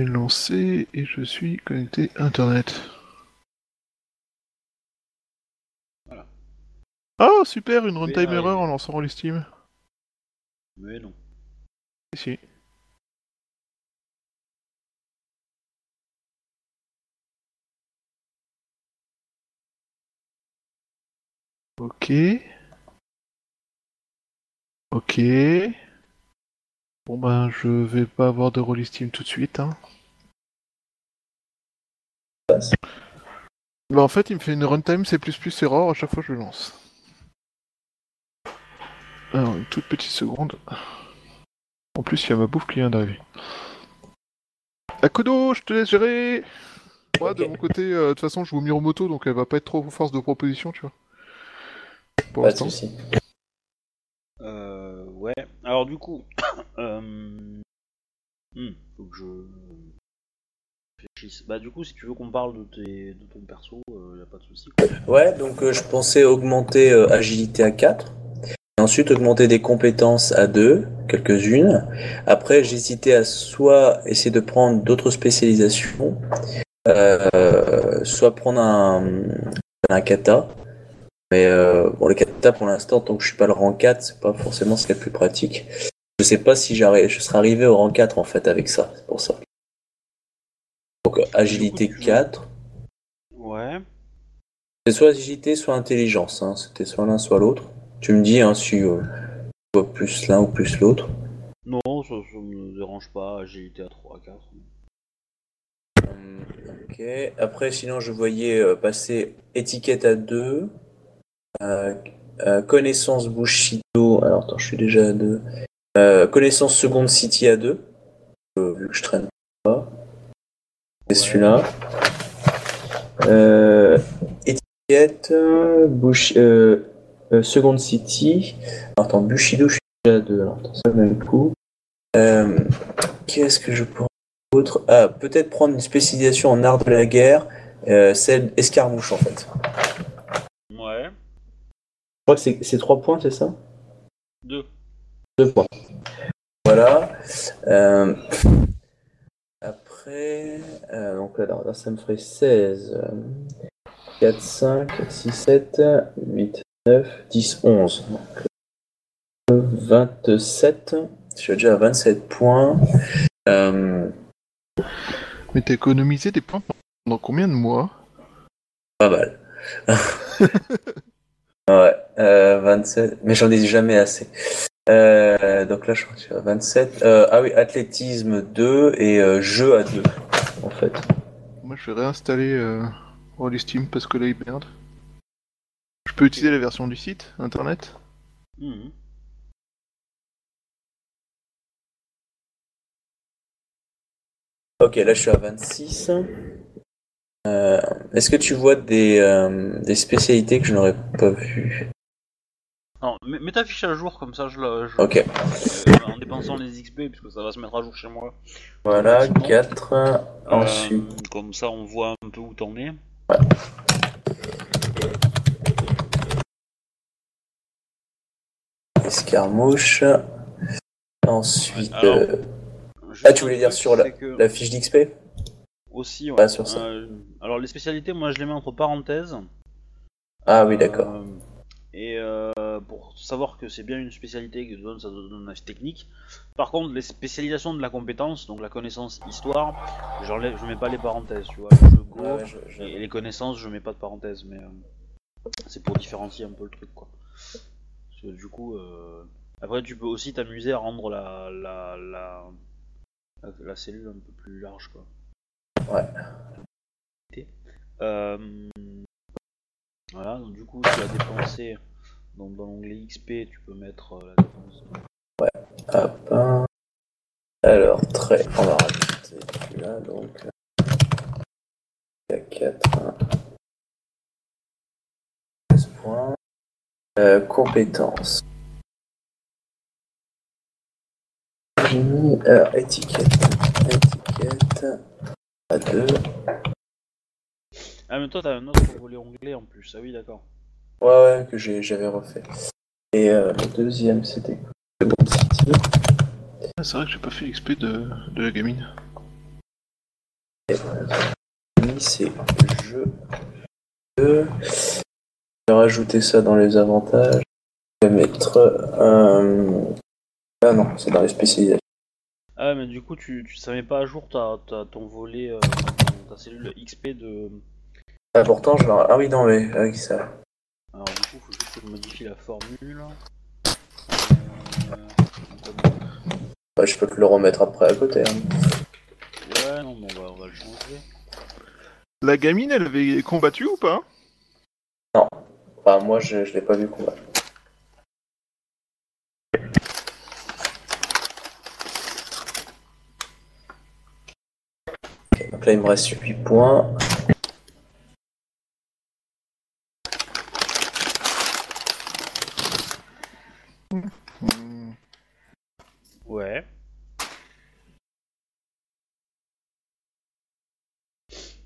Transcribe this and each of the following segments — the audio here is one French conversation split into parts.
est lancé et je suis connecté Internet. Voilà. Oh super, une runtime arrivé. erreur en lançant Roll Steam. Mais non. Ici. Ok. Ok. Bon ben je vais pas avoir de Roll Steam tout de suite. Hein. Bah en fait il me fait une runtime C++ error à chaque fois que je le lance. Alors une toute petite seconde. En plus il y a ma bouffe qui vient d'arriver. Akodo, je te laisse gérer Moi de mon côté, euh, de toute façon je vous mire moto donc elle va pas être trop force de proposition tu vois. Pour Pas de l'instant. soucis. Euh, ouais. Alors du coup, euh... hmm, faut que je réfléchisse. Bah du coup, si tu veux qu'on parle de, tes... de ton perso, euh, y a pas de souci. Ouais, donc euh, je pensais augmenter euh, agilité à 4. Et ensuite augmenter des compétences à 2, quelques-unes. Après, j'hésitais à soit essayer de prendre d'autres spécialisations, euh, soit prendre un, un kata. Mais euh, bon, le kata pour l'instant, tant que je suis pas le rang 4, c'est pas forcément ce qui est le plus pratique. Je sais pas si j'arrive, je serai arrivé au rang 4 en fait avec ça, c'est pour ça. Donc agilité Du coup, tu- 4. Ouais. C'est soit agilité, soit intelligence. Hein. C'était soit l'un, soit l'autre. Tu me dis hein, si euh, tu vois plus l'un ou plus l'autre. Non, ça, ça me dérange pas. Agilité à 3, à 4. Hum, Ok. Après, sinon, je voyais euh, passer étiquette à 2. Euh, connaissance Bushido. Alors, attends, je suis déjà à 2. Euh, connaissance Seconde City à 2. Euh, vu que je traîne pas. C'est celui-là. Euh, étiquette. Bush, euh, euh, Seconde City. Alors, attends, Bushido, je suis déjà à 2. Alors, attends, le même coup. Qu'est-ce que je pourrais autre Ah, peut-être prendre une spécialisation en art de la guerre, celle escarmouche en fait. Ouais. Crois que c'est c'est trois points, c'est ça? 2. Deux points. Voilà. Euh, après, euh, donc là, là, ça me ferait 16. euh, 4, 5, 6, 7, 8, 9, 10, 11. Donc, euh, 27. Je suis déjà à 27 points. Euh, Mais t'as économisé des points pendant combien de mois? Pas mal. ouais, euh, 27. Mais j'en ai jamais assez. Euh, donc là, je crois que à 27. Euh, ah oui, athlétisme 2 et euh, jeu à 2, en fait. Moi je vais réinstaller euh, Steam parce que là il merde. Je peux utiliser la version du site internet Mhm. Ok, là, je suis à 26. Euh, Est-ce que tu vois des, euh, des spécialités que je n'aurais pas vues? Non, mets, mets ta fiche à jour comme ça, je la. je- Ok, euh, en dépensant les XP, puisque ça va se mettre à jour chez moi. voilà, Sinon, 4. Euh, Ensuite, comme ça, on voit un peu où t'en es. escarmouche. Ensuite, Alors, euh, Ah, tu voulais dire sur la, c'est que- la fiche d'XP Aussi. Pas sur ça. Euh, alors, les spécialités, moi, je les mets entre parenthèses. Ah oui, d'accord. Euh, et euh, pour savoir que c'est bien une spécialité qui donne, ça donne un technique. Par contre, les spécialisations de la compétence, donc la connaissance histoire, j'enlève, je mets pas les parenthèses, tu vois. Je go, Ouais, ouais, je- je- et les connaissances, je mets pas de parenthèses, mais c'est pour différencier un peu le truc, quoi. Parce que du coup, euh, après, tu peux aussi t'amuser à rendre la, la, la, la, la cellule un peu plus large, quoi. Ouais. Euh, voilà, donc du coup, tu as dépensé. Donc dans l'onglet XP, tu peux mettre euh, la dépense. Hop, un. Alors, très. On va rajouter celui-là, donc. Il y a 4. 13 points. Euh, compétences. J'ai mis. Alors, étiquette. Étiquette. À 2. Ah, mais toi, t'as un autre volet onglet en plus. Ah oui, d'accord. Ouais, ouais, que j'ai- j'avais refait. Et euh, le deuxième, c'était Second City. Ah, C'est vrai que j'ai pas fait l'XP de, de la gamine. C'est jeu. Je vais rajouter ça dans les avantages. Je vais mettre. euh, Ah non, c'est dans les spécialisations. Ah, mais du coup, tu, tu savais pas à jour ta, ta- ton volet, euh, ta cellule XP de. Ah, pourtant, je vais. Ah oui, non, mais avec ça. Alors, du coup, faut juste que je modifie la formule. Euh, Ouais, je peux te le remettre après à côté. hein. Ouais, non, mais on va, on va le changer. La gamine, elle avait combattu ou pas? Enfin, moi, je, je l'ai pas vu combattre. Donc là, il me reste 8 points. Ouais.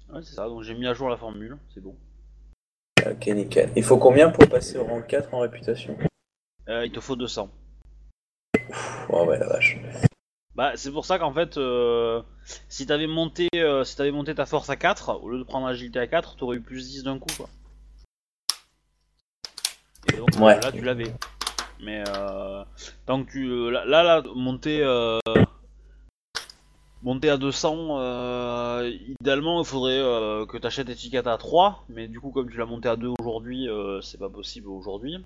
Ouais, c'est ça, donc j'ai mis à jour la formule, c'est bon. Ok, nickel. Il faut combien pour passer au rang 4 en réputation? Euh, il te faut 200. Oh ouais, la vache. Bah, c'est pour ça qu'en fait, euh, si t'avais monté, euh, si t'avais monté ta force à 4, au lieu de prendre l'agilité à 4, t'aurais eu plus 10 d'un coup, quoi. Et donc, Ouais. là, tu l'avais. Mais, euh, tant que tu. euh, là, là, monter. Euh, monter à 200, euh, idéalement, il faudrait euh, que t'achètes étiquette à 3, mais du coup, comme tu l'as monté à 2 aujourd'hui, euh, c'est pas possible aujourd'hui.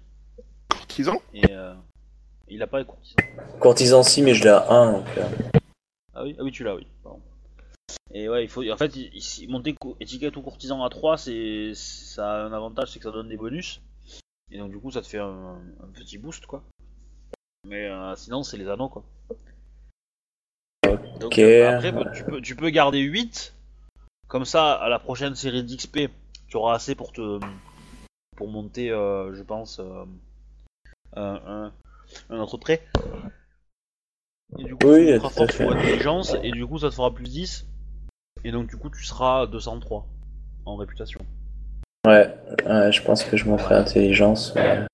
Courtisan Et. Il a pas courtisan. Courtisan si, mais je l'ai à 1. Donc, euh, Ah oui, ah oui tu l'as, oui. Pardon. Et ouais, il faut, en fait, il- monter étiquette ou courtisan à 3, c'est, ça a un avantage, c'est que ça donne des bonus. Et donc du coup, ça te fait un, un petit boost, quoi. Mais euh, sinon, c'est les anneaux, quoi. Donc euh, après, bah, tu peux, tu peux garder 8. Comme ça, à la prochaine série d'XP, tu auras assez pour te, pour monter, euh, je pense, un, un, un autre trait. Et du coup, Oui, tu ou intelligence, et du coup, ça te fera plus 10. Et donc, du coup, tu seras à 203 en réputation. ouais, je pense que je montrerai intelligence. mais-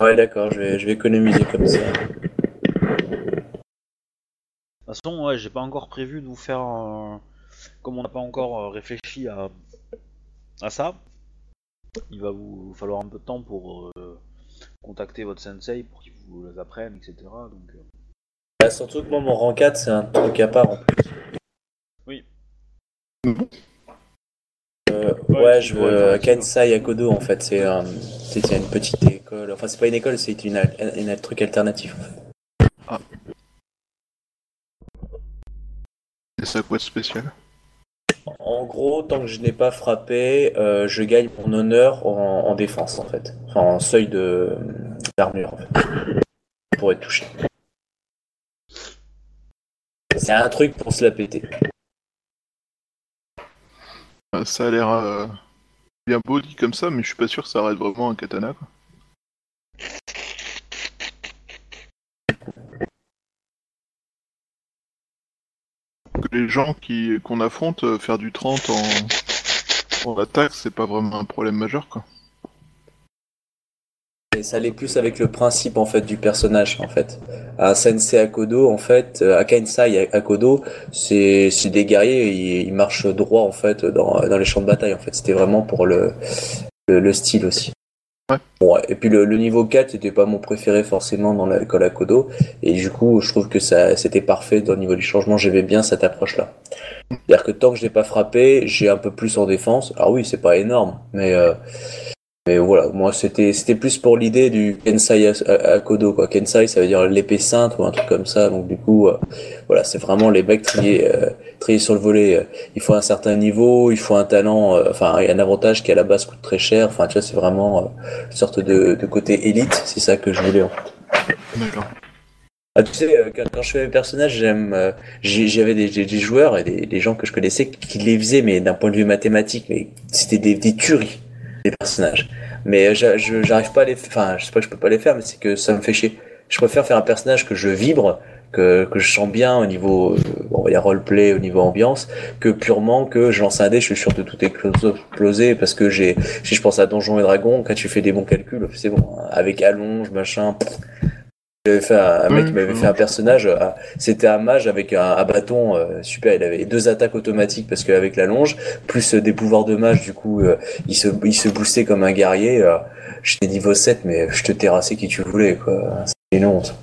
Ouais, Ouais, d'accord, je vais, je vais économiser comme ça. De toute façon, ouais, j'ai pas encore prévu de vous faire. un- Comme on n'a pas encore euh, réfléchi à, à ça, il va vous falloir un peu de temps pour euh, contacter votre sensei pour qu'il vous les apprenne, etc. Donc, euh, Bah, surtout que moi, mon rang 4, c'est un truc à part en plus. Oui. Euh, Ouais, je veux Kansai Akodo en fait. C'est une petite école. Enfin, c'est pas une école, c'est une, une- un truc alternatif en fait. C'est ça quoi de spécial? En gros, tant que je n'ai pas frappé, euh, je gagne mon honneur en, en défense en fait. Enfin, en seuil de d'armure en fait. Pour être touché. C'est un truc pour se la péter. Euh, Ça a l'air euh, bien beau dit comme ça, mais je suis pas sûr que ça arrête vraiment un katana. Les gens qui qu'on affronte, euh, faire du 30 en, en attaque, c'est pas vraiment un problème majeur quoi. Ça l'est plus avec le principe en fait du personnage en fait. Un Sensei Akodo en fait, euh, à Kensai Akodo, c'est c'est des guerriers, ils, ils marchent droit en fait dans, les champs de bataille en fait. C'était vraiment pour le, le style aussi. Ouais. Et puis le, niveau 4 c'était pas mon préféré forcément dans l'école Akodo et du coup je trouve que ça c'était parfait dans le niveau du changement, j'aimais bien cette approche là. C'est-à-dire que tant que je l'ai pas frappé, j'ai un peu plus en défense. Alors oui, c'est pas énorme, mais euh, mais voilà, moi c'était c'était plus pour l'idée du Kensai A- Akodo quoi. Kensai ça veut dire l'épée sainte ou un truc comme ça. Donc du coup euh, voilà, c'est vraiment les mecs triés euh, triés sur le volet. euh, Il faut un certain niveau, il faut un talent, euh, enfin il y a un avantage qui à la base coûte très cher. Enfin tu vois, c'est vraiment euh, une sorte de, de côté élite, c'est ça que je voulais en fait. D'accord. Ah, tu sais, euh, quand, je fais mes personnages, j'aime, euh, j'ai- j'avais des, des- des joueurs et des, des gens que je connaissais qui les faisaient, mais d'un point de vue mathématique, mais c'était des, des tueries, des personnages. Mais j'arrive pas à les, enfin, je sais pas je peux pas les faire, mais c'est que ça me fait chier. Je préfère faire un personnage que je vibre, que, que je sens bien au niveau, euh, bon, il y a roleplay au niveau ambiance, que purement que je lance un dé, je suis sûr de tout exploser parce que j'ai, si je pense à Donjons et Dragons, quand tu fais des bons calculs, c'est bon. hein. Avec allonge, machin. J'avais fait un, un mec Oui, qui m'avait fait un personnage, euh, c'était un mage avec un, un bâton euh, super, il avait deux attaques automatiques parce qu'avec la longe, plus euh, des pouvoirs de mage, du coup, euh, il se, il se boostait comme un guerrier. euh, J'étais niveau 7, mais je te terrassais qui tu voulais, quoi. C'est une honte.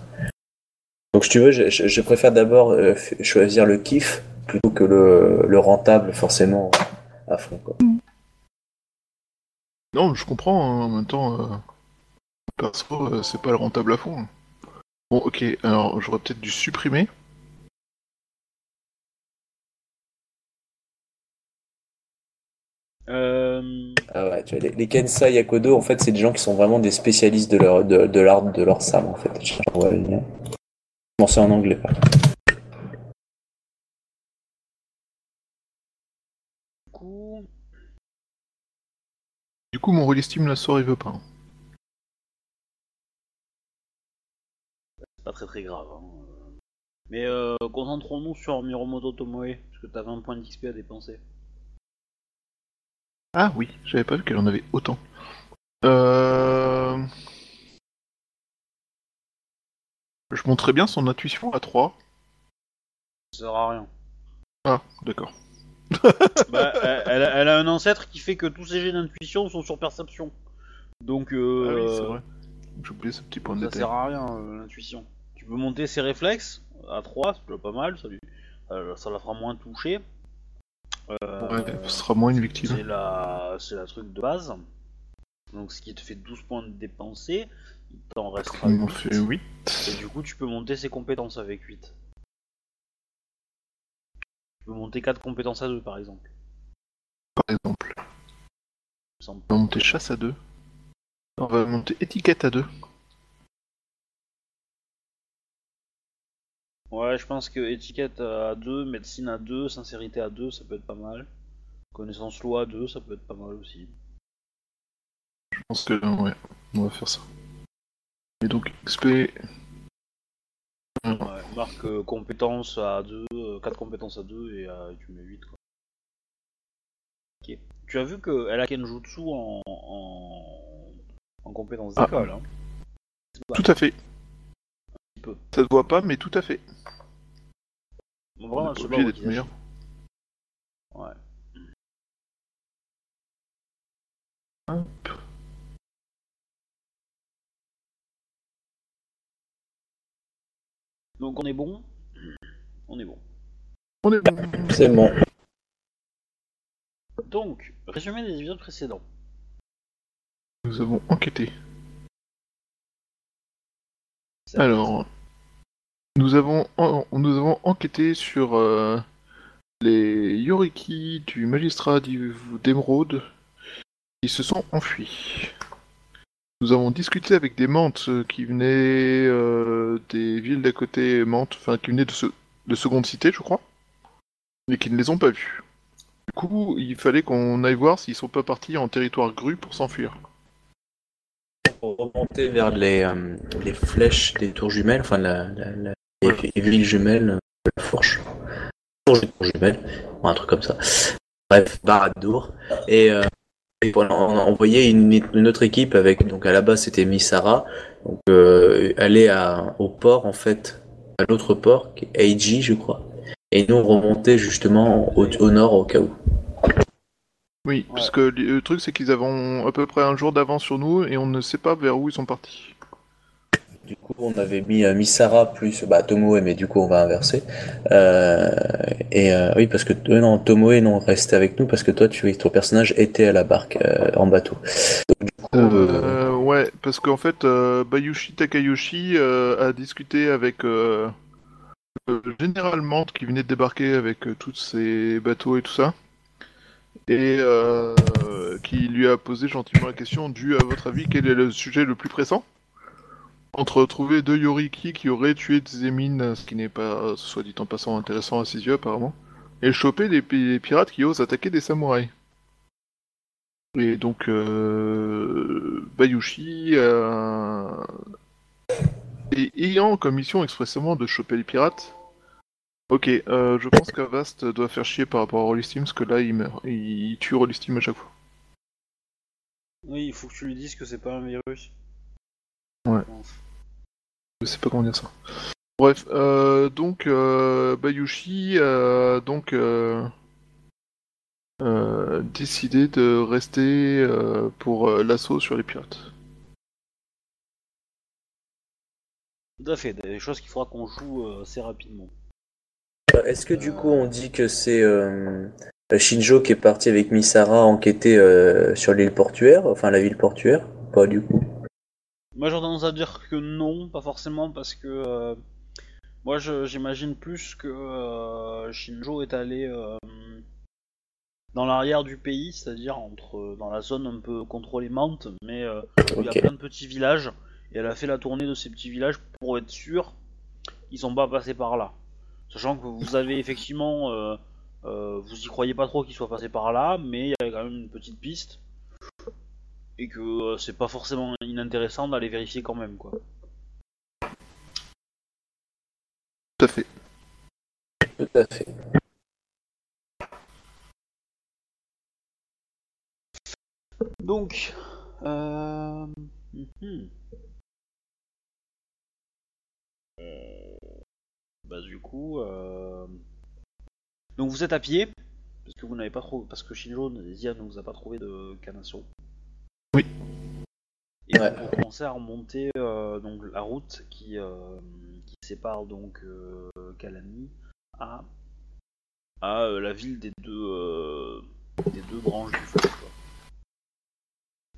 Donc, si tu veux, je, je- je préfère d'abord choisir le kiff plutôt que le, le rentable, forcément, à fond, quoi. Non, je comprends, hein, en même temps, perso, c'est pas le rentable à fond. Bon, ok, alors j'aurais peut-être dû supprimer. Euh, Ah ouais, tu vois, les, les Kensai Yakodo, en fait, c'est des gens qui sont vraiment des spécialistes de leur de, de l'art de leur sabre, en fait. Je vois le lien. Bon, c'est en anglais, par contre. du coup, Du coup, mon release team la sort, il veut pas. Pas très très grave. hein. Mais euh, concentrons-nous sur Miromoto Tomoe, parce que t'as 20 points d'XP à dépenser. Ah oui, j'avais pas vu qu'elle en avait autant. Euh... Je montrais bien son intuition à 3. Ça sert à rien. Ah, d'accord. bah, elle, a- elle a un ancêtre qui fait que tous ses jets d'intuition sont sur perception. Donc, euh, Ah oui, c'est vrai. J'ai oublié ce petit point de ça détail. sert à rien euh, l'intuition. Tu peux monter ses réflexes à 3, c'est déjà pas mal, ça, lui... euh, ça la fera moins toucher. Euh, Ouais, ce sera moins une victime. C'est la... c'est la truc de base. Donc ce qui te fait 12 points de dépensés, il t'en restera On en 8. fait 8, Et du coup tu peux monter ses compétences avec 8. Tu peux monter 4 compétences à 2 par exemple. par exemple. On va monter chasse à 2. On va monter étiquette à 2. Ouais, je pense que étiquette à 2, médecine à 2, sincérité à 2, ça peut être pas mal. Connaissance loi à 2, ça peut être pas mal aussi. Je pense que, ouais, on va faire ça. Et donc, XP. Ouais, marque euh, compétences à 2, 4 compétences à 2 et euh, tu mets 8 quoi. Ok. Tu as vu qu'elle a Kenjutsu en, en, en compétences Ah. d'école, hein? Tout à fait. Peu. Ça se voit pas, mais tout à fait. Bon, On vraiment, est elle pas obligé d'être meilleur. Ouais. Hop. Donc on est bon On est bon. On est bon. C'est bon. Donc, résumé des épisodes précédents. Nous avons enquêté. Ça- Alors, nous avons, en- nous avons enquêté sur euh, les Yoriki du magistrat d'Emeraude qui se sont enfuis. Nous avons discuté avec des Mantes euh, qui venaient euh, des villes d'à côté Mantes, enfin qui venaient de, se- de seconde cité, je crois, mais qui ne les ont pas vus. Du coup, il fallait qu'on aille voir s'ils sont pas partis en territoire gru pour s'enfuir. Remonter vers les, les flèches des tours jumelles, enfin la- les, les villes jumelles de la fourche. Fourche ou un truc comme ça. Bref, Barad-Dour. Et, euh, et voilà, on a envoyé une, autre équipe avec, donc à la base c'était Misara, donc euh, aller à, au port en fait, à l'autre port, qui Eiji je crois. Et nous on remontait justement au, nord au cas où. Oui, parce que le truc c'est qu'ils avaient à peu près un jour d'avance sur nous et on ne sait pas vers où ils sont partis. Du coup, on avait mis euh, Misara plus bah, Tomoe, mais du coup, on va inverser. Euh, et euh, oui, parce que euh, non, Tomoe, non, reste avec nous parce que toi, tu, ton personnage était à la barque en bateau. Du coup, ouais, parce qu'en fait, Bayushi Takayoshi a discuté avec le général Mante qui venait de débarquer avec tous ses bateaux et tout ça, et qui lui a posé gentiment la question du à votre avis, quel est le sujet le plus pressant? Entre trouver deux Yoriki qui auraient tué Zemin, ce qui n'est pas, soit dit en passant, intéressant à ses yeux apparemment, et choper les pirates qui osent attaquer des samouraïs. Et donc, euh, Bayushi, euh, et ayant comme mission expressément de choper les pirates, Ok, euh, je pense qu'Avast doit faire chier par rapport à Rollistim, parce que là, il meurt. Il tue Rollistim à chaque fois. Oui, il faut que tu lui dises que c'est pas un virus. Ouais. Je sais pas comment dire ça. Bref, euh, donc, euh, Bayushi a donc euh, euh, décidé de rester euh, pour euh, l'assaut sur les pirates. Tout à fait, des choses qu'il faudra qu'on joue euh, assez rapidement. Est-ce que du coup on dit que c'est euh, Shinjo qui est parti avec Misara enquêter euh, sur l'île portuaire, enfin la ville portuaire Pas du coup? Moi j'ai tendance à dire que non, pas forcément parce que euh, moi j'imagine plus que euh, Shinjo est allé euh, dans l'arrière du pays, c'est-à-dire entre dans la zone un peu contrôlée Mount, mais euh, où il y a plein de petits villages et elle a fait la tournée de ces petits villages pour être sûr qu'ils sont pas passés par là. Sachant que vous avez effectivement, vous y croyez pas trop qu'ils soient passés par là, mais il y a quand même une petite piste et que euh, c'est pas forcément inintéressant d'aller vérifier quand même quoi. Tout à fait. Tout à fait. Donc, euh... mhm. Euh, bah du coup, euh... donc vous êtes à pied parce que vous n'avez pas trop, parce que Shinjo Zia ne vous a pas trouvé de Kanaso. Oui. Et Ouais. vous commencez à remonter euh, donc la route qui, euh, qui sépare donc euh, Kalani à à euh, la ville des deux euh, des deux branches du fleuve. quoi.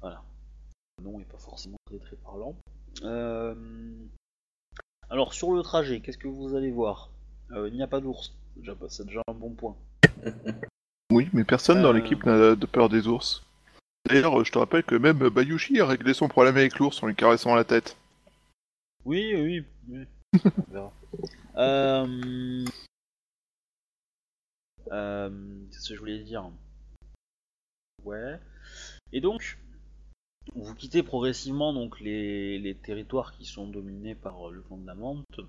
Voilà. Le nom est pas forcément très très parlant. Euh, Alors sur le trajet, qu'est-ce que vous allez voir? Euh, Il n'y a pas d'ours. C'est déjà, pas- c'est déjà un bon point. Oui, mais personne dans l'équipe n'a de peur des ours. D'ailleurs, je te rappelle que même Bayushi a réglé son problème avec l'ours en lui caressant la tête. Oui, oui, oui. On verra. Euh... Euh... Qu'est-ce que je voulais dire? Ouais. Et donc, vous quittez progressivement donc les, les territoires qui sont dominés par le clan de la Mante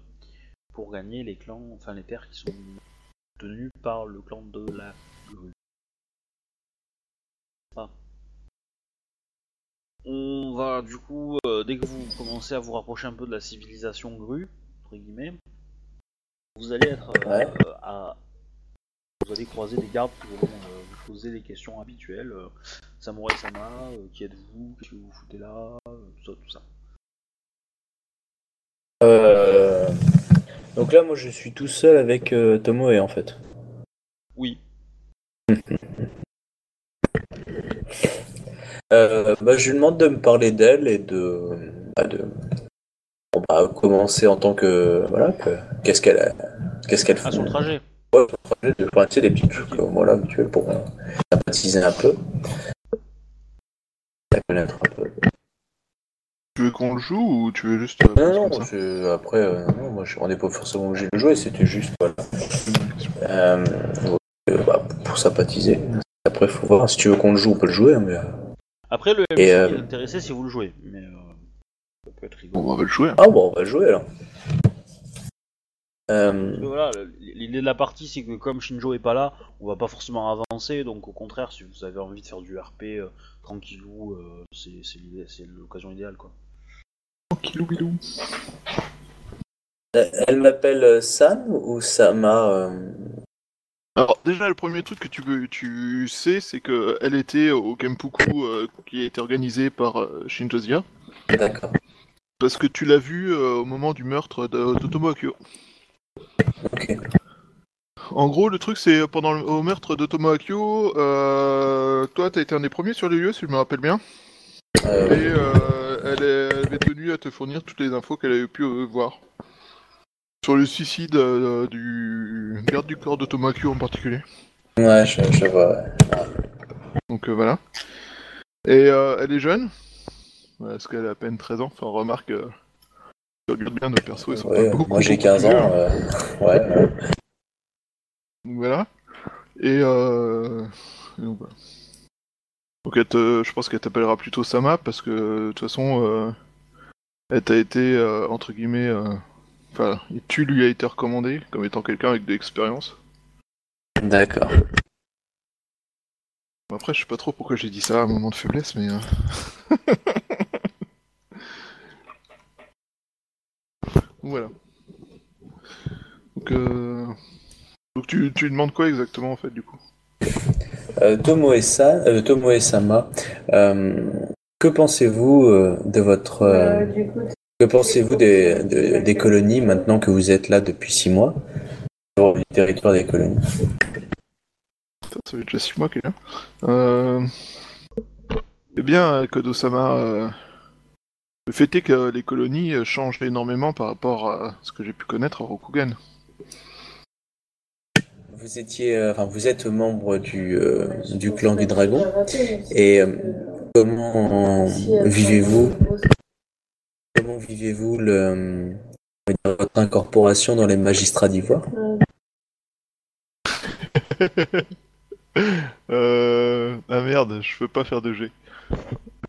pour gagner les clans, enfin les terres qui sont tenues par le clan de la grue. Ah. On va du coup, euh, dès que vous commencez à vous rapprocher un peu de la civilisation grue, entre guillemets, vous allez être euh, Ouais. euh, à. Vous allez croiser des gardes qui vont euh, vous poser les questions habituelles. Samurai Sama, qui êtes-vous Qu'est-ce que vous foutez là Tout ça, tout ça. Euh, Donc là, moi, je suis tout seul avec Tomoe en fait. Oui. Euh, bah, je lui demande de me parler d'elle et de, bah, de bon, bah, commencer en tant que voilà, que- qu'est-ce qu'elle a- qu'est-ce qu'elle À fait. son trajet. Ouais, son trajet, de enfin, tu sais, des petits trucs voilà, habituels pour euh, sympathiser un peu. La connaître un peu. Tu veux qu'on le joue ou tu veux juste... euh, Non, non, après, euh, non, moi, je- on n'est pas forcément obligé de jouer, c'était juste voilà. Euh, euh, bah, pour sympathiser. Après, faut voir si tu veux qu'on le joue, on peut le jouer, hein, mais. Après, le MC Et, euh, est intéressé si vous le jouez, mais euh, ça peut être rigolo. Bon, on va le jouer. hein. Ah bon, on va le jouer alors. Euh, Parce que voilà, l'idée de la partie, c'est que comme Shinjo est pas là, on va pas forcément avancer. Donc au contraire, si vous avez envie de faire du RP euh, tranquillou, euh, c'est c'est l'idée- c'est l'occasion idéale, quoi. Tranquillou bilou. elle m'appelle San ou Sama euh, Alors déjà le premier truc que tu veux, tu sais, c'est que elle était au Gempuku euh, qui a été organisé par euh, D'accord. parce que tu l'as vu euh, au moment du meurtre de Totomo Akio. Ok. En gros, le truc c'est pendant le au meurtre de Tomo Akio, euh, toi t'as été un des premiers sur les lieux, si je me rappelle bien, et euh, elle, est- elle avait tenu à te fournir toutes les infos qu'elle avait pu voir sur le suicide euh, du garde du corps de en particulier. ouais, je, je vois. ouais. Donc euh, voilà. Et euh, elle est jeune, parce qu'elle a à peine 13 ans. Enfin, remarque, euh, tu regardes bien nos persos, ils sont Ouais, pas beaucoup. moi j'ai beaucoup 15 plus vieux, ans. euh, ouais, ouais. Donc voilà. Et euh... et donc, voilà. Donc elle te- je pense qu'elle t'appellera plutôt Sama, parce que de toute façon, euh, elle t'a été, euh, entre guillemets, euh, Enfin, et tu lui as été recommandé comme étant quelqu'un avec de l'expérience. D'accord. Après, je sais pas trop pourquoi j'ai dit ça à un moment de faiblesse, mais. euh, voilà. Donc, euh... Donc tu, tu demandes quoi exactement en fait du coup? Euh, euh, Tomoe-sama, euh, que pensez-vous euh, de votre... euh, que pensez-vous des, de- des colonies maintenant que vous êtes là depuis six mois sur le territoire des colonies? Putain, Ça fait déjà 6 mois qu'il est là. Euh... Eh bien, Kodo-sama, euh, le fait est que les colonies changent énormément par rapport à ce que j'ai pu connaître à Rokugan. Vous étiez, euh, enfin, vous êtes membre du, euh, du clan du dragon et comment vivez-vous Comment vivez-vous le, dire, votre incorporation dans les magistrats d'ivoire? Euh... Ah merde, je peux pas faire de G.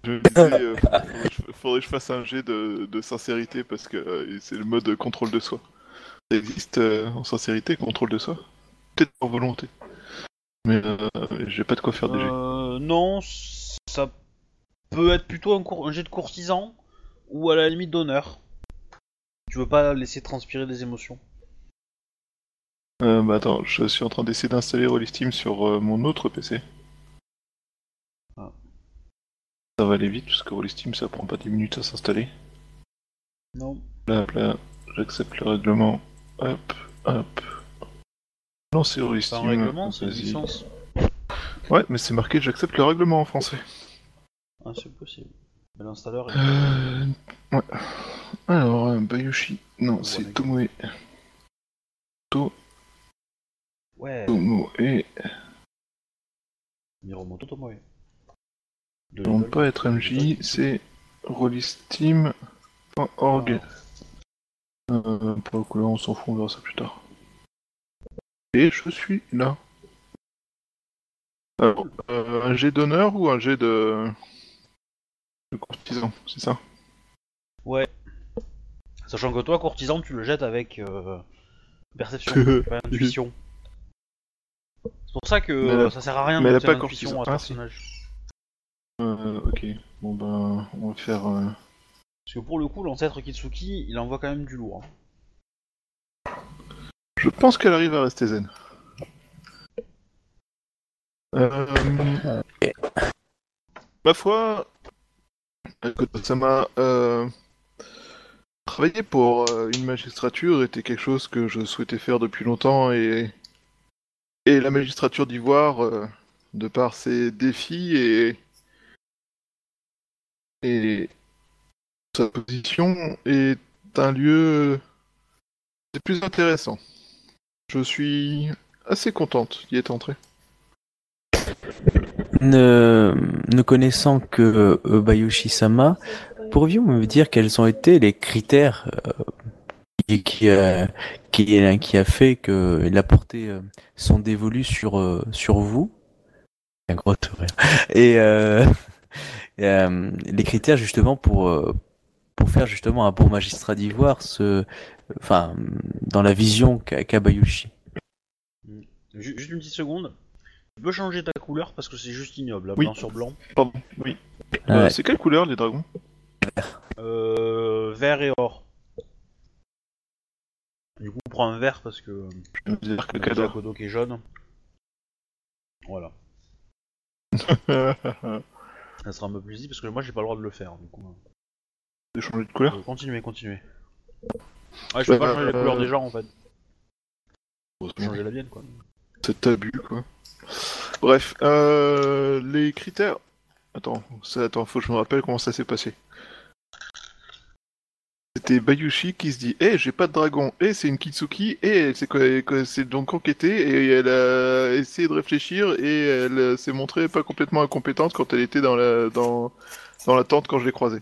Je me disais, euh, faudrait, que je- faudrait que je fasse un G de, de sincérité parce que euh, c'est le mode contrôle de soi. Ça existe euh, en sincérité, contrôle de soi? Peut-être en volonté. Mais euh, j'ai pas de quoi faire de G. Euh, non, ça peut être plutôt un, cour- un jet de courtisan ou à la limite d'honneur. Tu veux pas laisser transpirer des émotions. Euh, bah attends, je suis en train d'essayer d'installer Rollistim sur euh, mon autre PC. Ah. Ça va aller vite parce que Rollistim ça prend pas 10 minutes à s'installer. Non. Là, là, j'accepte le règlement. Hop, hop. Non, c'est C'est un règlement, c'est une licence. Ouais, mais c'est marqué j'accepte le règlement en français. Ah, c'est possible. Mais l'installeur est... Euh... Ouais. Alors, euh, Bayushi. Non, c'est. Tomoe. Ouais, Tomoe. Miromoto Tomoe. De Non, pas être MJ, c'est rollistim.org. Euh, pour le coup, là, on s'en fout, on verra ça plus tard. Et je suis là. Alors, euh, un jet d'honneur ou un jet de... de courtisan, c'est ça? Ouais. Sachant que toi, courtisan, tu le jettes avec euh, perception, pas intuition. C'est pour ça que euh, ça sert à rien mais de jeter l'intuition courtisan. à Ah, ce personnage. euh, Ok, bon ben, on va faire... euh, Parce que pour le coup, l'ancêtre Kitsuki, il envoie quand même du lourd. hein. Je pense qu'elle arrive à rester zen. Euh... Ma foi, Koto-sama, euh... travailler pour euh, une magistrature était quelque chose que je souhaitais faire depuis longtemps et, et la magistrature d'Ivoire, euh, de par ses défis et... et sa position, est un lieu c'est plus intéressant. Je suis assez contente d'y être entrée. Ne, connaissant que euh, Bayushi-sama, pourriez-vous me dire quels ont été les critères euh, qui, qui, euh, qui, a fait qu'il a porté euh, son sur, euh, sur vous? Un gros sourire. Et euh, euh, les critères justement pour, euh, pour faire justement un bon magistrat d'ivoire, enfin, dans la vision qu'a qu'a Bayushi? Ju- Juste une petite seconde. Tu peux changer ta couleur parce que c'est juste ignoble, là, Oui. blanc sur blanc. Pardon, oui. Euh, Ouais. c'est quelle couleur les dragons? Euh, vert et or. Du coup, prends un vert parce que euh, Je dire que déjà. Kodo qui est jaune. Voilà. Ça sera un peu plus easy parce que moi j'ai pas le droit de le faire. Du coup, de changer de couleur? Euh, continuez, continuez. Ouais, je peux pas Euh, changer la couleur des gens en fait. Je peux Heureusement. changer la mienne quoi. Cet abus, quoi. Bref, euh, les critères. Attends, ça, attends, faut que je me rappelle comment ça s'est passé. C'était Bayushi qui se dit Eh, j'ai pas de dragon, et c'est une Kitsuki, et elle s'est donc enquêtée, et elle a essayé de réfléchir, et elle euh, s'est montrée pas complètement incompétente quand elle était dans la, dans, dans la tente quand je l'ai croisée.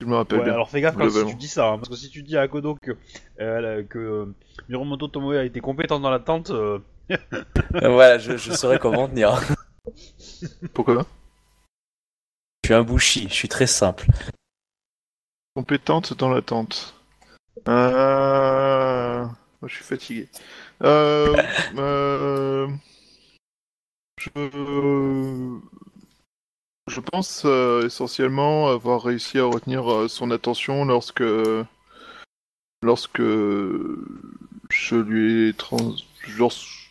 Je me rappelle Ouais, bien. alors fais gaffe quand si tu dis ça, hein, parce que si tu dis à Kodo que, euh, que euh, Miromoto Tomoe a été compétente dans la tente, Euh, Voilà, je, je saurais comment tenir. Pourquoi Je suis un bouchi, je suis très simple. Compétente dans la tente. Euh... Moi, je suis fatigué. Euh... euh, Je... Je pense euh, essentiellement avoir réussi à retenir euh, son attention lorsque lorsque je lui ai trans... lorsque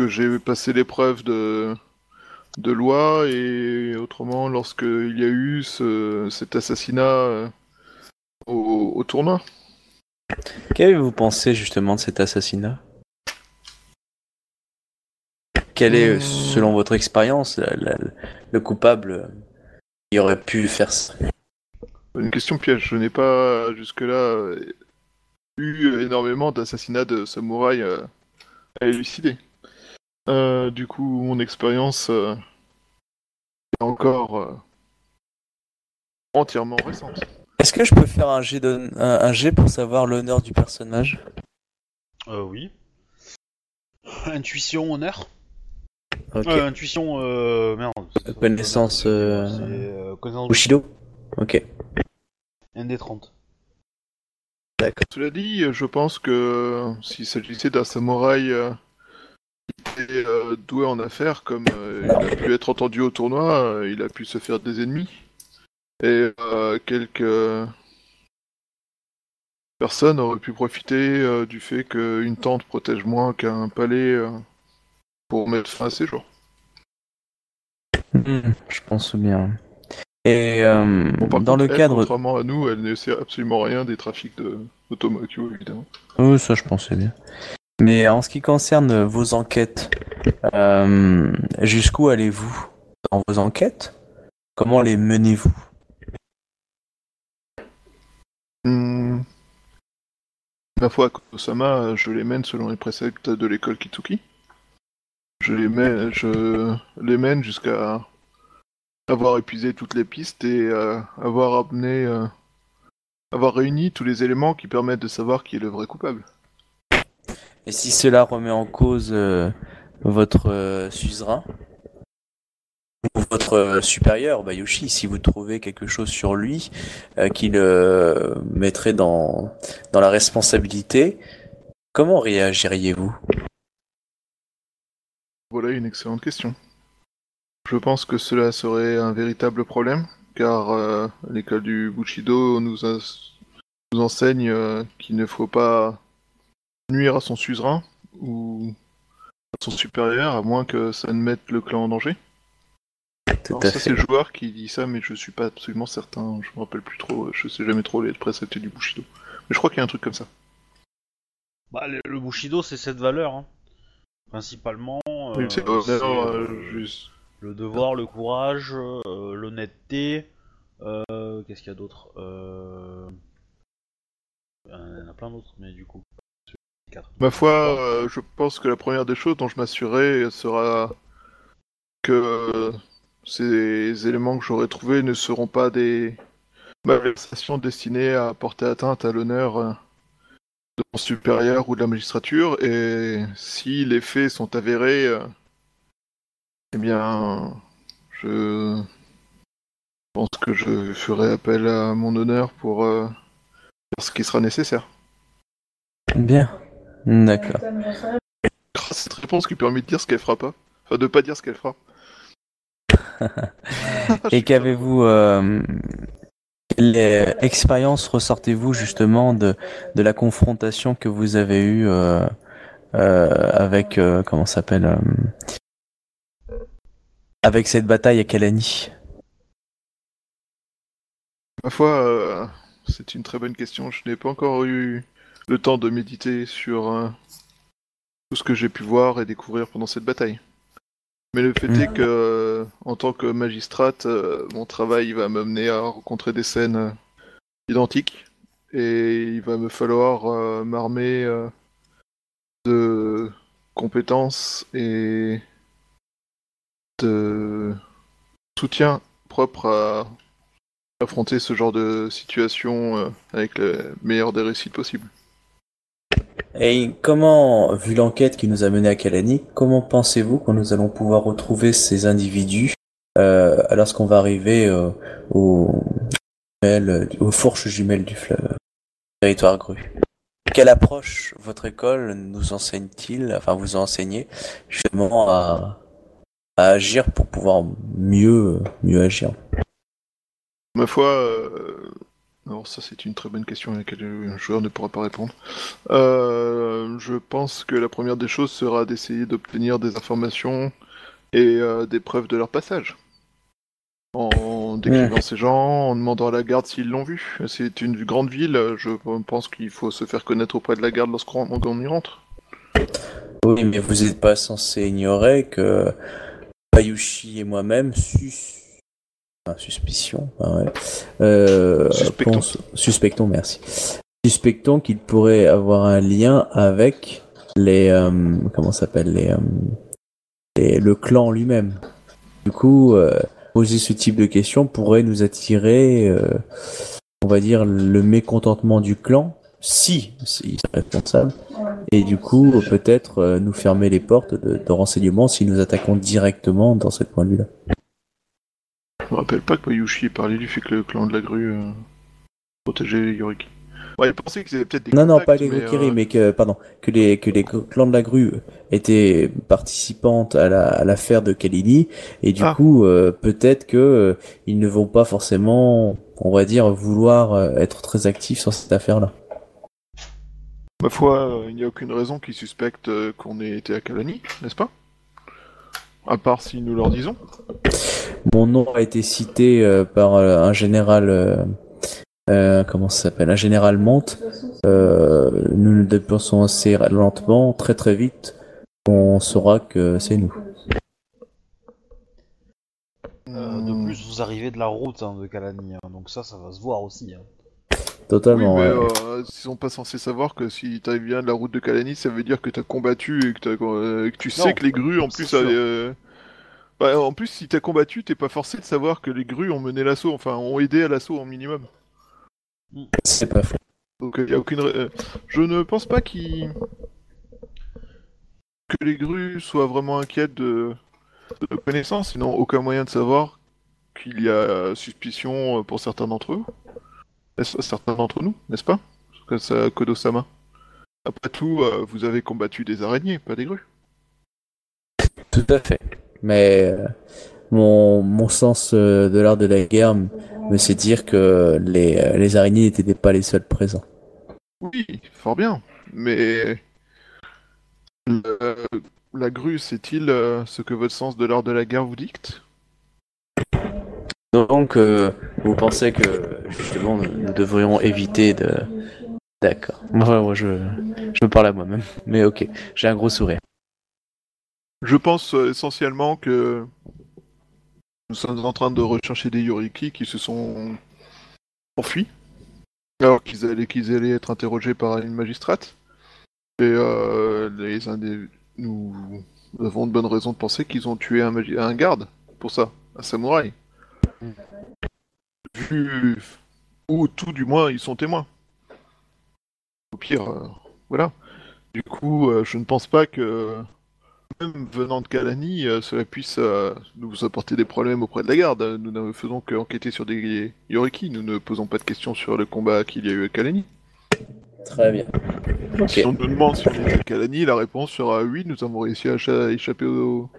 j'ai passé l'épreuve de de loi et autrement lorsque il y a eu ce... cet assassinat euh, au... au tournoi. Qu'avez-vous pensé justement de cet assassinat? Quel est, Hmm. selon votre expérience, la- la- le coupable qui aurait pu faire ça? Une question piège. Je n'ai pas jusque-là eu énormément d'assassinats de samouraïs euh, à élucider. Euh, du coup, mon expérience euh, est encore euh, entièrement récente. Est-ce que je peux faire un jet, de- un, un jet pour savoir l'honneur du personnage? Euh, oui. Intuition, honneur? Ok. Euh, Intuition, euh, merde. c'est- Connaissance, euh, C'est euh, connaissance Bushido? Ok. un des 30. Cela dit, je pense que s'il s'agissait d'un samouraï euh, était euh, doué en affaires, comme euh, il a pu être entendu au tournoi, euh, il a pu se faire des ennemis. Et quelques personnes auraient pu profiter du fait qu'une tente protège moins qu'un palais pour mettre fin à ses jours. Hmm, je pense bien. Et euh, Bon, dans contre, le elle, cadre... contrairement à nous, elle ne sait absolument rien des trafics de évidemment. Oui, ça je pensais bien. Mais en ce qui concerne vos enquêtes, euh, jusqu'où allez-vous dans vos enquêtes? Comment les menez-vous? Hmm. Ma foi, Osama, je les mène selon les préceptes de l'école Kitsuki. Je les mène, je les mène jusqu'à avoir épuisé toutes les pistes et euh, avoir amené, euh, avoir réuni tous les éléments qui permettent de savoir qui est le vrai coupable. Et si cela remet en cause euh, votre euh, suzerain ou votre euh, supérieur, Bayushi, si vous trouvez quelque chose sur lui qui le mettrait dans, la responsabilité, comment réagiriez-vous? Voilà une excellente question. Je pense que cela serait un véritable problème, car l'école du Bushido nous, enseigne qu'il ne faut pas nuire à son suzerain ou à son supérieur, à moins que ça ne mette le clan en danger. Tout Alors à ça, c'est le joueur qui dit ça, mais je suis pas absolument certain. Je me rappelle plus trop. Je sais jamais trop les préceptes du Bushido. Mais je crois qu'il y a un truc comme ça. Bah, le, le Bushido, c'est cette valeur. Hein. Principalement, euh, Oui, c'est c'est, honneur, euh, euh, juste. le devoir, le courage, euh, l'honnêteté. euh, Qu'est-ce qu'il y a d'autre euh... Il y en a plein d'autres, mais du coup. Ma foi, euh, je pense que la première des choses dont je m'assurerai sera que euh, ces éléments que j'aurai trouvés ne seront pas des malversations destinées à porter atteinte à l'honneur euh, de mon supérieur ou de la magistrature, et si les faits sont avérés, euh, eh bien, je pense que je ferai appel à mon honneur pour euh, faire ce qui sera nécessaire. Bien. D'accord. Grâce à cette réponse qui permet de dire ce qu'elle fera pas. Enfin, de pas dire ce qu'elle fera. Et qu'avez-vous euh, quelle expérience ressortez-vous justement de, de la confrontation que vous avez eue euh, euh, avec euh, comment ça s'appelle avec cette bataille à Kalani? Ma foi, c'est une très bonne question. Je n'ai pas encore eu le temps de méditer sur euh, tout ce que j'ai pu voir et découvrir pendant cette bataille. Mais le fait Mhm. est que, euh, en tant que magistrate, euh, mon travail va m'amener à rencontrer des scènes identiques. Et il va me falloir m'armer de compétences et de soutien propre à affronter ce genre de situation avec le meilleur des récits possibles. Et comment, vu l'enquête qui nous a mené à Kalani, comment pensez-vous que nous allons pouvoir retrouver ces individus euh, lorsqu'on va arriver euh, aux, jumelles- aux fourches jumelles du fleuve territoire grue? Quelle approche votre école nous enseigne-t-il, enfin vous enseignez justement à, à agir pour pouvoir mieux, mieux agir? Ma foi, euh, alors ça c'est une très bonne question à laquelle un joueur ne pourra pas répondre. Euh, je pense que la première des choses sera d'essayer d'obtenir des informations et euh, des preuves de leur passage. En décrivant ces gens, en demandant à la garde s'ils l'ont vu. C'est une grande ville, je pense qu'il faut se faire connaître auprès de la garde lorsqu'on on y rentre. Oui, mais vous n'êtes pas censé ignorer que Bayushi et moi-même sus... enfin, suspicion, ah ouais, euh, Suspectons. pense- suspectons, merci. Suspectons qu'il pourrait avoir un lien avec les euh, comment s'appelle les, euh, les- le clan lui-même. Du coup, euh, poser ce type de questions pourrait nous attirer, euh, on va dire, le mécontentement du clan, si, si c'est responsable, et du coup, peut-être euh, nous fermer les portes de, de renseignements si nous attaquons directement dans ce point de vue-là. Je me rappelle pas que Bayushi ait parlé du fait que le clan de la grue euh, protégeait Yoriki. Ouais, il pensait qu'ils avaient peut-être des Non, non, pas les mais, Gokiri, euh, mais que, pardon, que les, que les clans de la grue étaient participantes à la, à l'affaire de Kalini, et du Ah. coup, euh, peut-être que ils ne vont pas forcément, on va dire, vouloir être très actifs sur cette affaire-là. Ma foi, il n'y a aucune raison qu'ils suspectent qu'on ait été à Kalani, n'est-ce pas? À part si nous leur disons. Mon nom a été cité euh, par euh, un général, euh, euh, comment ça s'appelle, un général Monte. Euh, nous nous dépensons assez lentement, très très vite. On saura que c'est nous. Euh, de plus, vous arrivez de la route hein, de Kalani, hein, donc ça, ça va se voir aussi. hein. Totalement. oui, mais ouais. euh, ils sont pas censés savoir que si tu bien de la route de Kalani, ça veut dire que t'as combattu et que, t'as, euh, que tu sais Non, que les grues, en plus, euh, bah, en plus, si t'as combattu, t'es pas forcé de savoir que les grues ont mené l'assaut, enfin, ont aidé à l'assaut en minimum. C'est pas faux. Donc il y a aucune. euh, je ne pense pas qu'il que les grues soient vraiment inquiètes de, de nos connaissances. Ils n'ont aucun moyen de savoir qu'il y a suspicion euh, pour certains d'entre eux. Certains d'entre nous, n'est-ce pas? Kodo-sama. Après tout, euh, vous avez combattu des araignées, pas des grues. Tout à fait. Mais euh, mon, mon sens euh, de l'art de la guerre me sait dire que les, les araignées n'étaient pas les seuls présents. Oui, fort bien. Mais le- la grue, c'est-il ce que votre sens de l'art de la guerre vous dicte? Donc, euh, vous pensez que justement nous, devrions éviter de. D'accord. Moi, je, me parle à moi-même. Mais ok, j'ai un gros sourire. Je pense euh, essentiellement que nous sommes en train de rechercher des Yoriki qui se sont enfuis, alors qu'ils allaient, allaient être interrogés par une magistrate. Et euh, les nous avons de bonnes raisons de penser qu'ils ont tué un, un garde pour ça, un samouraï. Vu... Ou tout du moins, ils sont témoins. Au pire, euh, voilà. Du coup, euh, je ne pense pas que même venant de Kalani, euh, cela puisse nous apporter des problèmes auprès de la garde. Nous ne faisons qu'enquêter sur des Yoriki, nous ne posons pas de questions sur le combat qu'il y a eu à Kalani. Très bien. Si on nous demande si on est à Kalani, la réponse sera oui, nous avons réussi à écha- échapper au...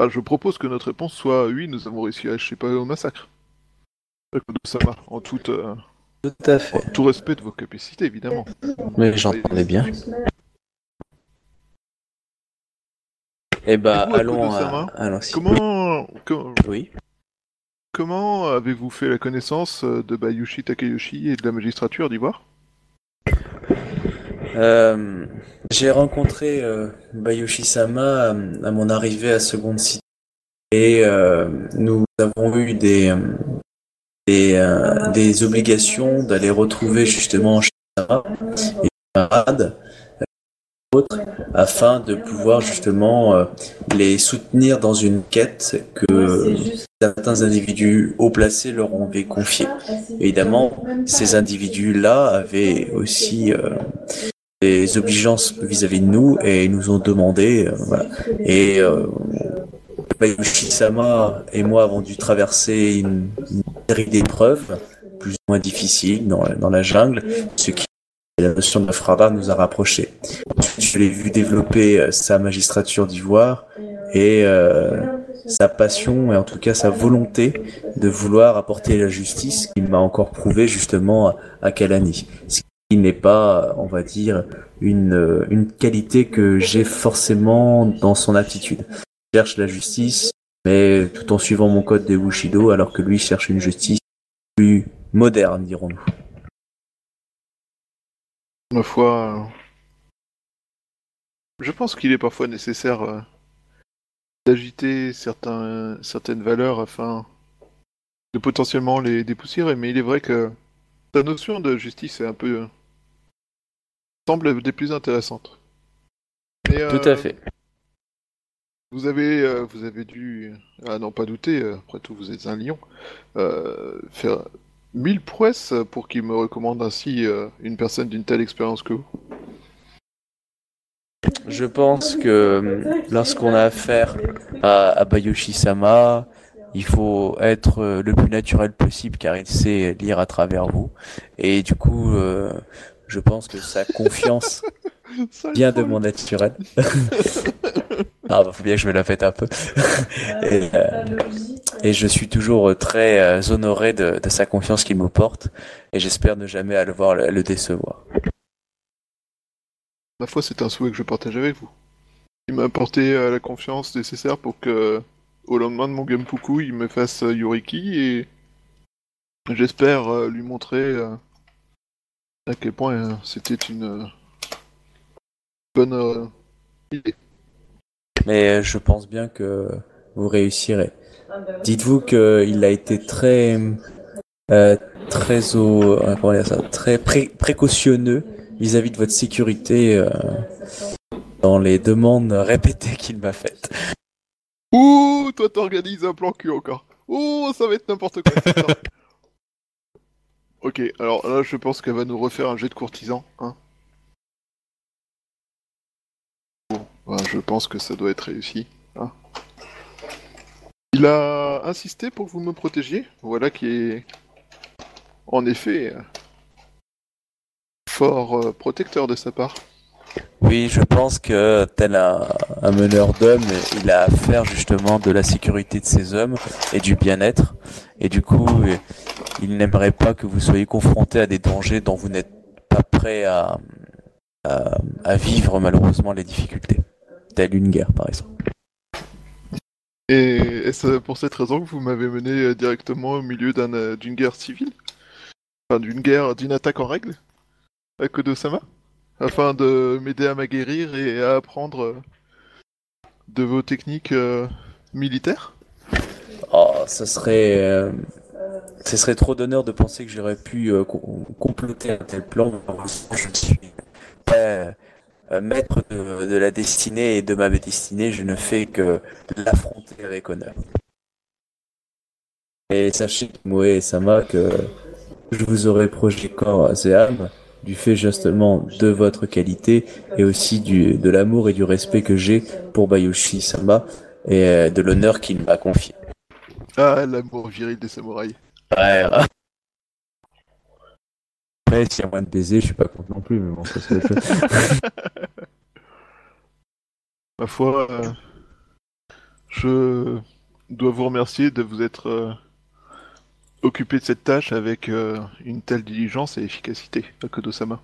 Enfin, je propose que notre réponse soit oui, nous avons réussi à échapper au massacre. Kodo-sama, en tout, euh, Tout à fait. en tout respect de vos capacités, évidemment. Mais j'entendais bien. Eh bah, allons à... allons-y. Comment... comment... Oui. Comment avez-vous fait la connaissance de Bayushi Takeyoshi et de la magistrature d'Ivoire? Euh, j'ai rencontré euh, Bayushi Sama à, mon arrivée à Seconde City et euh, nous avons eu des des, euh, obligations d'aller retrouver justement Sama et camarades afin de pouvoir justement les soutenir dans une quête que certains individus haut placés leur ont confiée. Évidemment, ces individus-là avaient aussi des obligeances vis-à-vis de nous et ils nous ont demandé, euh, voilà. Et euh, Bayushi-sama et moi avons dû traverser une, série d'épreuves plus ou moins difficiles dans, la- jungle, ce qui la notion de frada nous a rapprochés. Je l'ai vu développer euh, sa magistrature d'ivoire et euh, sa passion et en tout cas sa volonté de vouloir apporter la justice qu'il m'a encore prouvé justement à Kalani. Qui n'est pas, on va dire, une, euh, une qualité que j'ai forcément dans son attitude. Je cherche la justice, mais tout en suivant mon code de Bushido, alors que lui cherche une justice plus moderne, dirons-nous. Ma foi, euh, je pense qu'il est parfois nécessaire euh, d'agiter certains, certaines valeurs afin de potentiellement les dépoussiérer, mais il est vrai que ta notion de justice est un peu semble des plus intéressantes. Et, Tout à euh, fait. Vous avez, euh, vous avez dû, à n'en pas douter, euh, après tout vous êtes un lion, euh, faire mille prouesses pour qu'il me recommande ainsi une personne d'une telle expérience que vous. Je pense que lorsqu'on a affaire à, à Bayoshi-sama, il faut être le plus naturel possible car il sait lire à travers vous. Et du coup, je pense que sa confiance vient de mon naturel. ah bah faut bien que je me la fête un peu. et, euh, et je suis toujours très euh, honoré de, de sa confiance qu'il me porte et j'espère ne jamais à le voir le, le décevoir. Ma foi, c'est un souhait que je partage avec vous. Il m'a apporté euh, la confiance nécessaire pour que, au lendemain de mon Genpuku, il me fasse euh, Yoriki et j'espère euh, lui montrer euh, à quel point euh, c'était une euh, bonne euh, idée. Mais je pense bien que vous réussirez. Dites-vous qu'il a été très, très au, comment dire ça, très pré- précautionneux vis-à-vis de votre sécurité dans les demandes répétées qu'il m'a faites. Ouh, toi t'organises un plan cul encore. Oh, ça va être n'importe quoi. Ok, alors là, je pense qu'elle va nous refaire un jet de courtisan. Hein. Bon, bah, je pense que ça doit être réussi. hein. Il a insisté pour que vous me protégiez. Voilà qui est, en effet, euh, fort euh, protecteur de sa part. Oui, je pense que tel un, meneur d'hommes, il a affaire justement de la sécurité de ses hommes et du bien-être. Et du coup, il n'aimerait pas que vous soyez confronté à des dangers dont vous n'êtes pas prêt à, à, à vivre malheureusement les difficultés. Telle une guerre, par exemple. Et est-ce pour cette raison que vous m'avez mené euh, directement au milieu d'un, euh, d'une guerre civile? Enfin, d'une guerre, d'une attaque en règle? À Kodo-sama? Afin de m'aider à m'aguerrir et à apprendre euh, de vos techniques euh, militaires? Oh, ça serait, euh, ce serait trop d'honneur de penser que j'aurais pu euh, com- comploter un tel plan. Je ne suis pas euh, maître de, la destinée et de ma destinée. Je ne fais que l'affronter avec honneur. Et sachez, Moe et Sama, que je vous aurai projeté corps et âme du fait justement de votre qualité et aussi du, de l'amour et du respect que j'ai pour Bayoshi Sama et euh, de l'honneur qu'il m'a confié. Ah, l'amour viril des samouraïs. Ouais. Après, s'il y a moins de baisers, je suis pas content non plus, mais bon, ça c'est autre chose. Ma foi, euh, je dois vous remercier de vous être euh, occupé de cette tâche avec euh, une telle diligence et efficacité, à Kodo-sama.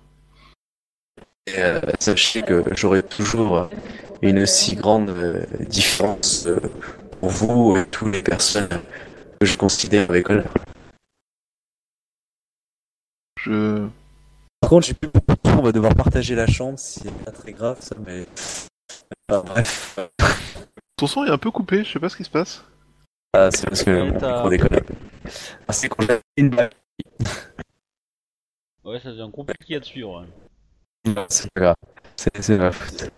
Et, euh, sachez que j'aurai toujours une si grande euh, différence euh, pour vous et toutes les personnes que je considère avec honneur. Je... Par contre, j'ai plus beaucoup de temps, on va devoir partager la chambre, c'est pas très grave ça, mais... Enfin, bref, Ton son est un peu coupé, je sais pas ce qui se passe. Ah, c'est parce que micro déconne. Ah, c'est qu'on a une balle. Ouais, ça devient compliqué à te suivre. C'est pas grave. C'est ma faute.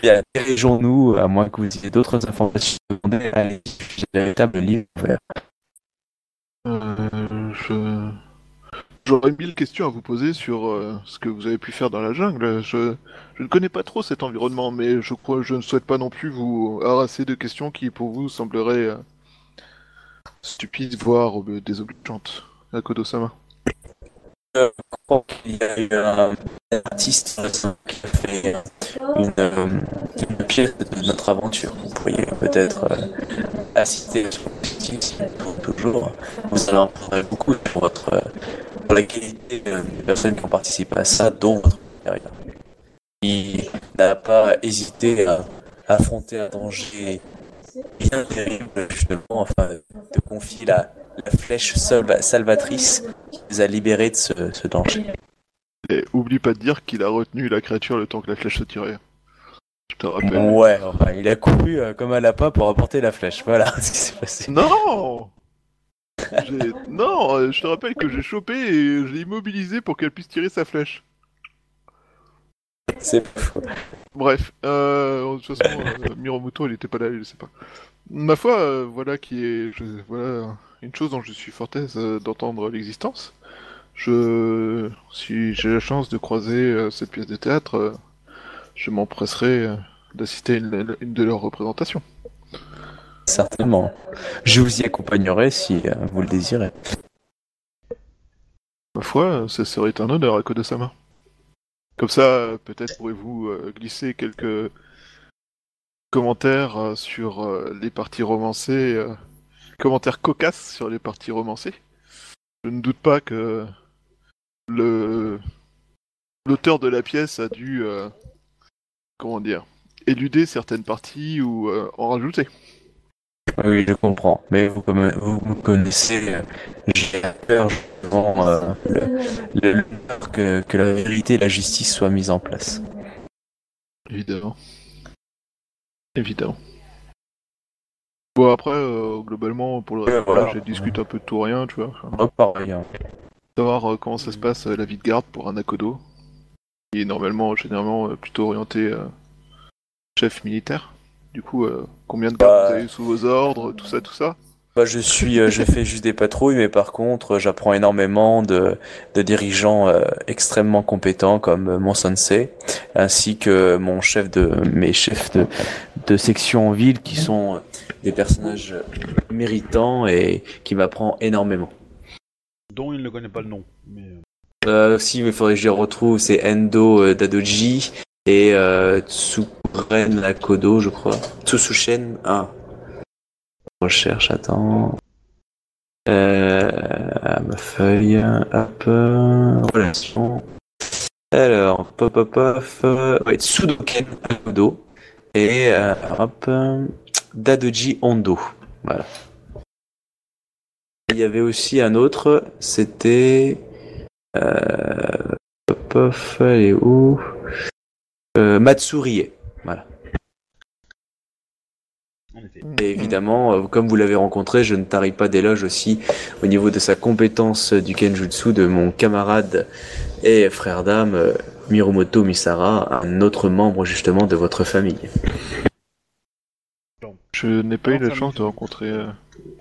bien, dirigeons-nous, à moins que vous ayez d'autres informations à demander, allez, j'ai le véritable livre ouvert. Euh, J'aurais mille questions à vous poser sur euh, ce que vous avez pu faire dans la jungle. Je... ne connais pas trop cet environnement, mais je crois je ne souhaite pas non plus vous harasser de questions qui pour vous sembleraient euh, stupides, voire euh, désobligeantes. À Kodo-sama. je crois qu'il y a eu un artiste qui a fait une de notre aventure. Vous pourriez peut-être euh, assister pour toujours. Vous allez en prendre beaucoup pour, votre, euh, la qualité euh, des personnes qui ont participé à ça, dont votre supérieur. Il n'a pas hésité à affronter un danger bien terrible, justement, enfin, de confier la, la flèche salva- salvatrice qui les a libérés de ce, ce danger. Et oublie pas de dire qu'il a retenu la créature le temps que la flèche se tirait. Je te rappelle. Ouais, enfin, il a couru euh, comme un lapin pour apporter la flèche. Voilà ce qui s'est passé. Non Non, euh, je te rappelle que j'ai chopé et je l'ai immobilisé pour qu'elle puisse tirer sa flèche. C'est faux. Bref, euh, de toute façon, euh, Miromoto, il était pas là, je sais pas. Ma foi, euh, voilà qui est, je- voilà une chose dont je suis fort aise euh, d'entendre l'existence. Je, si j'ai la chance de croiser euh, cette pièce de théâtre, euh, je m'empresserai euh, d'assister à une, une de leurs représentations. Certainement. Je vous y accompagnerai si euh, vous le désirez. Ma foi, ce serait un honneur à Kodosama. Comme ça, peut-être pourrez-vous euh, glisser quelques commentaires sur les parties romancées, commentaires cocasses sur les parties romancées. Je ne doute pas que le l'auteur de la pièce a dû, euh, comment dire, éluder certaines parties ou euh, en rajouter. Oui, je comprends. Mais vous, comme vous me connaissez, euh, j'ai peur devant euh, le, que, que la vérité et la justice soient mises en place. Évidemment. Évidemment. Bon après, euh, globalement, pour le reste, voilà. j'ai discuté un peu de tout rien, tu vois. Enfin, Oh, pareil. hein. savoir comment ça se passe la vie de garde pour un Akodo, qui est normalement, généralement, euh, plutôt orienté euh, chef militaire. Du coup, euh, combien de gardes Bah. vous avez sous vos ordres, tout ça, tout ça? Bah, je suis, euh, je fais juste des patrouilles, mais par contre, j'apprends énormément de, de dirigeants euh, extrêmement compétents comme euh, mon sensei, ainsi que mon chef de, mes chefs de, de section en ville qui sont des personnages méritants et qui m'apprend énormément. Dont il ne connaît pas le nom. Mais, euh, si, il faudrait que je les retrouve, c'est Endo euh, Dadoji et euh, Tsukuren je crois. Tsusushen, ah. Recherche, attends. Euh, ma feuille, hop, relation. Alors, pop, pop, pop, ouais, Tsudoken Nakodo et euh, hop, Dadoji Hondo. Voilà. Il y avait aussi un autre, c'était. Euh, pop, elle est où? Euh, Matsurie. Voilà. Et évidemment, euh, comme vous l'avez rencontré, je ne tarie pas d'éloge aussi au niveau de sa compétence du Kenjutsu de mon camarade et frère d'âme Miromoto Misara, un autre membre justement de votre famille. Je n'ai pas eu la chance de rencontrer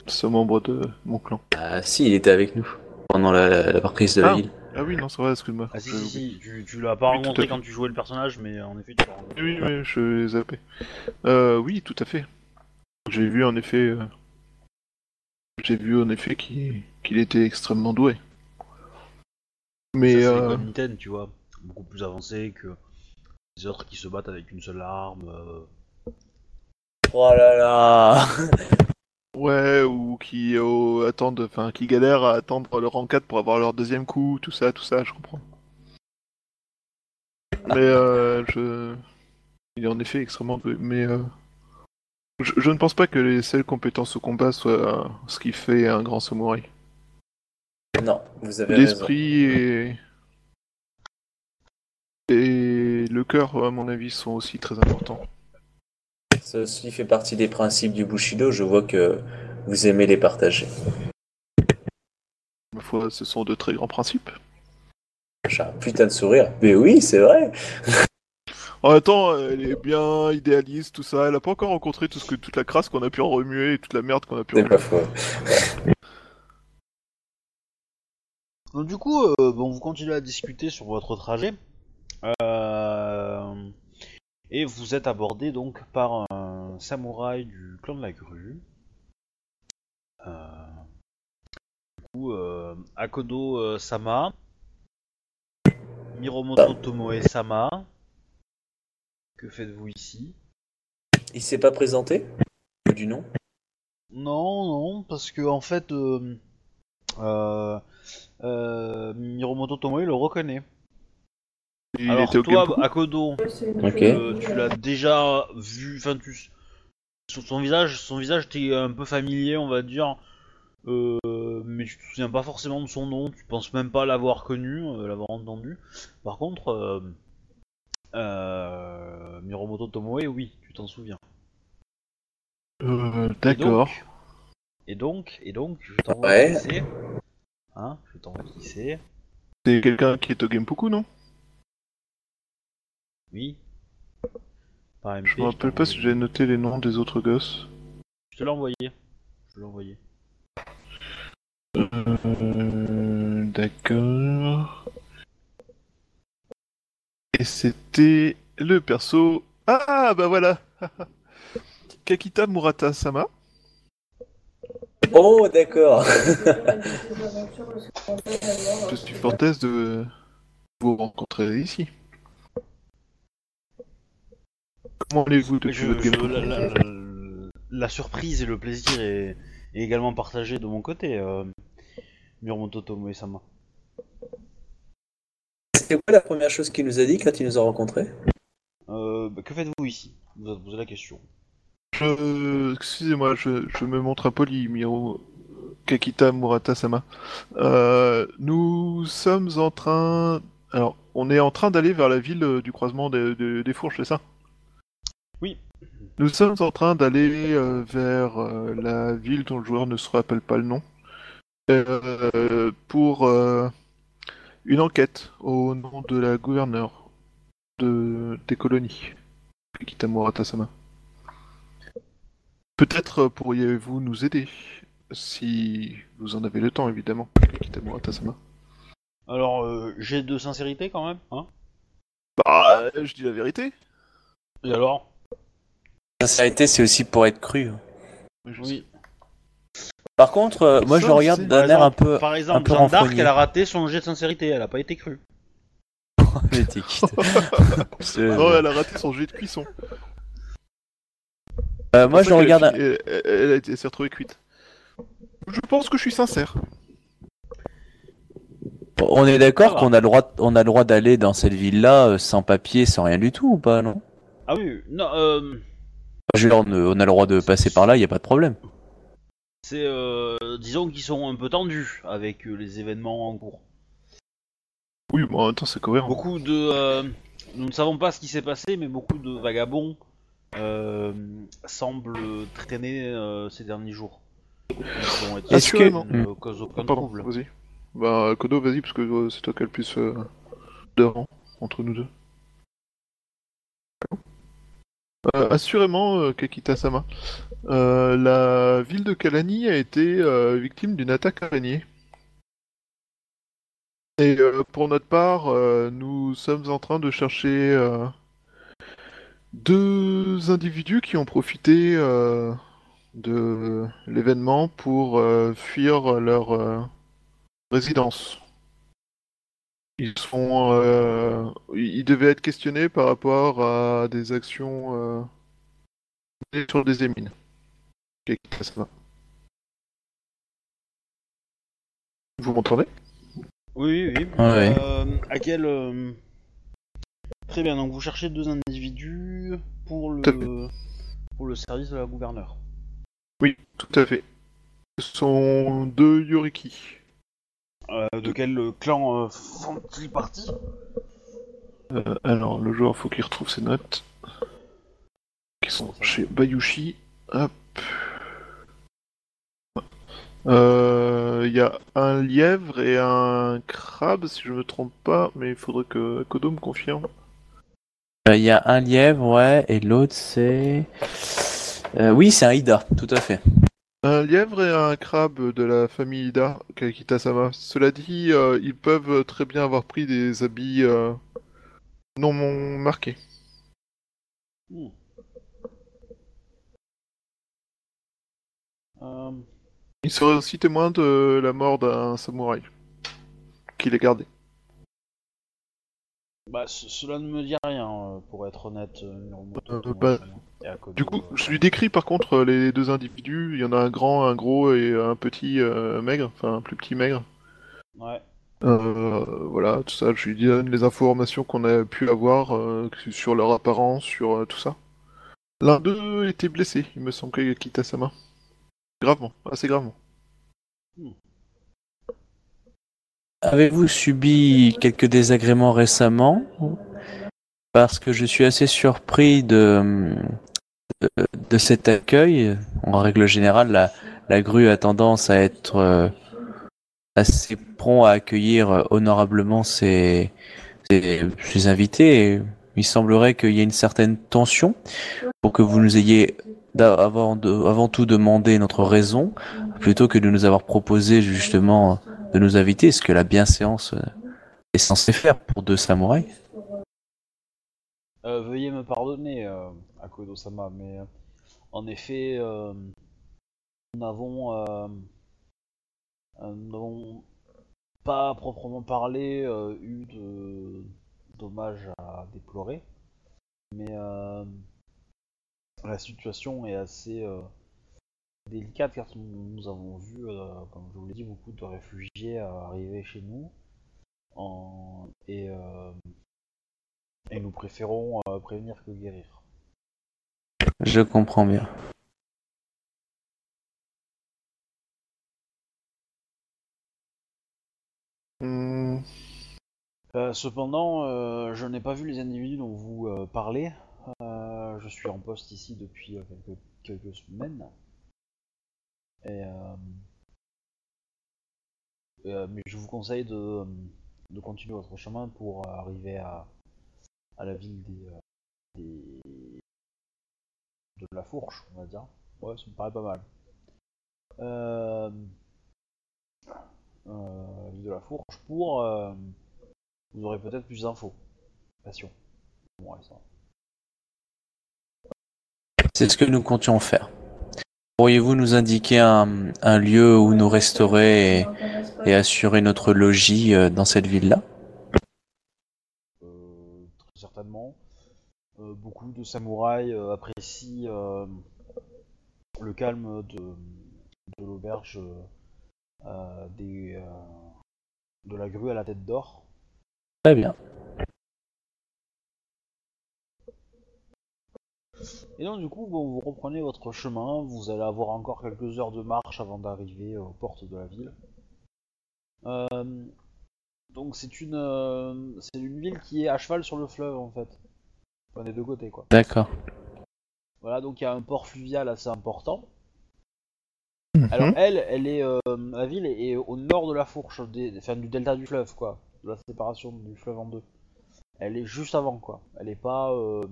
ce membre de mon clan. Ah si, il était avec nous pendant la, la, la reprise de la Ah. ville. Ah oui, non, c'est vrai, excuse-moi. Ah si, si, si, tu, tu l'as pas Oui, tout à rencontré quand tu jouais le personnage, mais en effet, tu l'as rencontré. Oui, oui, je l'ai zappé. Euh, oui, tout à fait. J'ai vu en effet. euh, J'ai vu en effet qu'il qu'il était extrêmement doué. Mais c'est euh, comme tu vois, beaucoup plus avancé que les autres qui se battent avec une seule arme. euh. Oh là là ouais, ou qui euh, attendent, enfin, qui galèrent à attendre le rang 4 pour avoir leur deuxième coup, tout ça, tout ça, je comprends. Mais euh, je, il est en effet extrêmement doué. Mais euh, je, je ne pense pas que les seules compétences au combat soient euh, ce qui fait un grand samouraï. Non, vous avez raison. L'esprit et... et le cœur, à mon avis, sont aussi très importants. Ceci fait partie des principes du Bushido, je vois que vous aimez les partager. Ma foi, ce sont de très grands principes. J'ai un putain de sourire. Mais oui, c'est vrai En même temps, elle est bien idéaliste, tout ça. Elle a pas encore rencontré tout ce que, toute la crasse qu'on a pu en remuer et toute la merde qu'on a pu C'est remuer. pas faux. Donc du coup, euh, bon, vous continuez à discuter sur votre trajet. Euh, et vous êtes abordé donc par un samouraï du clan de la grue. Euh, du coup, euh, Akodo euh, Sama Miromoto Tomoe-sama. Que faites-vous ici? Il s'est pas présenté? Du nom? Non, non, parce que en fait, euh, Miromoto Tomoe le reconnaît. Il Alors était au toi, Akodo, euh, tu l'as déjà vu, enfin tu, sur son visage, son visage t'est un peu familier, on va dire, euh, mais tu te souviens pas forcément de son nom, tu penses même pas l'avoir connu, euh, l'avoir entendu. Par contre, euh, euh, Miromoto Tomoe, oui, tu t'en souviens. Euh, D'accord. Et donc, et donc, je t'envoie Ouais. qui c'est. Hein, je t'envoie qui c'est. C'est quelqu'un qui est au Genpoku, non? Oui. Par MP, Je me rappelle pas si j'ai noté les noms des autres gosses. Je te l'ai envoyé. Je l'ai envoyé. Euh, D'accord. Et c'était le perso. Ah bah voilà Kakita Murata-sama. Oh, d'accord. Je suis fort aise de vous rencontrer ici. Comment allez-vous depuis Je- votre je- Genpoku la, la- la- la surprise et le plaisir est, est également partagé de mon côté, euh, Miromoto Tomoe-sama. C'était quoi la première chose qu'il nous a dit quand il nous a rencontrés? Euh, bah, que faites-vous ici? Vous avez posé la question. Je... Excusez-moi, je, je me montre impoli, Miro Kakita Murata-sama. Euh, nous sommes en train... Alors, on est en train d'aller vers la ville euh, du croisement des, des- des fourches, c'est ça? Oui. Nous sommes en train d'aller euh, vers euh, la ville dont le joueur ne se rappelle pas le nom. euh, pour euh, une enquête au nom de la gouverneure de... des colonies. Kakita Murata-sama. Peut-être pourriez-vous nous aider, si vous en avez le temps, évidemment. Kakita Murata-sama. Alors, euh, j'ai de sincérité quand même, hein? Bah, je dis la vérité. Et alors? Sincérité, c'est aussi pour être cru. Je Oui. Par contre, euh, moi je le regarde d'un air un peu. Par exemple, peu Jeanne d'Arc, elle a raté son jet de sincérité, elle a pas été crue. J'étais quitte. Je- sais- Oh, elle a raté son jet de cuisson. Euh, moi je le regarde. Elle, elle- elle a été- elle s'est retrouvée cuite. Je pense que je suis sincère. On est d'accord va. qu'on a le droit, on a le droit d'aller dans cette ville-là euh, sans papier, sans rien du tout ou pas, non? Ah oui, non, euh, on, on a le droit de passer par là, y a pas de problème. c'est, euh, disons qu'ils sont un peu tendus avec euh, les événements en cours. Oui, mais en même temps, c'est cohérent. Beaucoup de, euh, nous ne savons pas ce qui s'est passé, mais beaucoup de vagabonds euh, semblent traîner euh, ces derniers jours. Ils vont être Est-ce que- certains, ne causent aucun Pardon, trouble. vas-y. Bah, Kodo, vas-y, parce que euh, c'est toi qui as le plus euh, devant, entre nous deux. Euh, assurément, euh, Kakita-sama. Euh, la ville de Kalani a été victime d'une attaque araignée. Et pour notre part, nous sommes en train de chercher deux individus qui ont profité de l'événement pour fuir leur résidence. Ils sont, euh, ils devaient être questionnés par rapport à des actions euh, sur des émines. Ok, ça va. Vous m'entendez? Oui, oui, oui. Ouais. Euh, à quel euh, Très bien. Donc vous cherchez deux individus pour le pour le service de la gouverneure. Oui, tout à fait. Ce sont deux Yoriki. Euh, de quel euh, clan euh, font-ils partie? Euh, alors, le joueur, faut qu'il retrouve ses notes. Qui sont chez Bayushi. Hop. Euh, Il y a un lièvre et un crabe, si je me trompe pas, mais il faudrait que Kodo me confirme. Il y a un lièvre, ouais, et l'autre c'est. Euh, oui, c'est un Ida, tout à fait. Un lièvre et un crabe de la famille Ida, Kakita-sama. Cela dit, euh, ils peuvent très bien avoir pris des habits euh, non marqués. Euh, Ils seraient aussi témoins de la mort d'un samouraï. Qui les gardait. Bah, ce- cela ne me dit rien, euh, pour être honnête, euh, Euh, bah, Du coup, je lui décris par contre les deux individus. Il y en a un grand, un gros et un petit maigre, enfin un plus petit maigre. Ouais. Euh, voilà, tout ça. Je lui donne les informations qu'on a pu avoir euh, sur leur apparence, sur euh, tout ça. L'un d'eux était blessé, il me semble qu'il quittait sa main. Gravement, assez gravement. Avez-vous subi quelques désagréments récemment? Parce que je suis assez surpris de, de, cet accueil. En règle générale, la, la grue a tendance à être euh, assez prompt à accueillir honorablement ses, ses, invités. Il semblerait qu'il y ait une certaine tension pour que vous nous ayez avant, de, avant tout demandé notre raison, plutôt que de nous avoir proposé justement de nous inviter, ce que la bienséance euh, est censée faire pour deux samouraïs. Euh, veuillez me pardonner, euh, Akodo-sama, mais euh, en effet, nous n'avons pas proprement parlé eu de à déplorer, mais la situation est assez délicate car nous, avons vu, euh, comme je vous l'ai dit, beaucoup de réfugiés euh, arriver chez nous en, et euh, et nous préférons euh, prévenir que guérir. Je comprends bien. Cependant, je n'ai pas vu les individus dont vous parlez. Je suis en poste ici depuis quelques, quelques semaines. Euh, euh, mais je vous conseille de, de continuer votre chemin pour arriver à, à la ville des, euh, de la Fourche, on va dire. Ouais, ça me paraît pas mal. Euh, ville de la Fourche pour vous aurez peut-être plus d'infos. Passion. C'est ce que nous comptions faire. Pourriez-vous nous indiquer un, un lieu où nous resterait et, et assurer notre logis euh, dans cette ville-là? Euh, très certainement. Euh, beaucoup de samouraïs euh, apprécient le calme de, de l'auberge de la grue à la tête d'or. Très bien. Et donc du coup, bon, vous reprenez votre chemin, vous allez avoir encore quelques heures de marche avant d'arriver aux portes de la ville. Euh, donc c'est une, euh, c'est une ville qui est à cheval sur le fleuve en fait. Enfin, des deux côtés quoi. D'accord. Voilà, donc il y a un port fluvial assez important. mhm. Alors elle, elle est, euh, la ville est, est au nord de la fourche, des, enfin, du delta du fleuve quoi, de la séparation du fleuve en deux. Elle est juste avant quoi. Elle est pas, euh,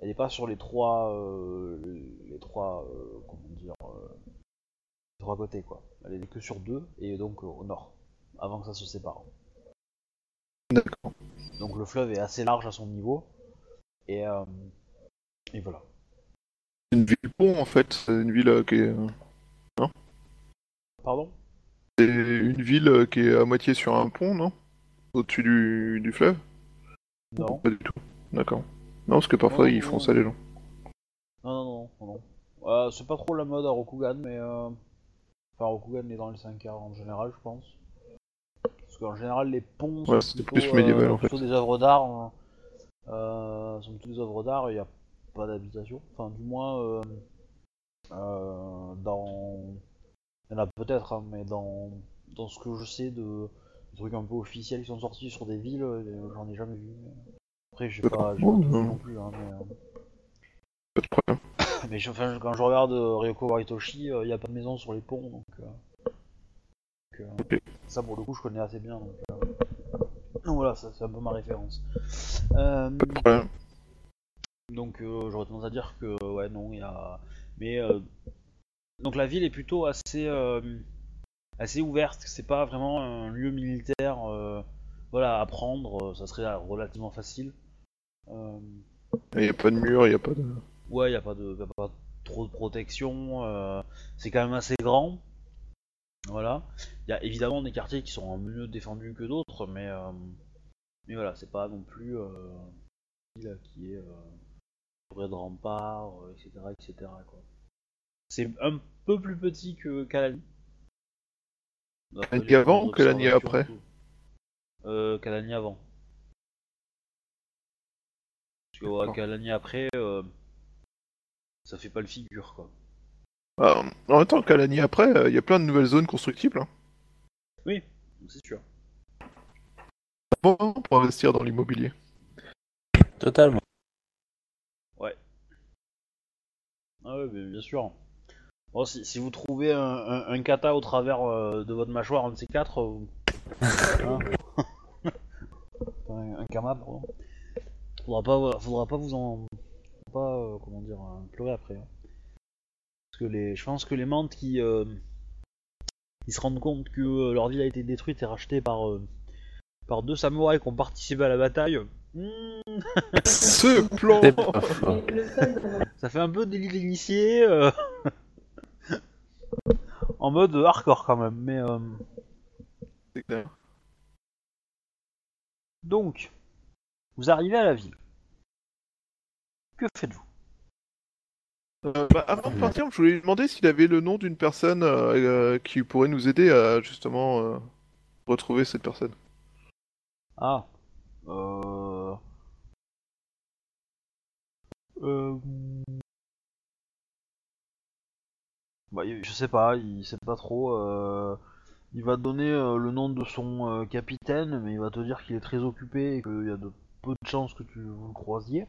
elle est pas sur les trois, euh, les trois, euh, comment dire, euh, les trois côtés quoi. Elle est que sur deux et donc au nord, avant que ça se sépare. D'accord. Donc le fleuve est assez large à son niveau et, euh, et voilà. C'est une ville pont en fait. C'est une ville qui est, euh, Pardon? C'est une ville qui est à moitié sur un pont, non? Au-dessus du, du fleuve? Non. Pas du tout. D'accord. Non, parce que parfois ils font ça les gens. Non, non, non. Euh, c'est pas trop la mode à Rokugan, mais. Euh... Enfin, Rokugan est dans les 5 quarts en général, je pense. Parce qu'en général, les ponts Ouais, sont plutôt, plus médiéval, euh, en fait. plutôt des œuvres d'art. hein. Euh, sont plutôt des œuvres d'art, il n'y a pas d'habitation. Enfin, du moins, euh, dans. Il y en a peut-être, hein, mais dans... dans ce que je sais de des trucs un peu officiels qui sont sortis sur des villes, j'en ai jamais vu. Après, j'ai D'accord. pas, vu non. plus. Hein, mais, euh, Pas de problème. mais je- enfin, quand je regarde euh, Ryoko Waritoshi, il n'y a pas de maison sur les ponts, donc, euh, donc, euh, ça pour le coup je connais assez bien. Donc, euh, donc voilà, ça, c'est un peu ma référence. Euh, Pas de problème. donc euh, j'aurais tendance à dire que ouais non, il y a... Mais euh, donc la ville est plutôt assez, euh, assez ouverte, c'est pas vraiment un lieu militaire euh, voilà, à prendre, euh, ça serait relativement facile. Euh, Il n'y a pas de mur, il n'y a pas de. Ouais, y a pas de, y a pas trop de protection. euh, c'est quand même assez grand. Voilà. Il y a évidemment des quartiers qui sont mieux défendus que d'autres, mais euh, Mais voilà, c'est pas non plus euh, une ville qui est euh, de remparts, etc., etc. Quoi. C'est un peu plus petit que. D'après Kalani les avant ou observations, après. Euh, Kalani avant. Que ouais, D'accord. Kalani après, euh, ça fait pas le figure quoi. Ah, en même temps, Kalani après, euh, il y a plein de nouvelles zones constructibles. Hein. Oui, c'est sûr. Bon, pour investir dans l'immobilier? Totalement. Ah ouais, mais bien sûr. Bon, si, si vous trouvez un, un- un kata au travers euh, de votre mâchoire, un de ces quatre, euh, vous- hein un, un kama, pardon. Faudra pas, faudra pas vous en, pas euh, comment dire, euh, pleurer après. hein. Parce que les, je pense que les mantes qui, euh, ils se rendent compte que euh, leur ville a été détruite et rachetée par, euh, par deux samouraïs qui ont participé à la bataille. hmm, Ce plan. Ça fait un peu délit d'initié. euh, en mode hardcore quand même. Mais euh, C'est clair. donc, vous arrivez à la ville. Que faites-vous? Euh, bah, avant de partir, je voulais lui demander s'il avait le nom d'une personne euh, euh, qui pourrait nous aider à justement euh, retrouver cette personne. Ah. Euh... Euh... Bah, je sais pas, il sait pas trop. euh, Il va te donner euh, le nom de son euh, capitaine, mais il va te dire qu'il est très occupé et qu'il y a de peu de chances que tu vous le croisiez.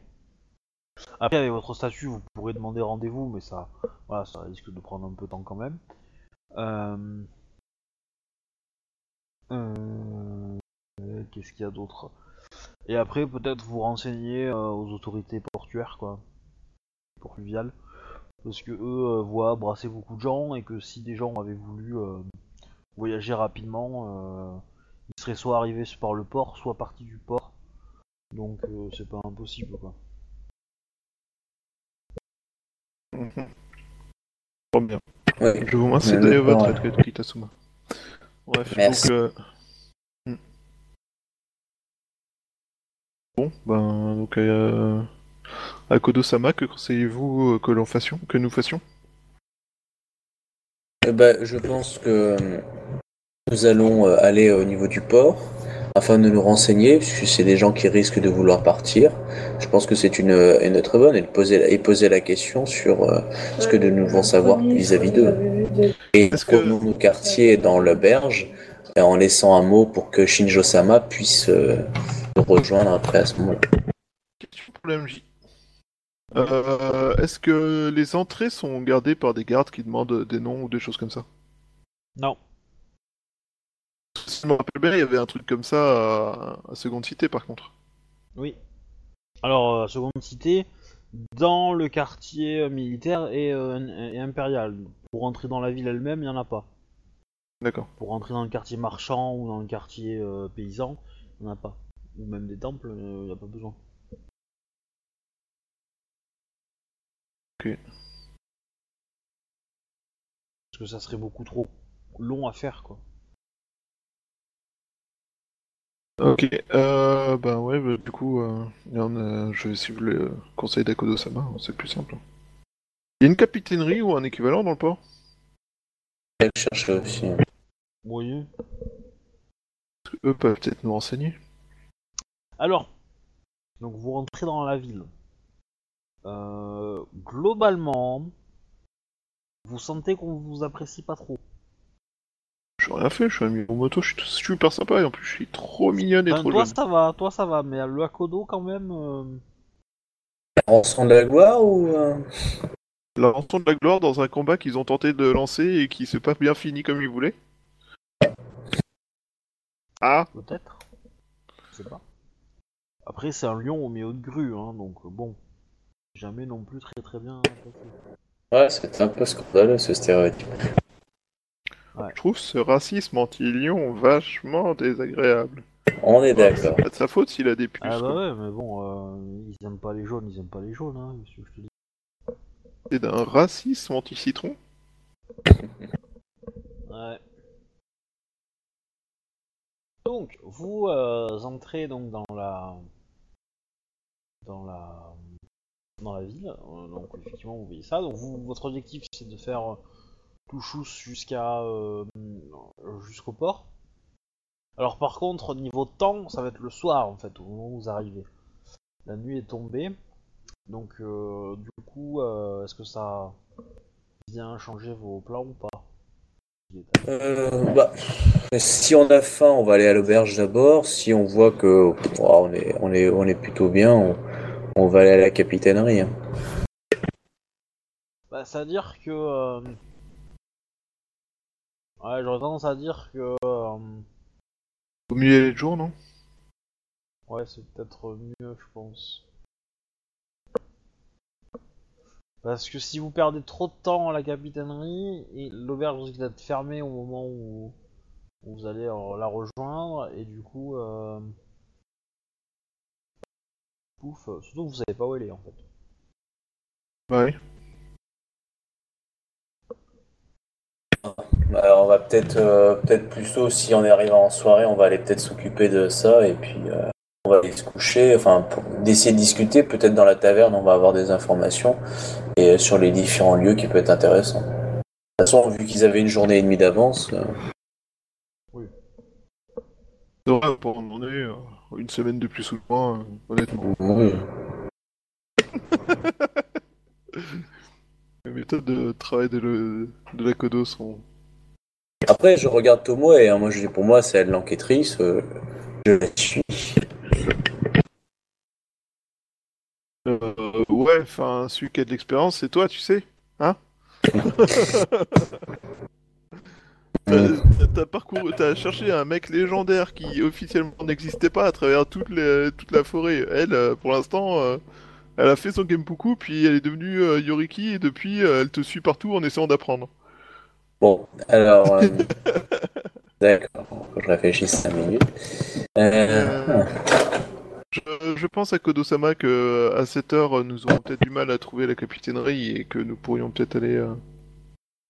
Après, avec votre statut, vous pourrez demander rendez-vous, mais ça, voilà, ça risque de prendre un peu de temps quand même. Euh... Euh... Qu'est-ce qu'il y a d'autre? Et après, peut-être vous renseigner euh, aux autorités portuaires, quoi. Pour fluvial. Parce que eux voient brasser beaucoup de gens et que si des gens avaient voulu voyager rapidement, ils seraient soit arrivés par le port, soit partis du port. Donc euh, c'est pas impossible, quoi. Trop bien. Ouais. Je vous remercie d'accord, votre ouais. aide, Kitasuma. Bref, Merci. donc... euh, hmm. Bon, ben, donc... Euh... À Kodo-sama, que conseillez-vous euh, que l'on fassions, que nous fassions? Eh ben, je pense que euh, nous allons aller au niveau du port afin de nous renseigner, puisque c'est des gens qui risquent de vouloir partir. Je pense que c'est une, une très bonne et, de poser, la- et poser la question sur euh, ce que nous devons savoir vis-à-vis d'eux. Et Est-ce que- nos quartiers dans l'auberge euh, en laissant un mot pour que Shinjo-sama puisse euh, nous rejoindre après à ce moment-là. Question pour le MJ. Euh, Est-ce que les entrées sont gardées par des gardes qui demandent des noms ou des choses comme ça? Non. Si je me rappelle bien, il y avait un truc comme ça à, à Seconde Cité par contre. Oui. Alors, euh, seconde cité, dans le quartier euh, militaire et, euh, et impérial. Pour entrer dans la ville elle-même, il n'y en a pas. D'accord. Pour rentrer dans le quartier marchand ou dans le quartier paysan, il n'y en a pas. Ou même des temples, il n'y a pas besoin. Ok. Parce que ça serait beaucoup trop long à faire, quoi. Ok, euh, bah ouais, bah, du coup, euh, a- je vais suivre le conseil d'Akodo-sama, hein, c'est plus simple. Il y a une capitainerie ou un équivalent dans le port? Elle cherche aussi. Vous voyez Eux peuvent peut-être nous renseigner. Alors, donc vous rentrez dans la ville. Euh, globalement, vous sentez qu'on vous apprécie pas trop. Je rien fait, je suis un moto, je suis tout- super sympa et en plus je suis trop mignonne et Enfin, trop toi jeune. ça va, toi ça va, mais le Akodo quand même. euh, On sent de la gloire ou euh, La rançon de la gloire dans un combat qu'ils ont tenté de lancer et qui s'est pas bien fini comme ils voulaient. Ah Peut-être. Je sais pas. Après, c'est un lion au milieu de grue, hein, donc euh, bon. Jamais non plus très très bien passé. Ouais, c'est un peu scandaleux ce stéréotype. Je trouve ce racisme anti-lion vachement désagréable. On est C'est d'accord. pas de sa faute s'il a des puces. Ah bah quoi. ouais, mais bon, euh, ils aiment pas les jaunes, ils aiment pas les jaunes, hein, qu'est-ce que je te dis. C'est d'un racisme anti-citron. Ouais. Donc, vous euh, entrez donc dans la dans la dans la ville. Euh, donc effectivement, vous voyez ça. Donc vous, votre objectif, c'est de faire tout chousse jusqu'à euh, jusqu'au port. Alors par contre, niveau temps, ça va être le soir en fait, au moment où vous arrivez. La nuit est tombée. Donc euh, du coup, euh, est-ce que ça vient changer vos plans ou pas? Euh, bah, si on a faim, on va aller à l'auberge d'abord. Si on voit que oh, on, est, on, est, on est plutôt bien, on, on va aller à la capitainerie. hein. Bah, c'est-à-dire que. Ouais, j'aurais tendance à dire que. euh, Au mieux y aller de jour, non? Ouais, c'est peut-être mieux, je pense. Parce que si vous perdez trop de temps à la capitainerie, et l'auberge risque d'être fermée au moment où, où vous allez euh, la rejoindre, et du coup. Euh... Pouf, euh, surtout que vous savez pas où elle est en fait. Ouais. Alors, on va peut-être euh, peut-être plus tôt, si on est arrivé en soirée, on va aller peut-être s'occuper de ça et puis euh, on va aller se coucher. Enfin, pour d'essayer de discuter, peut-être dans la taverne, on va avoir des informations et euh, sur les différents lieux qui peut être intéressant. De toute façon, vu qu'ils avaient une journée et demie d'avance, euh, vrai, pour en est euh, une semaine de plus ou de moins, euh, honnêtement. oui. Les méthodes de travail de, le- de la Codo sont. Après, je regarde Tomo et hein, moi, je dis pour moi, c'est elle l'enquêtrice. euh, je la suis. Euh, ouais, enfin, celui qui a de l'expérience, c'est toi, tu sais Hein T'as t'as parcouru, t'as cherché un mec légendaire qui officiellement n'existait pas à travers toute, les- toute la forêt. Elle, euh, pour l'instant, euh, elle a fait son Genpuku, puis elle est devenue euh, Yoriki, et depuis, euh, elle te suit partout en essayant d'apprendre. Bon, alors. euh, D'accord, je réfléchisse 5 minutes. Euh, Je, je pense à Kodo-sama que à cette heure, nous aurons peut-être du mal à trouver la capitainerie et que nous pourrions peut-être aller. euh,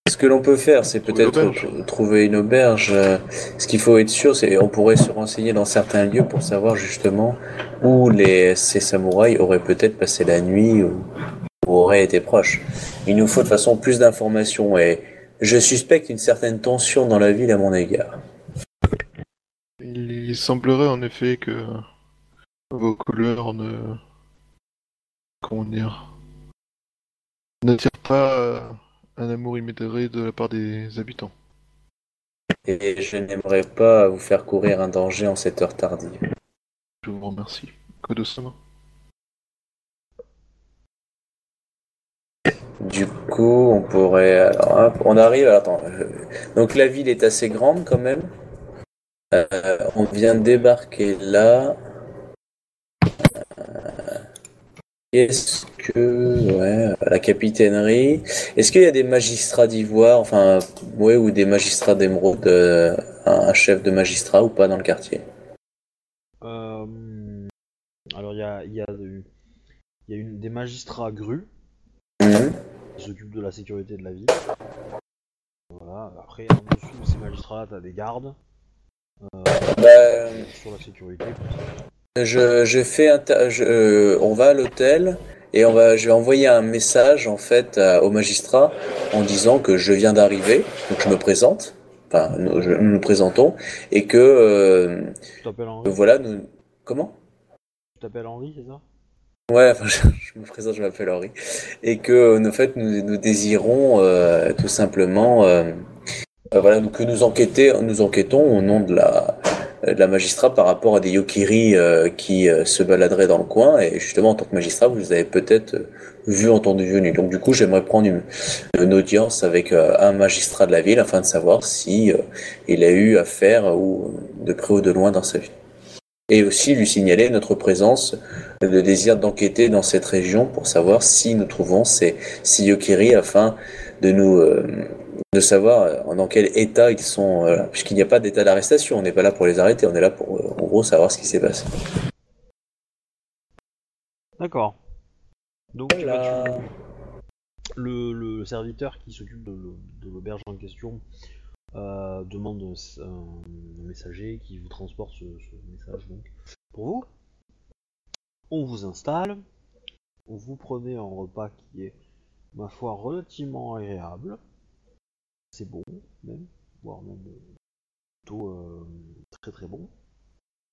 Ce que l'on peut faire, c'est peut-être trouver une auberge. Euh, Ce qu'il faut être sûr, c'est on pourrait se renseigner dans certains lieux pour savoir justement où les, ces samouraïs auraient peut-être passé la nuit ou, ou auraient été proches. Il nous faut de toute façon plus d'informations et je suspecte une certaine tension dans la ville à mon égard. Il semblerait en effet que vos couleurs ne. Comment dire n'attirent pas euh, un amour immédiat de la part des habitants. Et je n'aimerais pas vous faire courir un danger en cette heure tardive. Je vous remercie. Kodo-sama. Du coup, on pourrait. Alors, on arrive. attends. euh, Donc la ville est assez grande quand même. Euh, on vient de débarquer là. Euh, Est-ce que. Ouais, la capitainerie. Est-ce qu'il y a des magistrats d'ivoire, enfin, ouais, ou des magistrats d'émeraude, un chef de magistrat ou pas dans le quartier? Alors il y a, y, a y a une, des magistrats grues. Qui s'occupent de la sécurité de la ville. Voilà. Après, en dessous de ces magistrats, t'as des gardes Bah, sur la sécurité. Je, je fais je- euh, on va à l'hôtel et on va, je vais envoyer un message en fait à- au magistrat en disant que je viens d'arriver, donc je me présente, enfin nous, je- nous nous présentons et que euh, Tu t'appelles Henri? voilà nous comment? Tu t'appelles Henri, c'est ça? Ouais, enfin, je, je me présente, je m'appelle Henri. Et que en fait nous, nous désirons euh, tout simplement euh, euh, voilà que nous enquêter, nous enquêtons au nom de la de la magistrat par rapport à des yokiri euh, qui euh, se baladeraient dans le coin. Et justement en tant que magistrat vous avez peut-être euh, vu entendu venu. Donc du coup j'aimerais prendre une, une audience avec euh, un magistrat de la ville afin de savoir si euh, il a eu affaire ou de près ou de loin dans sa vie et aussi lui signaler notre présence le désir d'enquêter dans cette région pour savoir si nous trouvons ces, ces yokiri afin de nous euh, de savoir euh, dans quel état ils sont euh, puisqu'il n'y a pas d'état d'arrestation on n'est pas là pour les arrêter on est là pour euh, en gros savoir ce qui s'est passé D'accord. Donc Voilà. tu- le, le serviteur qui s'occupe de l'auberge en question euh, demande un, un messager qui vous transporte ce, ce message donc pour vous. On vous installe, vous prenez un repas qui est, ma foi, relativement agréable. C'est bon, même, voire même euh, plutôt euh, très très bon.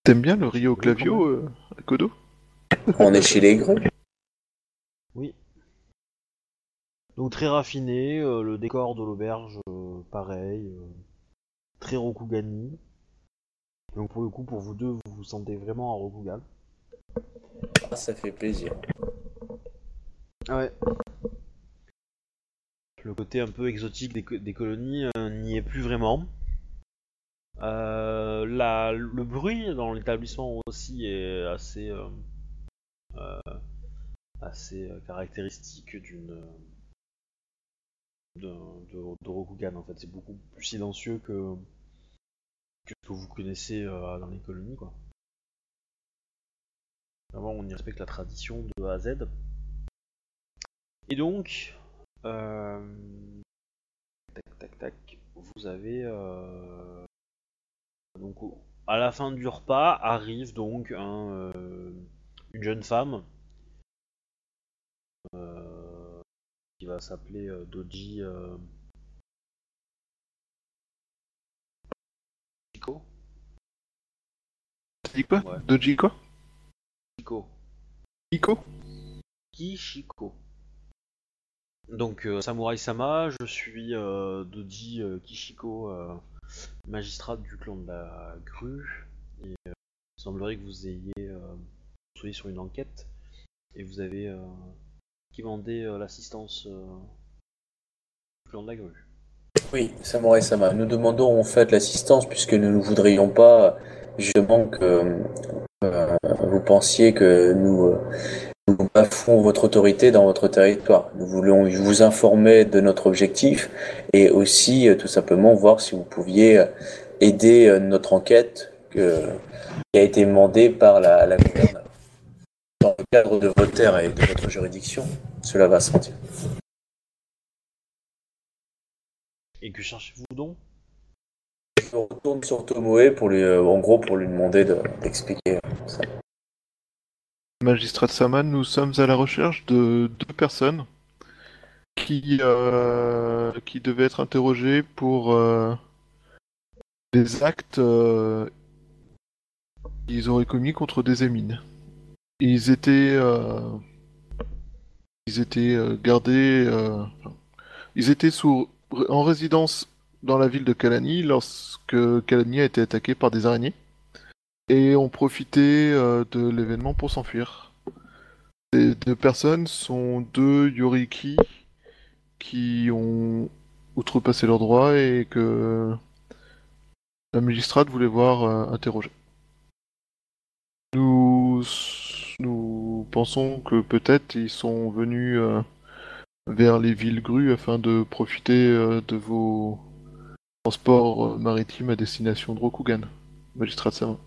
T'aimes bien le Rio Clavio, euh, à Kodo? On est chez les grues. Oui. Donc très raffiné, euh, le décor de l'auberge, euh, pareil, euh, très Rokugani. Donc pour le coup, pour vous deux, vous vous sentez vraiment à Rokugan. Ah, ça fait plaisir. Ouais. Le côté un peu exotique des, co- des colonies euh, n'y est plus vraiment. Euh, la- le bruit dans l'établissement aussi est assez, euh, assez caractéristique d'une de, Rokugan en fait. C'est beaucoup plus silencieux que, que ce que vous connaissez euh, dans les colonies quoi. On y respecte la tradition de A à Z. Et donc, euh, tac tac tac, vous avez euh, donc à la fin du repas arrive donc un, une jeune femme qui va s'appeler euh, Doji. T'as dit quoi Ouais. Doji quoi Chiko. Iko Kishiko. Donc euh, Samurai Sama, je suis euh, Doji euh, Kishiko, magistrat du clan de la grue. Et il semblerait que vous ayez vous soyez sur une enquête et vous avez euh, demandé euh, l'assistance euh, du clan de la. Oui, Samurai Sama, nous demandons en fait l'assistance puisque nous ne voudrions pas justement que euh, vous pensiez que nous, euh, bafouons votre autorité dans votre territoire. Nous voulons vous informer de notre objectif et aussi euh, tout simplement voir si vous pouviez euh, aider euh, notre enquête qui a été demandée par la, la. Dans le cadre de vos terres et de votre juridiction, cela va sans dire. Et que cherchez-vous donc? Je retourne sur Tomoe pour lui, euh, en gros, pour lui demander de- d'expliquer euh, ça. Magistrat Saman, nous sommes à la recherche de deux personnes qui, euh, qui devaient être interrogées pour euh, des actes euh, qu'ils auraient commis contre des émines. Ils étaient, euh, ils étaient euh, gardés, euh, ils étaient sous, en résidence dans la ville de Kalani lorsque Kalani a été attaqué par des araignées et ont profité de l'événement pour s'enfuir. Ces deux personnes sont deux Yoriki qui ont outrepassé leurs droits et que la magistrate voulait voir interroger. Nous, nous pensons que peut-être ils sont venus euh, vers les villes grues afin de profiter euh, de vos transports euh, maritimes à destination de Rokugan, magistrat Sama.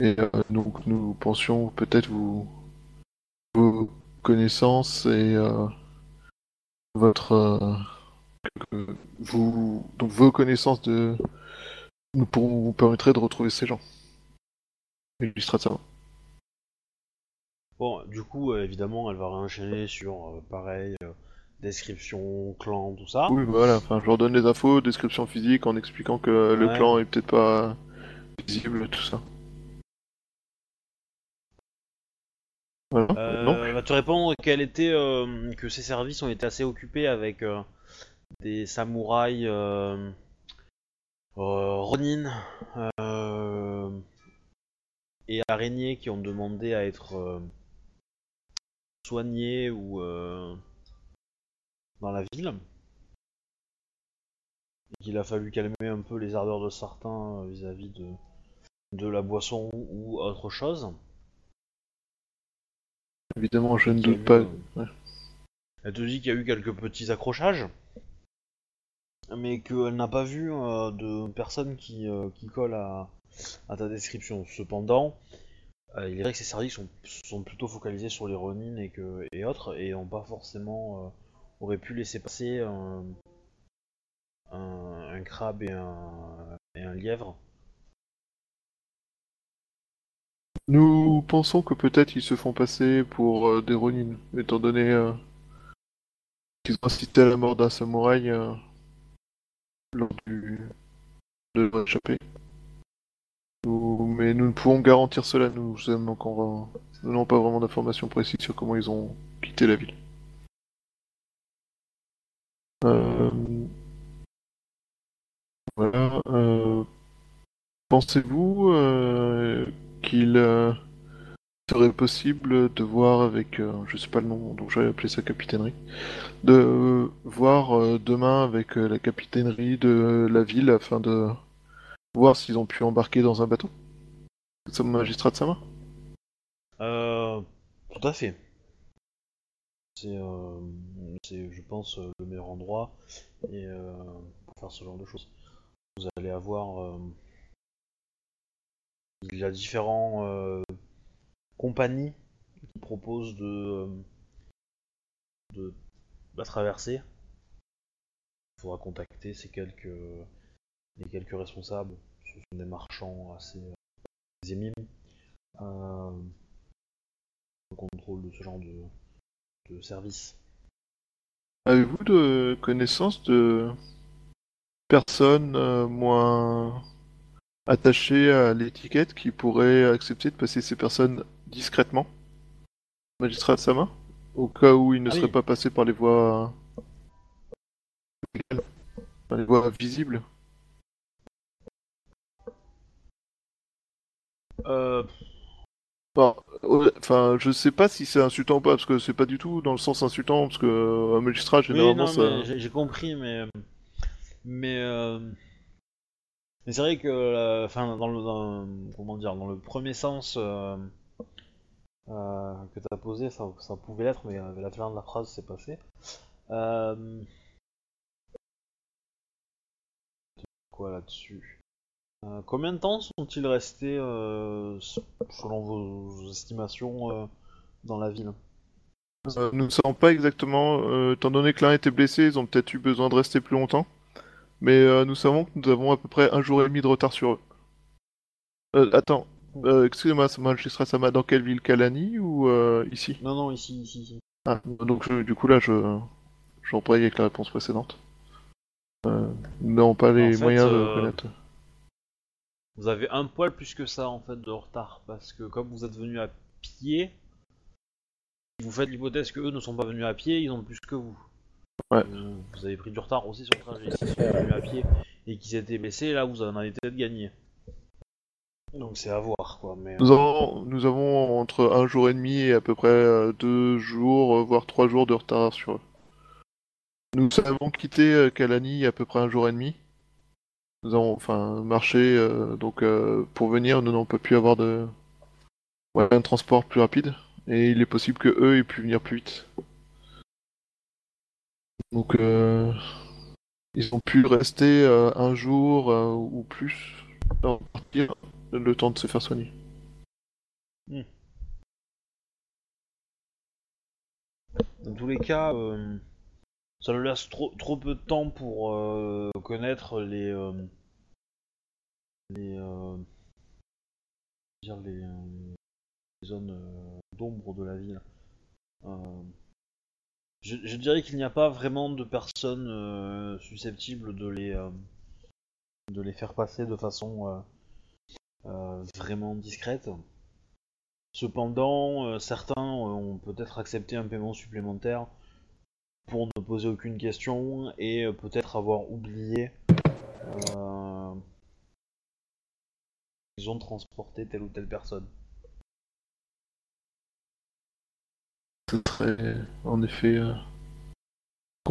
Et donc nous pensions peut-être vous vos connaissances et votre vous vos connaissances de nous permettraient de retrouver ces gens. Bon, du coup, euh, évidemment, elle va réenchaîner sur euh, pareil, euh, description, clan, tout ça. Oui, voilà. Enfin, je leur donne les infos, description physique, en expliquant que le Ouais. clan est peut-être pas visible, tout ça. Voilà. Euh, Donc, elle va te répondre qu'elle était, euh, que ses services ont été assez occupés avec euh, des samouraïs Ronin et araignées qui ont demandé à être soignés ou euh, dans la ville. Et qu'il a fallu calmer un peu les ardeurs de certains euh, vis-à-vis de, de la boisson ou autre chose. évidemment, je ne doute pas. euh, ouais. Elle te dit qu'il y a eu quelques petits accrochages, mais qu'elle n'a pas vu euh, de personnes qui, euh, qui collent à, à ta description. Cependant, euh, il est vrai que ses services sont, plutôt focalisés sur les Ronin et, autres, et n'ont pas forcément euh, auraient pu laisser passer un, crabe et un, lièvre. Nous pensons que peut-être ils se font passer pour euh, des Ronin, étant donné qu'ils ont assisté à la mort d'un samouraï lors du... de leur échappée. Mais nous ne pouvons garantir cela, nous n'avons pas vraiment d'informations précises sur comment ils ont quitté la ville. Euh, Voilà. euh, Pensez-vous euh, qu'il serait possible de voir avec, je sais pas le nom, donc j'allais appeler ça capitainerie, de voir demain avec la capitainerie de la ville afin de voir s'ils ont pu embarquer dans un bateau mon magistrat de sa main Euh, tout à fait. C'est, euh, je pense, euh, le meilleur endroit et, euh, pour faire ce genre de choses. Vous allez avoir. euh, il y a différents compagnies qui proposent de, de la traverser. Il faudra contacter ces quelques, les quelques responsables. Ce sont des marchands assez euh, émimes. Euh, le contrôle de ce genre de, de service. Avez-vous de connaissances de personnes euh, moins attachées à l'étiquette qui pourraient accepter de passer ces personnes discrètement? Magistrat de sa main? Au cas où ils ne Ah seraient oui. pas passés par les voies légales, par les voies visibles? Euh, Enfin, ouais, Enfin, je sais pas si c'est insultant ou pas, parce que c'est pas du tout dans le sens insultant, parce que euh, un magistrat, oui, généralement, non, ça... mais j'ai j'ai compris, mais mais euh, mais c'est vrai que, enfin, dans le dans- comment dire, dans le premier sens euh, euh, que t'as posé, ça, ça pouvait l'être, mais la fin de la phrase, c'est passé. Euh, quoi là-dessus? Euh, Combien de temps sont-ils restés, euh, selon vos estimations, euh, dans la ville? Euh, nous ne savons pas exactement, euh, étant donné que l'un était blessé, ils ont peut-être eu besoin de rester plus longtemps. Mais nous savons que nous avons à peu près un jour et demi de retard sur eux. Euh, attends, euh, excusez-moi, magistrat Sama, dans quelle ville? Kalani ou euh, ici? Non, non, ici, ici, ici. Ah, donc je- du coup là, je j'embraye avec la réponse précédente. Euh, nous n'avons pas les En fait, moyens de connaître. Vous avez un poil plus que ça en fait de retard parce que comme vous êtes venu à pied, vous faites l'hypothèse que eux ne sont pas venus à pied, ils ont plus que vous. Ouais. Euh, Vous avez pris du retard aussi sur le trajet. S'ils sont venus à pied et qu'ils étaient blessés, là vous en avez peut-être gagné. Donc c'est à voir quoi. Mais Nous avons, nous avons entre un jour et demi et à peu près euh, deux jours, euh, voire trois jours de retard sur eux. Nous avons quitté euh, Kalani il y a à peu près un jour et demi. Nous avons enfin marché, euh, donc euh, pour venir, nous n'avons pas pu avoir de moyen de transport plus rapide. Et il est possible que eux aient pu venir plus vite. Donc euh, ils ont pu rester euh, un jour euh, ou plus avant de partir, le temps de se faire soigner. dans tous les cas, euh, ça leur laisse trop, trop peu de temps pour euh, connaître les euh, euh, les, les zones d'ombre de la ville. Je, je dirais qu'il n'y a pas vraiment de personnes susceptibles de les de les faire passer de façon vraiment discrète. Cependant, certains ont peut-être accepté un paiement supplémentaire pour ne poser aucune question et euh, peut-être avoir oublié euh, qu'ils ont transporté telle ou telle personne. Ce serait en effet euh,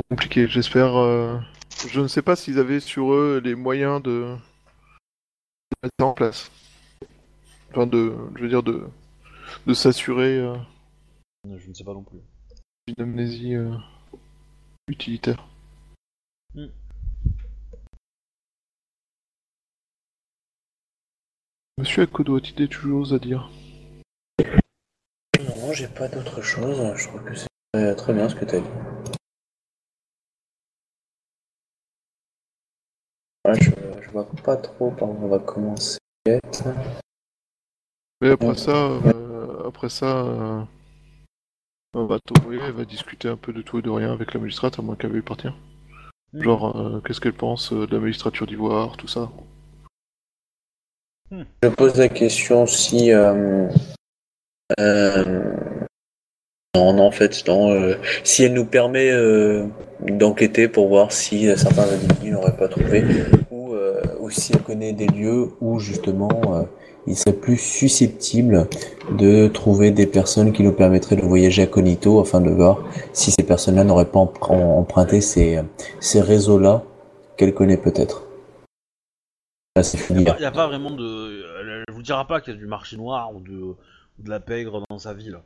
compliqué. J'espère. euh, Je ne sais pas s'ils avaient sur eux les moyens de, de mettre ça en place. Enfin, de, je veux dire, de, de s'assurer euh, Je ne sais pas non plus. d'une amnésie euh, utilitaire. Hmm. Monsieur Akodo, as-tu des choses à dire? Non, j'ai pas d'autre chose. Je crois que c'est très, bien ce que t'as dit. Ouais, je, je vois pas trop par où on va commencer. Mais après ça, euh, après ça, euh, on va Tomoe, elle va discuter un peu de tout et de rien avec la magistrate, à moins qu'elle veuille partir. Hmm. Genre, euh, qu'est-ce qu'elle pense euh, de la magistrature d'Ivoire, tout ça? Je pose la question si. euh, euh, non, non, en fait, non. euh, si elle nous permet euh, d'enquêter pour voir si certains individus n'auraient pas trouvé, ou, euh, ou si elle connaît des lieux où justement euh, il serait plus susceptible de trouver des personnes qui nous permettraient de voyager incognito afin de voir si ces personnes-là n'auraient pas empr- emprunté ces, ces réseaux-là qu'elle connaît peut-être. Là, c'est fini. Il n'y a pas vraiment de. Elle, vous dira pas qu'il y a du marché noir ou de, la pègre dans sa ville.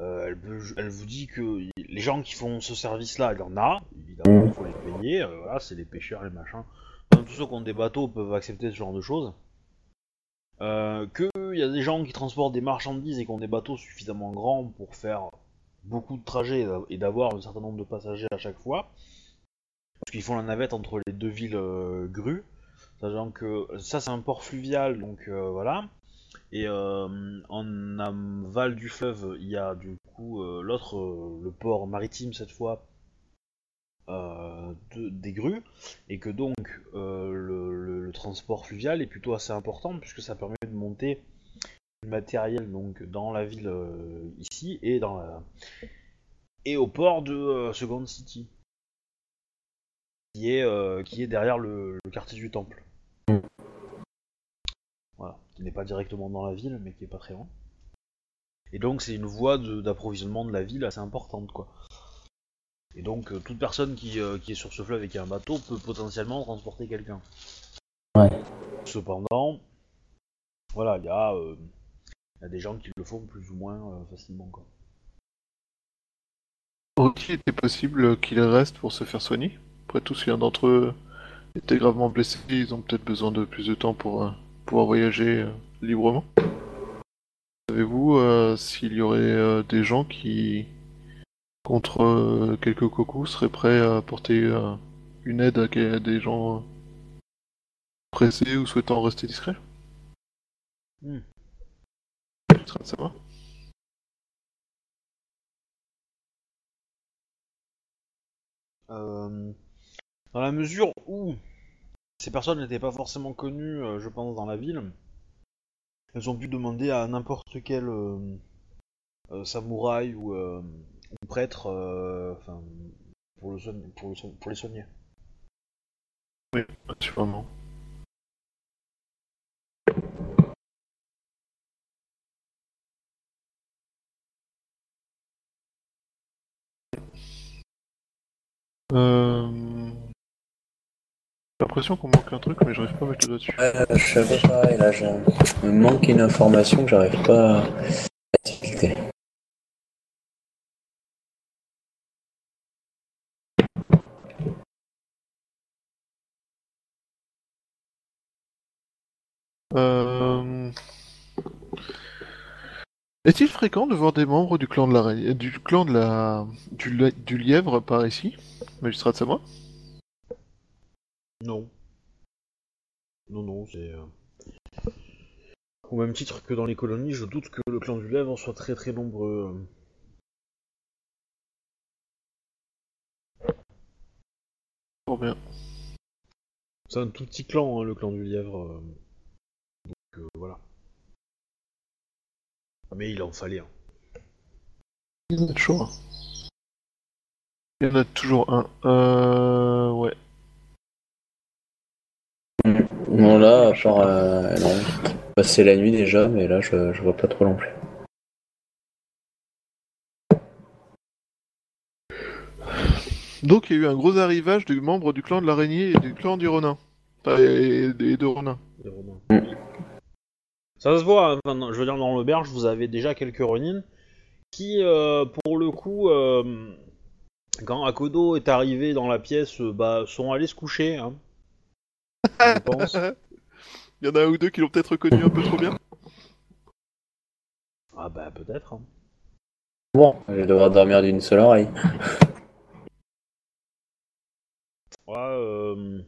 Euh, elle, peut- elle vous dit que les gens qui font ce service-là, il y en a. Évidemment, il faut les payer. euh, voilà, c'est les pêcheurs, les machins. Même tous ceux qui ont des bateaux peuvent accepter ce genre de choses. Euh, qu'il y a des gens qui transportent des marchandises et qui ont des bateaux suffisamment grands pour faire beaucoup de trajets et d'avoir un certain nombre de passagers à chaque fois. Parce qu'ils font la navette entre les deux villes euh, grues. Ça c'est un port fluvial, donc euh, voilà. Et euh, en aval du fleuve, il y a du coup l'autre, le port maritime cette fois, de- des grues, et que donc euh, le, transport fluvial est plutôt assez important puisque ça permet de monter du matériel donc dans la ville euh, ici et dans la et au port de euh, Second City, qui est euh, qui est derrière le, quartier du temple. Voilà, qui n'est pas directement dans la ville, mais qui est pas très loin. Et donc c'est une voie de- d'approvisionnement de, la ville assez importante, quoi. Et donc euh, toute personne qui, euh, qui est sur ce fleuve et qui a un bateau peut potentiellement transporter quelqu'un. Ouais. Cependant, voilà, il y, a, euh, il y a des gens qui le font plus ou moins euh, facilement, quoi. Aurait-il été possible qu'il reste pour se faire soigner? Après tout, si l'un d'entre eux était gravement blessé, ils ont peut-être besoin de plus de temps pour euh, pouvoir voyager euh, librement. Savez-vous euh, s'il y aurait euh, des gens qui, contre euh, quelques cocos, seraient prêts à apporter euh, une aide à, des gens euh, pressés ou souhaitant rester discrets Hmm. Ça va, ça va Euh, dans la mesure où ces personnes n'étaient pas forcément connues, je pense, dans la ville, elles ont pu demander à n'importe quel euh, euh, samouraï ou, ou prêtre euh, enfin, pour, le soigner- pour, le so- pour les soigner. Sûrement. Euh... J'ai l'impression qu'on manque un truc, mais j'arrive pas à mettre le doigt dessus. Euh, je pareil, là, je me manque une information que j'arrive pas à Euh... Est-il fréquent de voir des membres du clan de la ra- du clan de la du, li- du lièvre par ici, magistrat de Samoa Non. Non, non, c'est. euh, Au même titre que dans les colonies, je doute que le clan du Lèvre soit très très nombreux. euh. Fort bien. C'est un tout petit clan, hein, le clan du lièvre. Voilà. Mais il en fallait un. Il y en a toujours un. Il y en a toujours un. Euh... Ouais. Bon, là, part. Euh, non. Passer la nuit déjà, mais là, je, je vois pas trop non plus. Donc il y a eu un gros arrivage de membres du clan de l'araignée et du clan du Ronin. Enfin, et, et de Ronin. Romains. Ça se voit, hein, je veux dire, dans l'auberge, vous avez déjà quelques Ronin qui, euh, pour le coup, euh, quand Akodo est arrivé dans la pièce, euh, bah, sont allés se coucher. Hein, je pense. Il y en a un ou deux qui l'ont peut-être reconnu un peu trop bien. Ah bah peut-être. hein. Bon, je vais devoir dormir d'une seule oreille. Ouais, euh,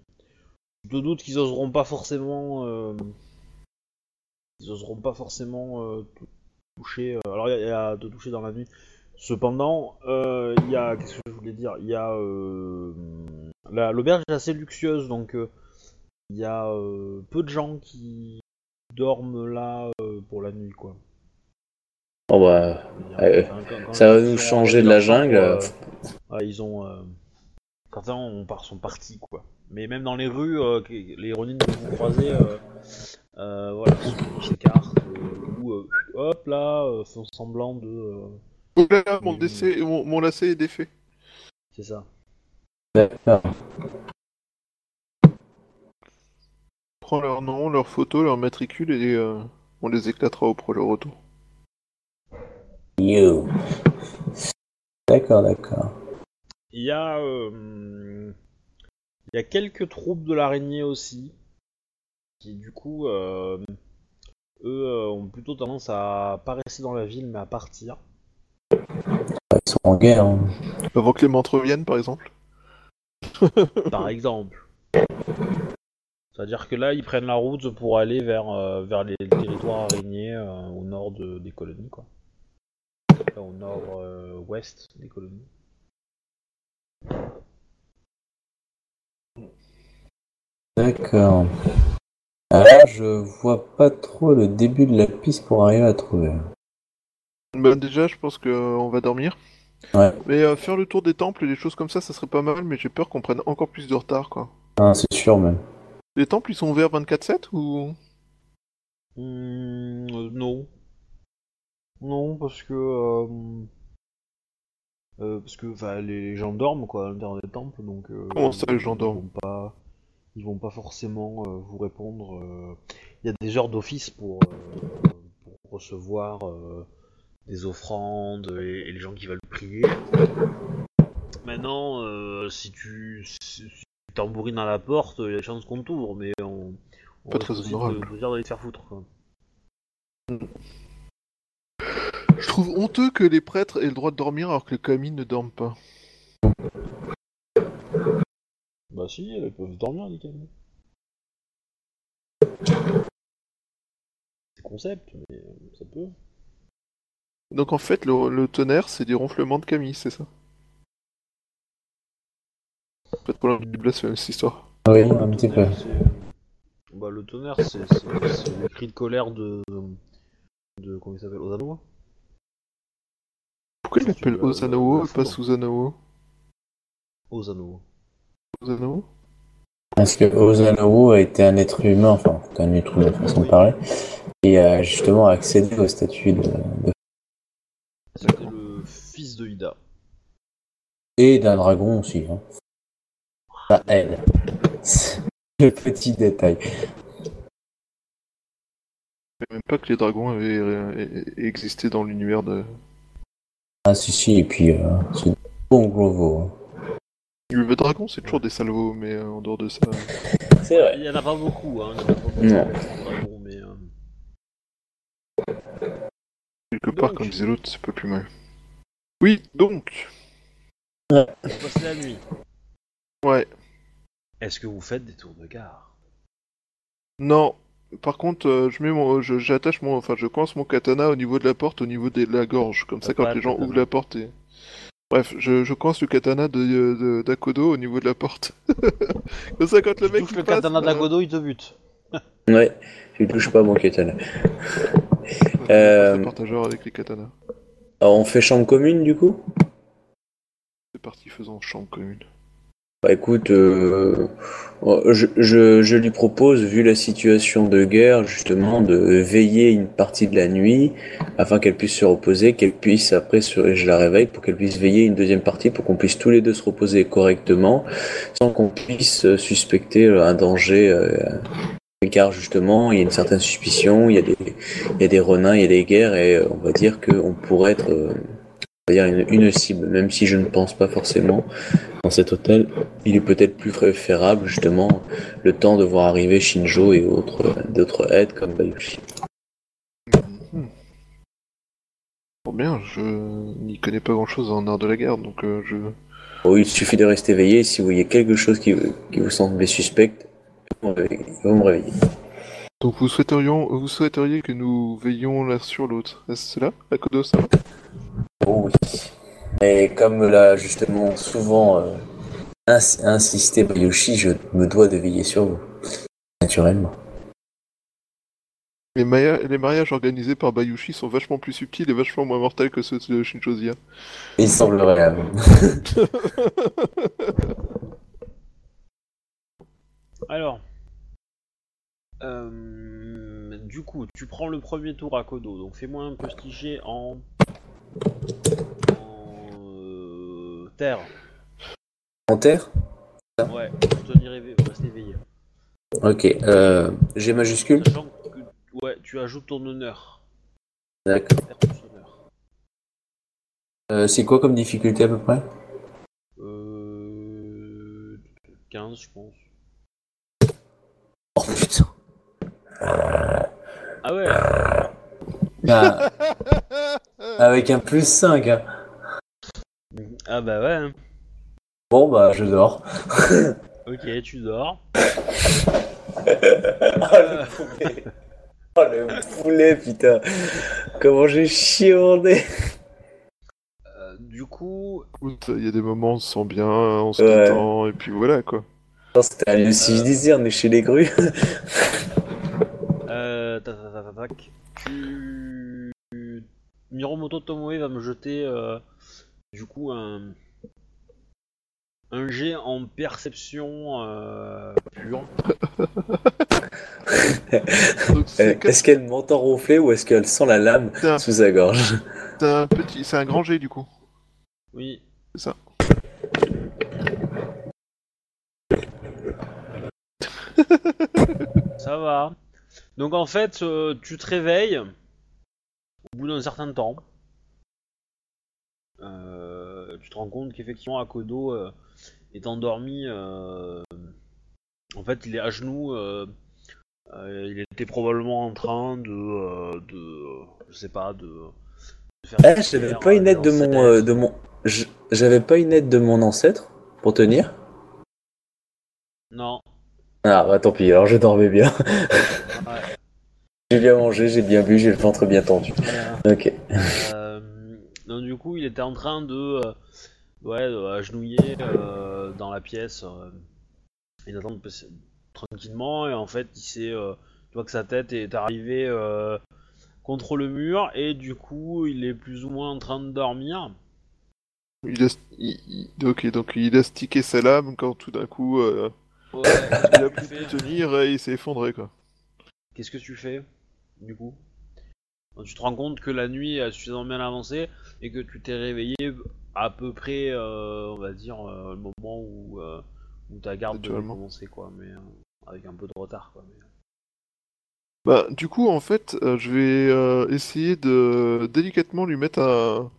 je doute qu'ils oseront pas forcément euh, ils n'oseront pas forcément euh, tou- toucher. euh, alors il y, y a de toucher dans la nuit. Cependant, euh, il y a qu'est-ce que je voulais dire? Il y a euh, la- l'auberge est assez luxueuse, donc il y a peu de gens qui dorment là pour la nuit, quoi. Oh bah, Ouais, Enfin, quand- quand ça va nous changer de la jungle. euh, ouais, ils ont. Euh, certains on part, sont partis, quoi. Mais même dans les rues, les Ronin que vous croisez, voilà, ils s'écartent, euh, ou euh, hop là, euh, font semblant de. euh, Oh là là, mon, décès, mon, mon lacet est défait. c'est ça. d'accord. Prends leur nom, leur photo, leur matricule et euh, on les éclatera au projet retour. You. D'accord, d'accord. Il y a. euh, il y a quelques troupes de l'araignée aussi, qui du coup. euh, eux euh, ont plutôt tendance à pas rester dans la ville mais à partir. Ils sont en guerre. hein. Avant que les montres reviennent, par exemple. par exemple. C'est-à-dire que là, ils prennent la route pour aller vers, euh, vers les territoires araignées euh, au nord de- des colonies, quoi. Enfin, au nord-ouest des colonies. D'accord. Alors, je vois pas trop le début de la piste pour arriver à trouver. Bah, déjà, je pense qu'on va dormir. Ouais. Mais euh, faire le tour des temples et des choses comme ça, ça serait pas mal, mais j'ai peur qu'on prenne encore plus de retard, quoi. Ah, c'est sûr même. Les temples, ils sont ouverts 24-7 ou... Euh, non. Non, parce que. euh, euh, parce que enfin, les gens dorment quoi à l'intérieur des temples, donc. euh, Comment ça, les gens dorment? pas, Ils vont pas forcément euh, vous répondre. euh, Il y a des heures d'office pour, euh, pour recevoir des offrandes et, et les gens qui veulent prier. Maintenant, si tu si, tambourines à la porte, il y a des chances qu'on t'ouvre, mais on. on Pas très honorable. de d'aller te faire foutre. Quoi. Je trouve honteux que les prêtres aient le droit de dormir alors que les kamines ne dorment pas. Bah si, elles peuvent dormir les camés. C'est concept, mais euh, ça peut. Donc en fait, le, le tonnerre, c'est des ronflements de Camille, c'est ça? Pas trop loin du blasphème, cette histoire. Oui, Non, un le petit peu. Bah le tonnerre, c'est le cri de colère de... de comment il s'appelle Ozano Pourquoi il l'appelle la et pas foudre. Susanao Parce que Ozanowo a été un être humain, enfin, un être humain façon de parler, et a justement accédé au statut de, de- C'était le fils de Ida. et d'un dragon aussi. Hein. Pas elle. Le petit détail. Je savais même pas que les dragons avaient euh, existé dans l'univers de... Ah si si, et puis euh, c'est bon Glovo. hein. Le dragon, c'est toujours des salvos, mais euh, en dehors de ça... C'est vrai. Il y en a pas beaucoup, hein. Il y en a pas beaucoup Non. de dragons, mais... euh, Quelque part, Donc. comme disait l'autre, c'est pas plus mal. Oui, donc... Vous passez la nuit. Ouais. Est-ce que vous faites des tours de gare? Non. Par contre, euh, je mets mon, je- j'attache mon, enfin, je coince mon katana au niveau de la porte, au niveau de la gorge, comme ça, quand pas les gens katana. ouvrent la porte et. Bref, je, je coince le katana de, de- d'Akodo au niveau de la porte. comme ça, quand le Tu mec touches il le passe, katana euh, d'Agodo, il te bute. Ouais, je touche pas mon katana. c'est Euh, partageur avec les katanas. Alors, on fait chambre commune du coup? C'est parti, faisons chambre commune. Bah écoute, euh, je, je, je lui propose, vu la situation de guerre, justement, de veiller une partie de la nuit afin qu'elle puisse se reposer, qu'elle puisse après, se, je la réveille pour qu'elle puisse veiller une deuxième partie, pour qu'on puisse tous les deux se reposer correctement, sans qu'on puisse euh, suspecter euh, un danger. euh, car justement, il y a une certaine suspicion, il y a des, il y a des renins, il y a des guerres, et euh, on va dire qu'on pourrait être euh, on va dire une, une cible, même si je ne pense pas forcément dans cet hôtel, il est peut-être plus préférable justement le temps de voir arriver Shinjo et autres d'autres aides comme Bayushi. Mhm. Bon bien, je n'y connais pas grand chose en art de la guerre, donc euh, je. Il suffit de rester éveillé, si vous voyez quelque chose qui, qui vous semble suspect, vous me réveillez-. Donc vous souhaiterions, vous souhaiteriez que nous veillions l'un sur l'autre. Est-ce cela, Akodo ça va Oh oui. Mais comme l'a justement souvent euh, ins- insisté Bayoshi, je me dois de veiller sur vous. Naturellement. les, mariages organisés par Bayushi sont vachement plus subtils et vachement moins mortels que ceux de Shinjozia. Il semblerait à vous. Alors, euh, du coup, tu prends le premier tour à Kodo, donc fais-moi un postiché en, en terre. En terre Ouais, pour tenir éveillé, rester éveillé. Ok. Euh, G majuscule Sachant que, ouais, tu ajoutes ton honneur. D'accord. Euh, c'est quoi comme difficulté à peu près? Euh, 15, je pense. Oh putain. Ah ouais, Ah, avec un plus 5. Hein. Ah bah ouais. hein. Bon bah je dors. Ok, tu dors. oh le poulet. Oh le poulet putain. Comment j'ai chié mon nez. Euh, du coup, Écoute, Il y a des moments où on se sent bien, on se Ouais. détend, et puis voilà quoi. C'était disais, on est chez les grues. Euh, tac, tac, tac, tac, tac. Tu... Miromoto Tomoe va me jeter euh, du coup un un jet en perception euh, pure. Euh, Est-ce qu'elle m'entend ronfler ou est-ce qu'elle sent la lame un, sous sa gorge? c'est un petit, c'est un grand G du coup. Oui. C'est ça. Ça va. Donc en fait, euh, tu te réveilles au bout d'un certain temps. Euh, tu te rends compte qu'effectivement Akodo euh, est endormi. euh, en fait, il est à genoux. il était probablement en train de, de, je sais pas, de. de faire des j'avais pas une aide de mon, de mon, j'avais pas une aide de mon ancêtre pour tenir. Non. Ah bah tant pis, alors je dormais bien. Ouais, J'ai bien mangé, j'ai bien bu, j'ai le ventre bien tendu. voilà. Ok. Euh, donc du coup, il était en train de, euh, ouais, de agenouiller euh, dans la pièce euh, et d'attendre tranquillement. Et en fait, il s'est, tu vois que sa tête est arrivée contre le mur et du coup, il est plus ou moins en train de dormir. Il donc il a stické sa lame quand tout d'un coup euh, Ouais, il a pu tenir et il s'est effondré quoi. Qu'est-ce que tu fais du coup? Tu te rends compte que la nuit a suffisamment bien avancé et que tu t'es réveillé à peu près, euh, on va dire, euh, le moment où, euh, où ta garde devait commencer, quoi, mais euh, avec un peu de retard, quoi. mais- Bah, du coup, en fait, je vais essayer de délicatement lui mettre un,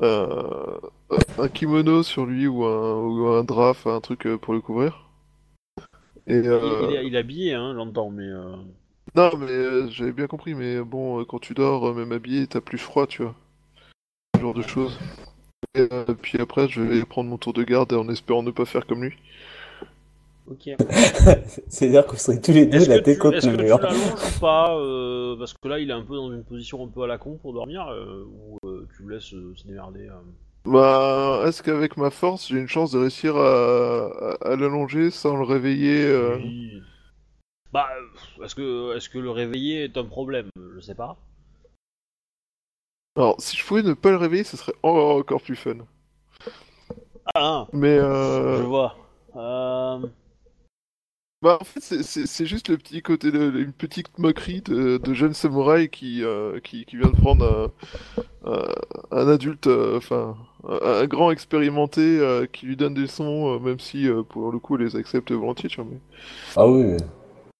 un, kimono sur lui ou un, ou un drap, un truc pour le couvrir. Et, Il, il est, il est habillé, hein, j'entends, mais. Non, mais euh, j'avais bien compris, mais bon, euh, quand tu dors, euh, même habillé, t'as plus froid, tu vois. Ce genre de choses. Et euh, puis après, je vais prendre mon tour de garde en espérant ne pas faire comme lui. Ok. C'est-à-dire qu'on serait tous les deux Est-ce la que, tête contre est-ce le que tu mur. l'allonges ou pas euh, Parce que là, il est un peu dans une position un peu à la con pour dormir, euh, ou euh, tu le laisses euh, se démerder euh. Bah, est-ce qu'avec ma force, j'ai une chance de réussir à, à, à l'allonger sans le réveiller euh, Oui. Bah, euh, est-ce que, est-ce que le réveiller est un problème? Je sais pas. Alors, si je pouvais ne pas le réveiller, ce serait en- encore plus fun. Ah, Mais je euh... vois. Euh, Bah, en fait, c'est- juste le petit côté, de, une petite moquerie de, de jeune samouraï qui, euh, qui, qui vient de prendre un, adulte, euh, enfin, un, grand expérimenté euh, qui lui donne des euh, même si euh, pour le coup, elle les accepte volontiers, tu vois, mais Ah oui.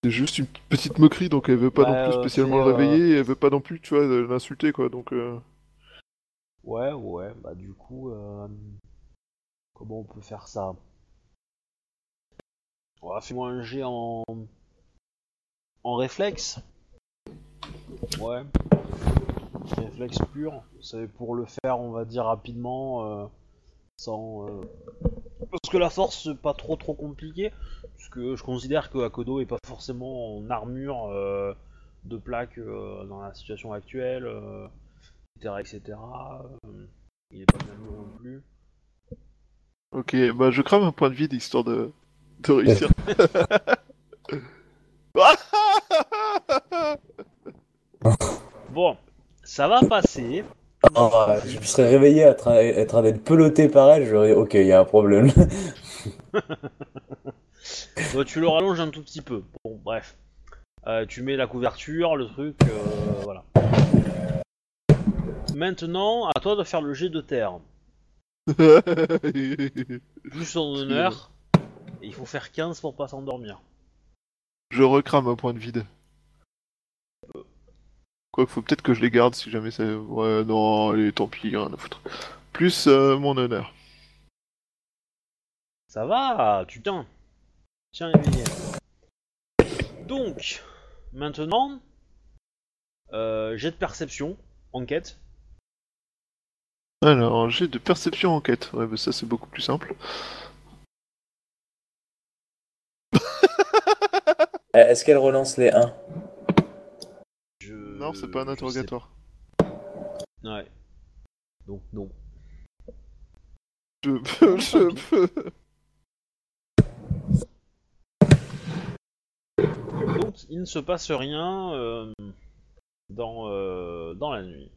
C'est juste une petite moquerie, donc elle veut pas non plus euh, spécialement le euh, réveiller, et elle veut pas non plus, tu vois, l'insulter, quoi, donc... euh, Ouais, ouais, bah du coup, euh, comment on peut faire ça? Va fais-moi un jet en... en réflexe. Ouais. Réflexe pur. C'est pour le faire, on va dire, rapidement, euh, sans, euh, Parce que la force, c'est pas trop trop compliqué. Parce que je considère que Akodo est pas forcément en armure euh, de plaque euh, dans la situation actuelle, euh, etc. etc. Euh, il est pas bien lourd non plus. Ok, bah je crame un point de vide histoire de, de réussir. Bon, ça va passer. Oh, je me serais réveillé à tra- être en train d'être peloté par elle, j'aurais ok, il y a un problème. Bah, tu le rallonges un tout petit peu. Bon, bref. Euh, tu mets la couverture, le truc, euh, voilà. Maintenant, à toi de faire le jet de terre. Plus son honneur. Et il faut faire 15 pour pas s'endormir. je recrame un point de vide. Quoi faut peut-être que je les garde si jamais ça... Ouais, non, allez, tant pis, rien à foutre. Plus euh, mon honneur. Ça va, tu tiens. Tiens, éveillé. Donc, maintenant, euh, jet de perception, enquête. Alors, j'ai de perception enquête. Ouais, bah ça c'est beaucoup plus simple. Euh, Est-ce qu'elle relance les 1 Je... Non, c'est pas un sais interrogatoire. Ouais. Donc, non. Je peux, je peux. Donc, il ne se passe rien euh, dans, euh, dans la nuit.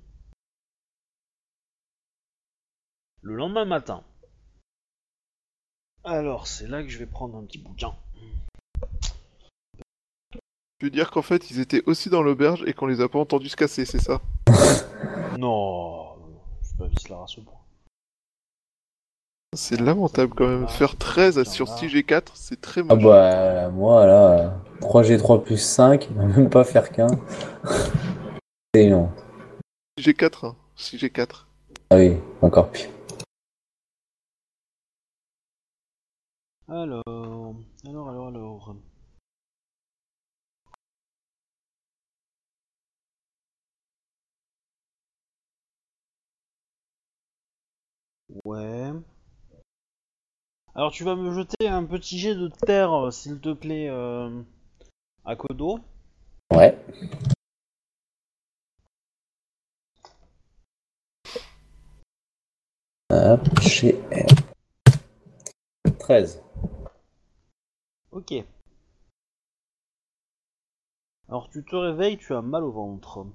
Le lendemain matin. Alors, c'est là que je vais prendre un petit bouquin. Je veux dire qu'en fait, ils étaient aussi dans l'auberge et qu'on les a pas entendus se casser, c'est ça? Non, je suis pas vice là à ce point. C'est lamentable quand même. Faire 13 à sur 6G4, c'est très Ah moche. bah, moi là, 3G3 plus 5, il va même pas faire qu'un. C'est non. 6G4, hein. 6G4. Ah oui, encore pire. Alors, alors, alors, alors. Ouais. Alors tu vas me jeter un petit jet de terre, euh, s'il te plaît, euh, à Kodo. Ouais. Hop, chez elle. 13. Ok. Alors tu te réveilles, tu as mal au ventre.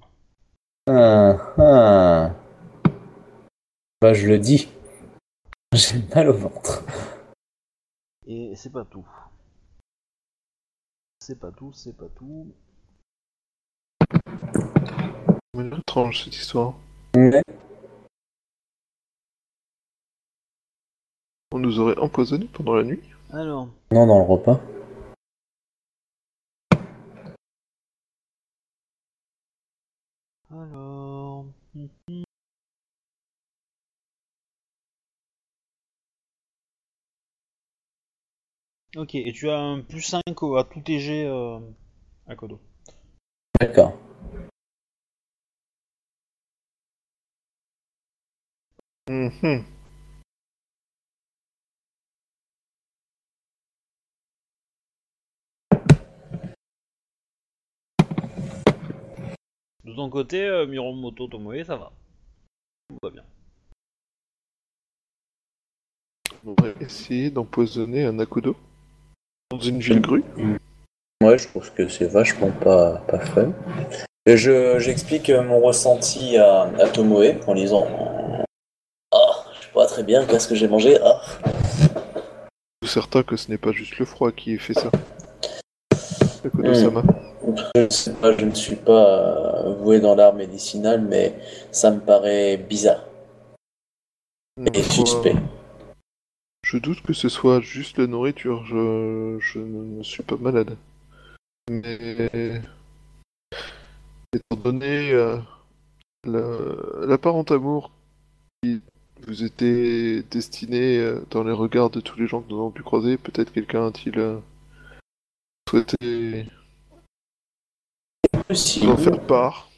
Ah, ah. Bah, je le dis. J'ai mal au ventre. Et c'est pas tout. C'est pas tout, c'est pas tout. Mais étrange cette histoire. Ouais. On nous aurait empoisonné pendant la nuit Alors, Non, dans le repas. alors. Ok, et tu as un plus 5 au- à tes jets euh, à Kodo. D'accord. Mhm. De ton côté, euh, Miromoto Tomoe, ça va. Tout va bien. On va essayer d'empoisonner un Akudo dans une ville grue. Ouais, je trouve que c'est vachement pas, pas fun. Et je, j'explique euh, mon ressenti à, à Tomoe en disant Oh, je sais pas très bien qu'est-ce que j'ai mangé. Ah. Je suis certain que ce n'est pas juste le froid qui fait ça. Akudo-sama. Je ne sais pas, je ne suis pas euh, voué dans l'art médicinal, mais ça me paraît bizarre et suspect. Je doute que ce soit juste la nourriture, je, je ne suis pas malade. Mais étant donné euh, la- l'apparent amour qui vous était destiné euh, dans les regards de tous les gens que nous avons pu croiser, peut-être quelqu'un a-t-il euh, souhaité vous en faire part?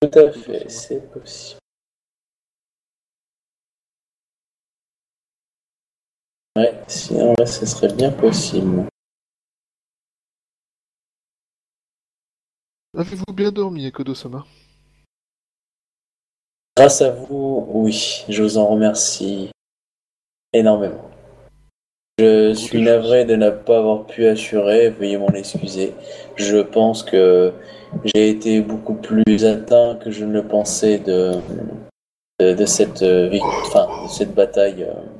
Tout à fait, c'est possible. Ouais, sinon, ouais, ce serait bien possible. Avez-vous bien dormi, Ekodo-sama? Grâce à vous, oui, je vous en remercie énormément. Je suis navré de ne pas avoir pu assurer, veuillez m'en excuser. Je pense que j'ai été beaucoup plus atteint que je ne le pensais de, de, de cette, euh, enfin, de cette bataille. euh.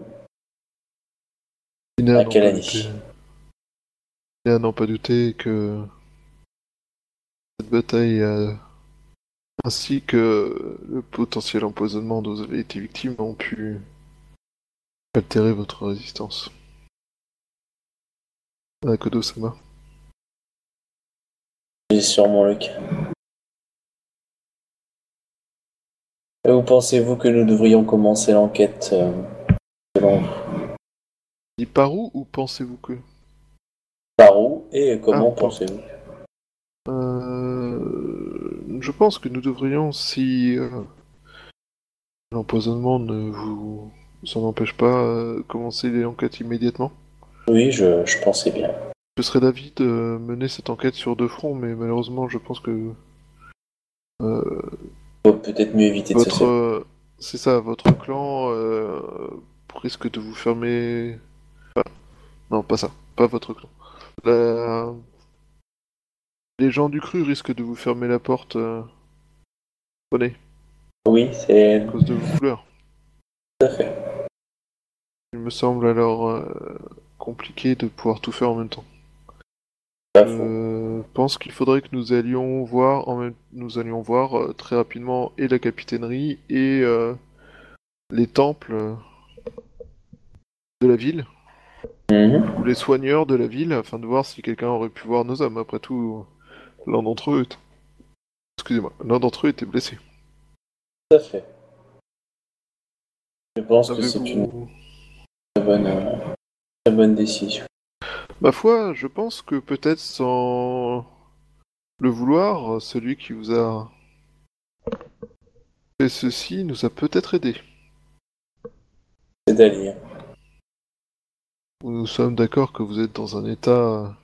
À quelle pas année n'a n'en pas douté que cette bataille euh, ainsi que le potentiel empoisonnement dont vous avez été victime ont pu altérer votre résistance. Akodo-sama. C'est sûrement le cas. Et Où pensez-vous que nous devrions commencer l'enquête euh, selon vous? Dit par où ou pensez-vous que? Par où et comment Ah, pensez-vous? Euh, Je pense que nous devrions, si euh, l'empoisonnement ne vous s'en empêche pas, euh, commencer l'enquête immédiatement. Oui, je, je pensais bien. Je serais d'avis de mener cette enquête sur deux fronts, mais malheureusement, je pense que euh, Faut peut-être mieux éviter de se votre, euh, c'est ça, votre clan euh, risque de vous fermer. Non, pas ça, pas votre clan. La- Les gens du cru risquent de vous fermer la porte. Euh... Prenez, Oui, c'est à cause de vos couleurs. tout à fait. Il me semble alors euh, compliqué de pouvoir tout faire en même temps. Faux. Je pense qu'il faudrait que nous allions voir, en même... nous allions voir euh, très rapidement et la capitainerie et euh, les temples euh, de la ville, Ou les soigneurs de la ville, afin de voir si quelqu'un aurait pu voir nos hommes. Après tout, l'un d'entre eux, est- excusez-moi, l'un d'entre eux était blessé. Tout à fait. Je pense que c'est une très bonne, euh, très bonne décision. Ma foi, je pense que peut-être sans le vouloir, celui qui vous a fait ceci nous a peut-être aidé. C'est-à-dire Nous sommes d'accord que vous êtes dans un état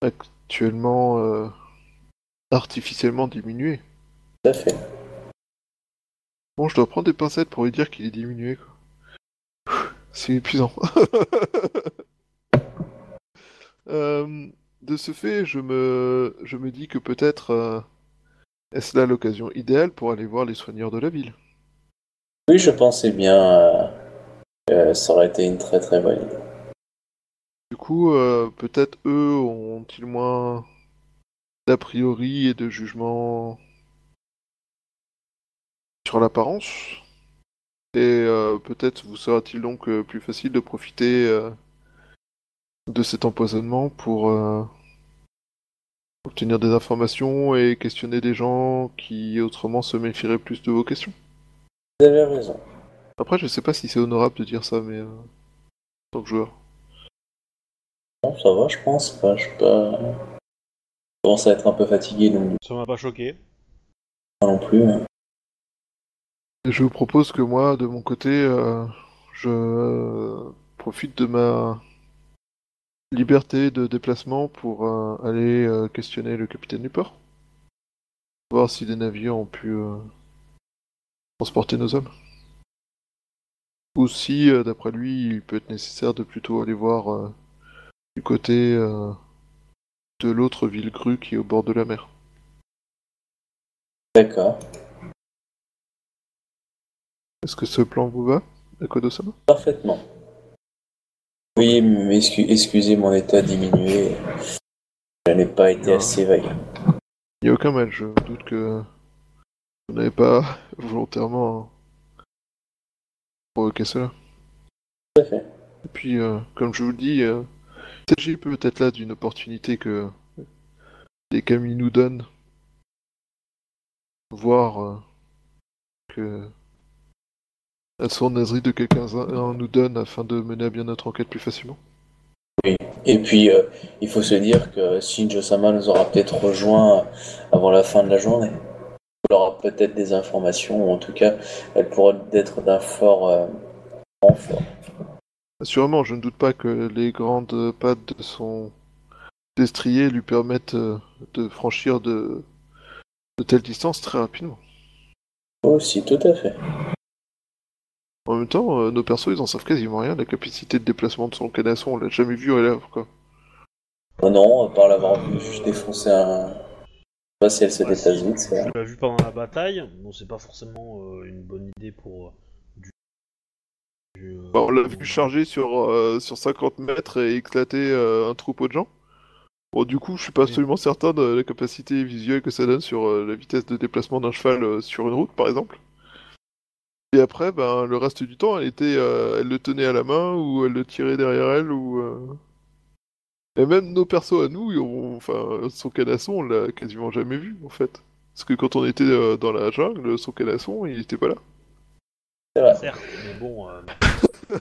actuellement euh, artificiellement diminué. Tout à fait. Bon, je dois prendre des pincettes pour lui dire qu'il est diminué. Quoi. C'est épuisant. Euh, de ce fait, je me, je me dis que peut-être euh, est-ce là l'occasion idéale pour aller voir les soigneurs de la ville? Oui, je pensais bien euh, ça aurait été une très très bonne idée. Du coup, euh, peut-être eux ont-ils moins d'a priori et de jugement sur l'apparence? Et euh, peut-être vous sera-t-il donc plus facile de profiter de cet empoisonnement pour obtenir des informations et questionner des gens qui autrement se méfieraient plus de vos questions? Vous avez raison. Après, je sais pas si c'est honorable de dire ça, mais euh, en tant que joueur. Bon, ça va, je pense pas. Je pas. Je commence à être un peu fatigué, donc Ça m'a pas choqué. pas non plus. hein. Je vous propose que moi, de mon côté, euh, je euh, profite de ma liberté de déplacement pour euh, aller euh, questionner le capitaine du port. Voir si des navires ont pu euh, transporter nos hommes. Ou si, euh, d'après lui, il peut être nécessaire de plutôt aller voir euh, du côté euh, de l'autre ville grue qui est au bord de la mer. D'accord. Est-ce que ce plan vous va, Akodo-sama Parfaitement. Veuillez m'excu- excuser mon état diminué. Je n'ai pas été Non. assez vaillant. Il n'y a aucun mal, je doute que vous n'avez pas volontairement provoqué cela. Tout à fait. Et puis, euh, comme je vous le dis, euh, il s'agit peut-être là d'une opportunité que les Camille nous donnent. Voir euh, que la sournaserie de quelqu'un nous donne afin de mener à bien notre enquête plus facilement. Et puis, euh, il faut se dire que Shinjo-sama nous aura peut-être rejoint avant la fin de la journée. Aura peut-être des informations, ou en tout cas, elle pourra être d'un fort, euh, renfort. Assurément, je ne doute pas que les grandes pattes de son destrier lui permettent euh, de franchir de, de telles distances très rapidement. Aussi, tout à fait. En même temps, euh, nos persos, ils en savent quasiment rien. La capacité de déplacement de son canasson, on l'a jamais vu à l'œuvre, quoi. Oh non, à part l'avoir vu juste défoncer un. Je sais pas si elle se Ouais, déplace si, vite, c'est Tu l'as vu pendant la bataille, bon c'est pas forcément euh, une bonne idée pour euh, du... du, euh, Bah, on l'a vu charger sur, euh, sur 50 mètres et éclater euh, un troupeau de gens. Bon, du coup, je suis pas Oui. absolument certain de la capacité visuelle que ça donne sur euh, la vitesse de déplacement d'un cheval euh, sur une route, par exemple. Et après, ben, le reste du temps, elle était, euh, elle le tenait à la main ou elle le tirait derrière elle ou. euh, Et même nos persos à nous, ils ont- enfin, son canasson, on l'a quasiment jamais vu, en fait. Parce que quand on était euh, dans la jungle, son canasson, il était pas là. c'est vrai. Certes, mais bon... euh,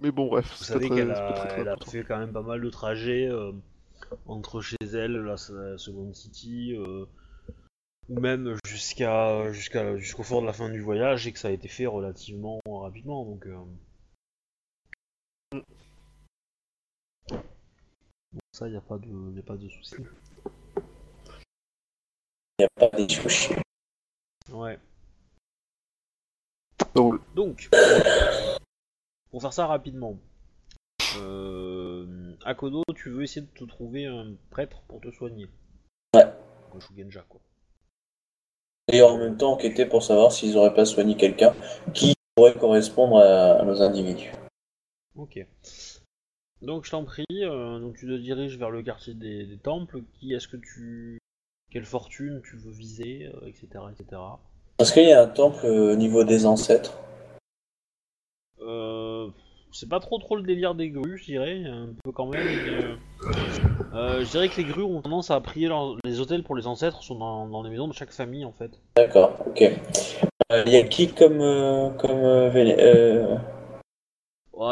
Mais bon, bref, Vous c'est savez qu'elle a, très, très elle a fait quand même pas mal de trajets euh, entre chez elle, la, la Second City, euh, ou même jusqu'à jusqu'à jusqu'au fort de la fin du voyage, et que ça a été fait relativement rapidement. Donc, euh, bon, ça, y a pas de, y a pas de souci. Il n'y a pas des sushis. Ouais. Donc, Donc, pour faire ça rapidement, euh, Akodo, tu veux essayer de te trouver un prêtre pour te soigner? Ouais. Un Shugenja, quoi. Et en même temps, enquêter pour savoir s'ils auraient pas soigné quelqu'un qui pourrait correspondre à, à nos individus. Ok. Donc je t'en prie, euh, donc tu te diriges vers le quartier des, des temples. Qui est-ce que tu, quelle fortune tu veux viser, euh, etc., etc. Est-ce qu'il y a un temple euh, au niveau des ancêtres Euh, c'est pas trop trop le délire des grues, je dirais, un peu quand même. mais, euh, euh, je dirais que les grues ont tendance à prier leurs- les hôtels pour les ancêtres sont dans, dans les maisons de chaque famille en fait. D'accord, ok. Euh, Il y a qui comme, euh, comme euh, euh,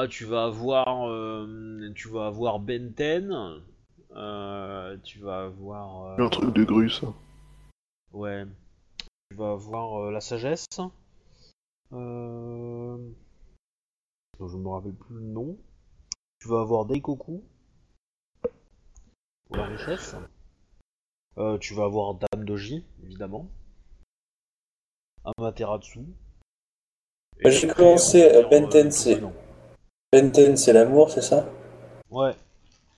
tu vas avoir, euh, tu vas avoir Benten, euh, tu vas avoir. euh, un truc de grue, ça. Ouais. Tu vas avoir euh, la sagesse. Euh... Je me rappelle plus le nom. Tu vas avoir Daikoku. Pour la richesse. Euh, tu vas avoir Dame Doji, évidemment. Amaterasu. J'ai commencé, on va euh, Benten, c'est- non. Benten, c'est l'amour, c'est ça? Ouais,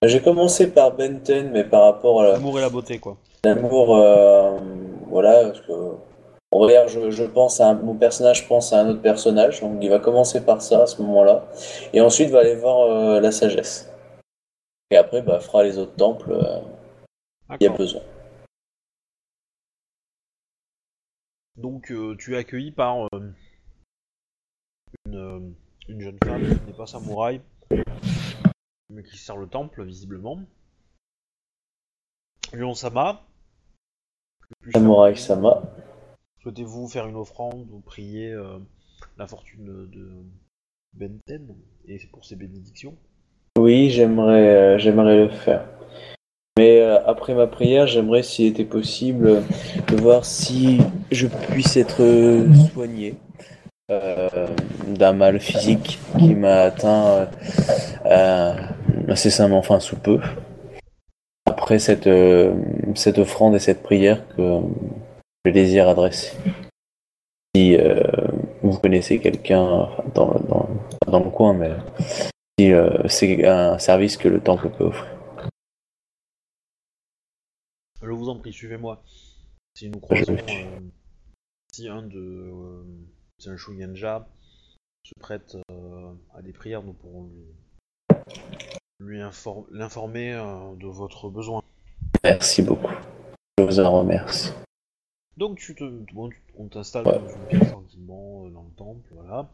J'ai commencé par Benten, mais par rapport à la- l'amour et la beauté, quoi. l'amour, euh, voilà, parce que on va dire, je, je pense à un- mon personnage pense à un autre personnage, donc il va commencer par ça à ce moment-là, et ensuite va aller voir euh, la sagesse. Et après, bah, fera les autres temples, euh, il y a besoin. Donc euh, tu es accueilli par une, une jeune femme qui n'est pas samouraï, mais qui sert le temple visiblement. Lyon Sama. Samouraï. Sama. Souhaitez-vous faire une offrande ou prier euh, la fortune de Benten et pour ses bénédictions? Oui, j'aimerais, euh, j'aimerais le faire. Mais euh, après ma prière, j'aimerais, s'il était possible, de voir si je puisse être soigné d'un mal physique qui m'a atteint incessamment, enfin sous peu. Après cette, cette offrande et cette prière que je désire adresser. Si euh, vous connaissez quelqu'un dans, dans, dans le coin, mais si euh, c'est un service que le temple peut offrir. Je vous en prie, suivez-moi. Si nous croisons, euh, si un de, si un Shugenja se prête à des prières, nous pourrons lui, lui infor- l'informer de votre besoin. Merci beaucoup. Je vous en remercie. Donc tu te, bon, tu- on t'installe dans une pièce tranquillement euh, dans le temple, voilà.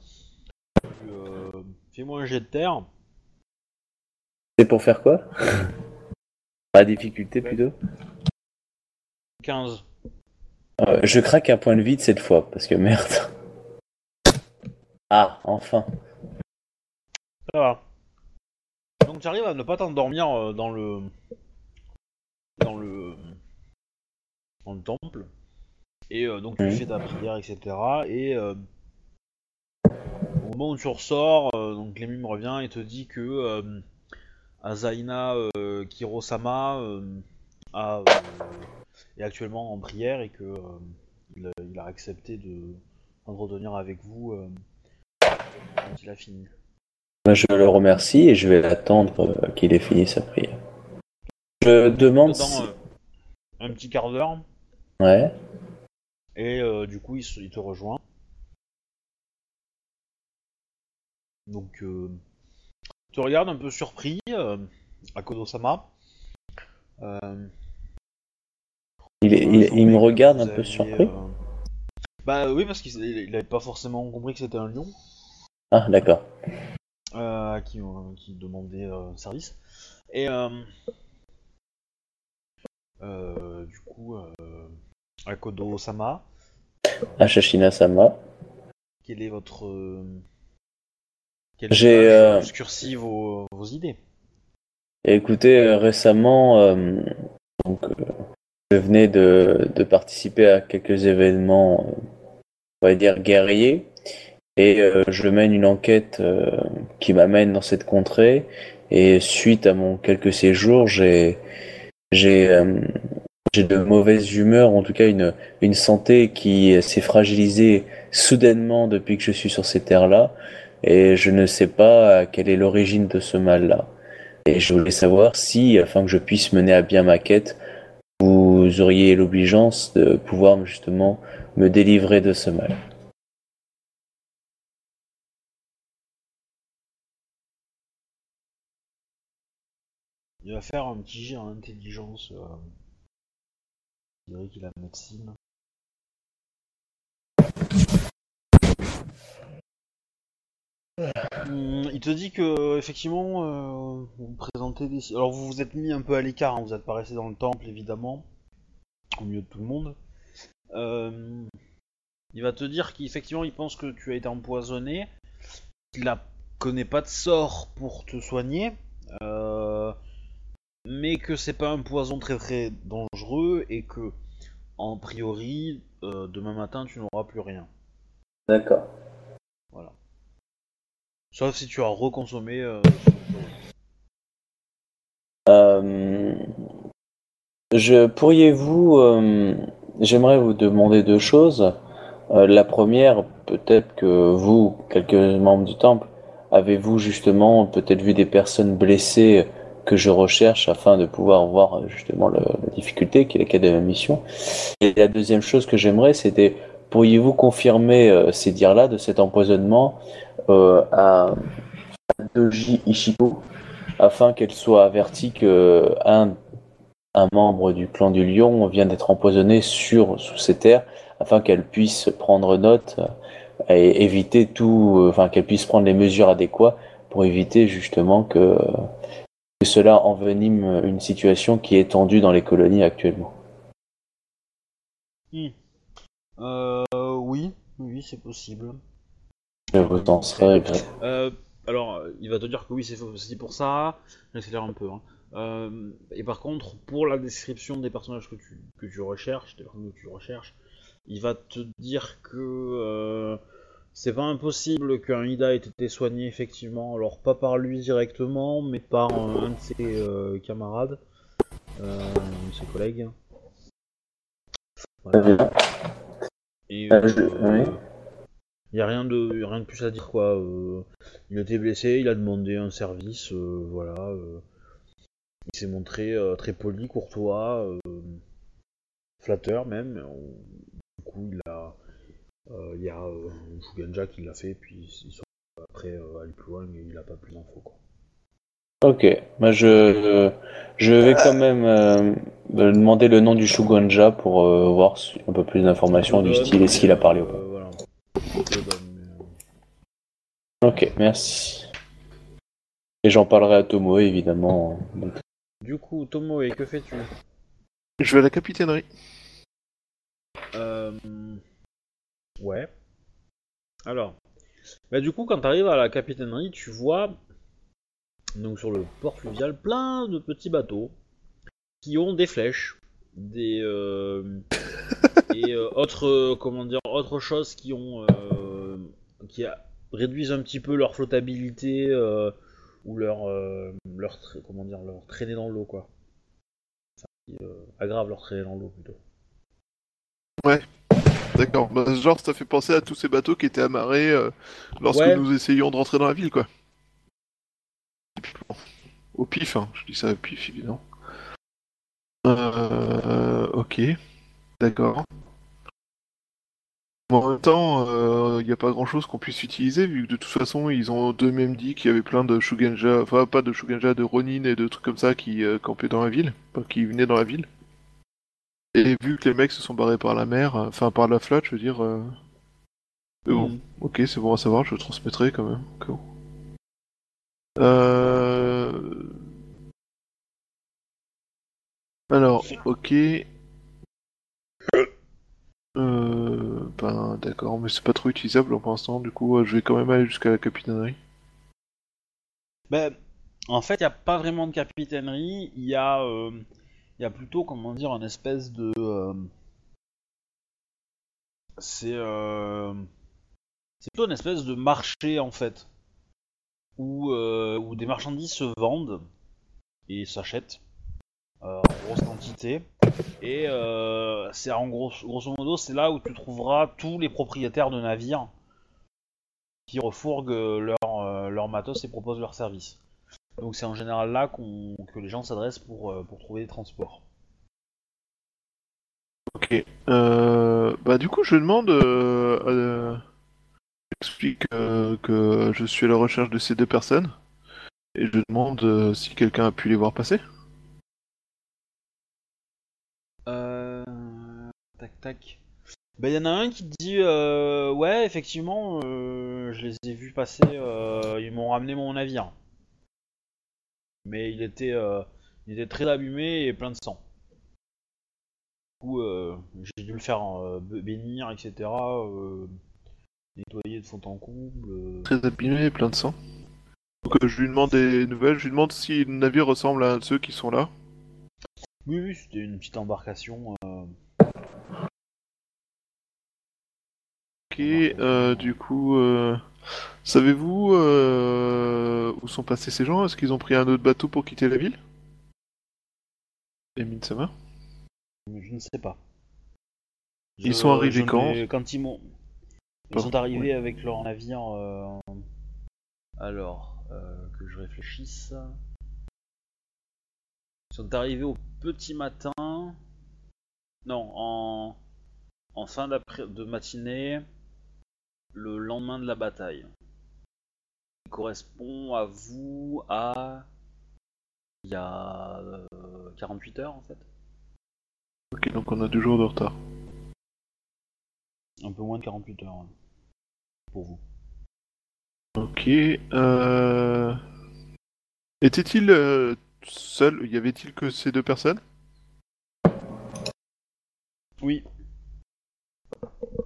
Euh, Fais-moi un jet de terre. C'est pour faire quoi? La difficulté plutôt? 15. Euh, Je craque un point de vide cette fois, parce que merde. Ah, enfin. Ça va. Donc tu arrives à ne pas t'endormir euh, dans le dans le dans le temple. Et euh, donc tu fais ta prière, etc. Et euh, au moment où tu ressors, euh, donc revient et te dit que euh, Azaina Kirosama a, est actuellement en prière et que il, a, il a accepté de d'entretenir avec vous quand il a fini. Je le remercie et je vais l'attendre euh, qu'il ait fini sa prière. Je demande si... Euh, un petit quart d'heure, Ouais. Et euh, du coup, il, se- il te rejoint. Donc, euh, tu te regardes un peu surpris euh, à Kodo-sama. Euh, Il, est- il il, me il regarde vous un peu aviez, surpris. euh, Bah oui, parce qu'il il avait pas forcément compris que c'était un lion Ah, d'accord. euh, qui, euh, qui demandait euh, service. Et euh, euh, du coup, euh, à Kodo-sama, Ashashina-sama. quel est votre. euh, quel J'ai, euh, vos, vos idées? Écoutez, euh, récemment, euh, donc, euh, je venais de, de participer à quelques événements, euh, on va dire guerriers, et je mène une enquête qui m'amène dans cette contrée. Et suite à mon quelques séjours, j'ai j'ai j'ai de mauvaises humeurs, en tout cas une une santé qui s'est fragilisée soudainement depuis que je suis sur ces terres-là, et je ne sais pas quelle est l'origine de ce mal-là. Et je voulais savoir si, afin que je puisse mener à bien ma quête, vous auriez l'obligeance de pouvoir justement me délivrer de ce mal. Il va faire un petit jet en intelligence. Euh... Hum, il te dit que effectivement euh, vous présentez des alors vous vous êtes mis un peu à l'écart hein, vous êtes pas resté dans le temple évidemment au milieu de tout le monde. Euh, il va te dire qu'effectivement il pense que tu as été empoisonné qu'il ne connaît pas de sort pour te soigner. Euh, mais que c'est pas un poison très très dangereux et que en priori euh, demain matin tu n'auras plus rien D'accord. sauf si tu as reconsommé euh, Euh, je pourriez-vous, j'aimerais vous demander deux choses. La première, peut-être que vous, quelques membres du temple, avez-vous justement peut-être vu des personnes blessées que je recherche afin de pouvoir voir euh, justement la difficulté qui est la quête de ma mission. Et la deuxième chose que j'aimerais, c'était pourriez-vous confirmer euh, ces dires-là de cet empoisonnement euh, à, à Doji Ishiko afin qu'elle soit avertie que un, membre du clan du lion vient d'être empoisonné sur sous ses terres afin qu'elle puisse prendre note et éviter tout, enfin qu'elle puisse prendre les mesures adéquates pour éviter justement que, que cela envenime une situation qui est tendue dans les colonies actuellement. Euh, oui, oui, c'est possible. Je vous serai Euh, alors, il va te dire que oui, c'est aussi pour ça. J'accélère un peu. hein. Euh, et par contre, pour la description des personnages que tu, que tu recherches, des personnes que tu recherches, il va te dire que euh, c'est pas impossible qu'un Ida ait été soigné effectivement, alors pas par lui directement, mais par un, un de ses euh, camarades, euh, un de ses collègues. Voilà. Et Euh, je- euh, oui. il y a rien de y a rien de plus à dire quoi. euh, il était blessé, il a demandé un service, euh, voilà. euh, il s'est montré euh, très poli, courtois, euh, flatteur même. euh, Du coup, il a euh, il y a euh, Shugenja qui l'a fait, puis ils sont après euh, aller plus loin, mais il a pas plus d'infos quoi. Ok, moi je, je vais quand même euh, me demander le nom du Shugonja pour euh, voir un peu plus d'informations du style et ce qu'il a parlé. ou pas. euh, voilà. Euh, Ok, merci. Et j'en parlerai à Tomo évidemment. Donc, Du coup, Tomo, et que fais-tu? Je vais à la capitainerie. Euh... Ouais. Alors, bah du coup, quand tu arrives à la capitainerie, tu vois donc sur le port fluvial plein de petits bateaux qui ont des flèches des euh, et euh, autres euh, comment dire autres choses qui ont euh, qui a- réduisent un petit peu leur flottabilité euh, ou leur euh, leur comment dire leur traînée dans l'eau quoi. Enfin, qui, euh, aggrave leur traînée dans l'eau plutôt. D'accord. Bah, genre, ça fait penser à tous ces bateaux qui étaient amarrés euh, lorsque Ouais. nous essayions de rentrer dans la ville, quoi. Au pif, hein. Je dis ça au pif, évidemment. Euh... Ok. D'accord. En même temps, il n'y a pas grand chose qu'on puisse utiliser, vu que de toute façon, ils ont d'eux-mêmes dit qu'il y avait plein de Shugenja, enfin pas de Shugenja, de Ronin et de trucs comme ça qui euh, campaient dans la ville, enfin, qui venaient dans la ville. Et vu que les mecs se sont barrés par la mer, euh, enfin par la flotte, je veux dire. euh, Mais bon, Mhm. ok, c'est bon à savoir, je le transmettrai quand même. Euh... Alors, ok. Euh... Ben, d'accord, mais c'est pas trop utilisable pour l'instant, du coup, euh, je vais quand même aller jusqu'à la capitainerie. Ben, en fait, il n'y a pas vraiment de capitainerie, il y a euh, il y a plutôt comment dire une espèce de euh, c'est euh, c'est plutôt une espèce de marché en fait où euh, des marchandises se vendent et s'achètent en grosse quantité et c'est en gros grosso modo c'est là où tu trouveras tous les propriétaires de navires qui refourguent leur, leur matos et proposent leurs services. Donc c'est en général là qu'on que les gens s'adressent pour, euh, pour trouver des transports. Ok. Euh... Bah, du coup, je demande. Euh... euh, J'explique que je suis à la recherche de ces deux personnes. Et je demande si quelqu'un a pu les voir passer. Euh... Tac tac. Bah y en a un qui dit euh, ouais effectivement je les ai vus passer, euh, ils m'ont ramené mon navire. Mais il était, euh, il était très abîmé et plein de sang. Du coup euh, j'ai dû le faire euh, bénir etc. euh, nettoyer de fond en comble. euh. Très abîmé et plein de sang. Donc, je lui demande des nouvelles. Je lui demande si le navire ressemble à ceux qui sont là. Oui oui c'était une petite embarcation. Ok, du coup, euh, savez-vous euh, où sont passés ces gens? Est-ce qu'ils ont pris un autre bateau pour quitter la ville? Et Minsama Je ne sais pas. Ils sont arrivés quand? ils m'ont. Ils Pardon, sont arrivés avec leur navire. euh, Alors, euh, que je réfléchisse. Ils sont arrivés au petit matin. Non, en, en fin de matinée, le lendemain de la bataille. Il correspond à vous à. Il y a euh, 48 heures en fait. Ok, donc on a deux jours de retard. Un peu moins de 48 heures. ouais. Pour vous. Ok, euh... Était-il euh, seul Y avait-il que ces deux personnes? Oui.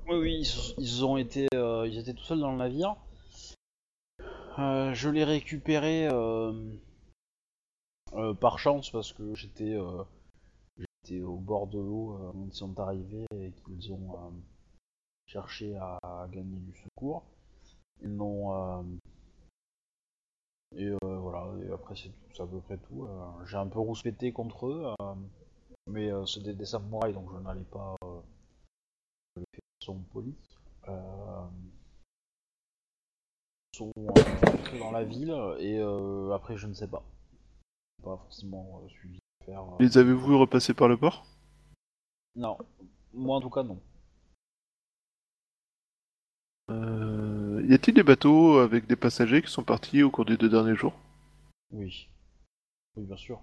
Oui, oui, ils, ont été, euh, ils étaient tout seuls dans le navire. Euh, je l'ai récupéré euh, par chance parce que j'étais, au bord de l'eau quand ils sont arrivés et qu'ils ont cherché à, gagner du secours. Ils euh, et voilà. Et après c'est tout, c'est à peu près tout. J'ai un peu rouspété contre eux. mais c'est des, des samouraïs donc je n'allais pas façon polie. Euh, ils sont entrés dans la ville et euh, après je ne sais pas. Pas forcément euh, suivi faire. Les avez-vous repasser par le port? Non, moi en tout cas non. euh... Y a-t-il des bateaux avec des passagers qui sont partis au cours des deux derniers jours? Oui. Oui bien sûr.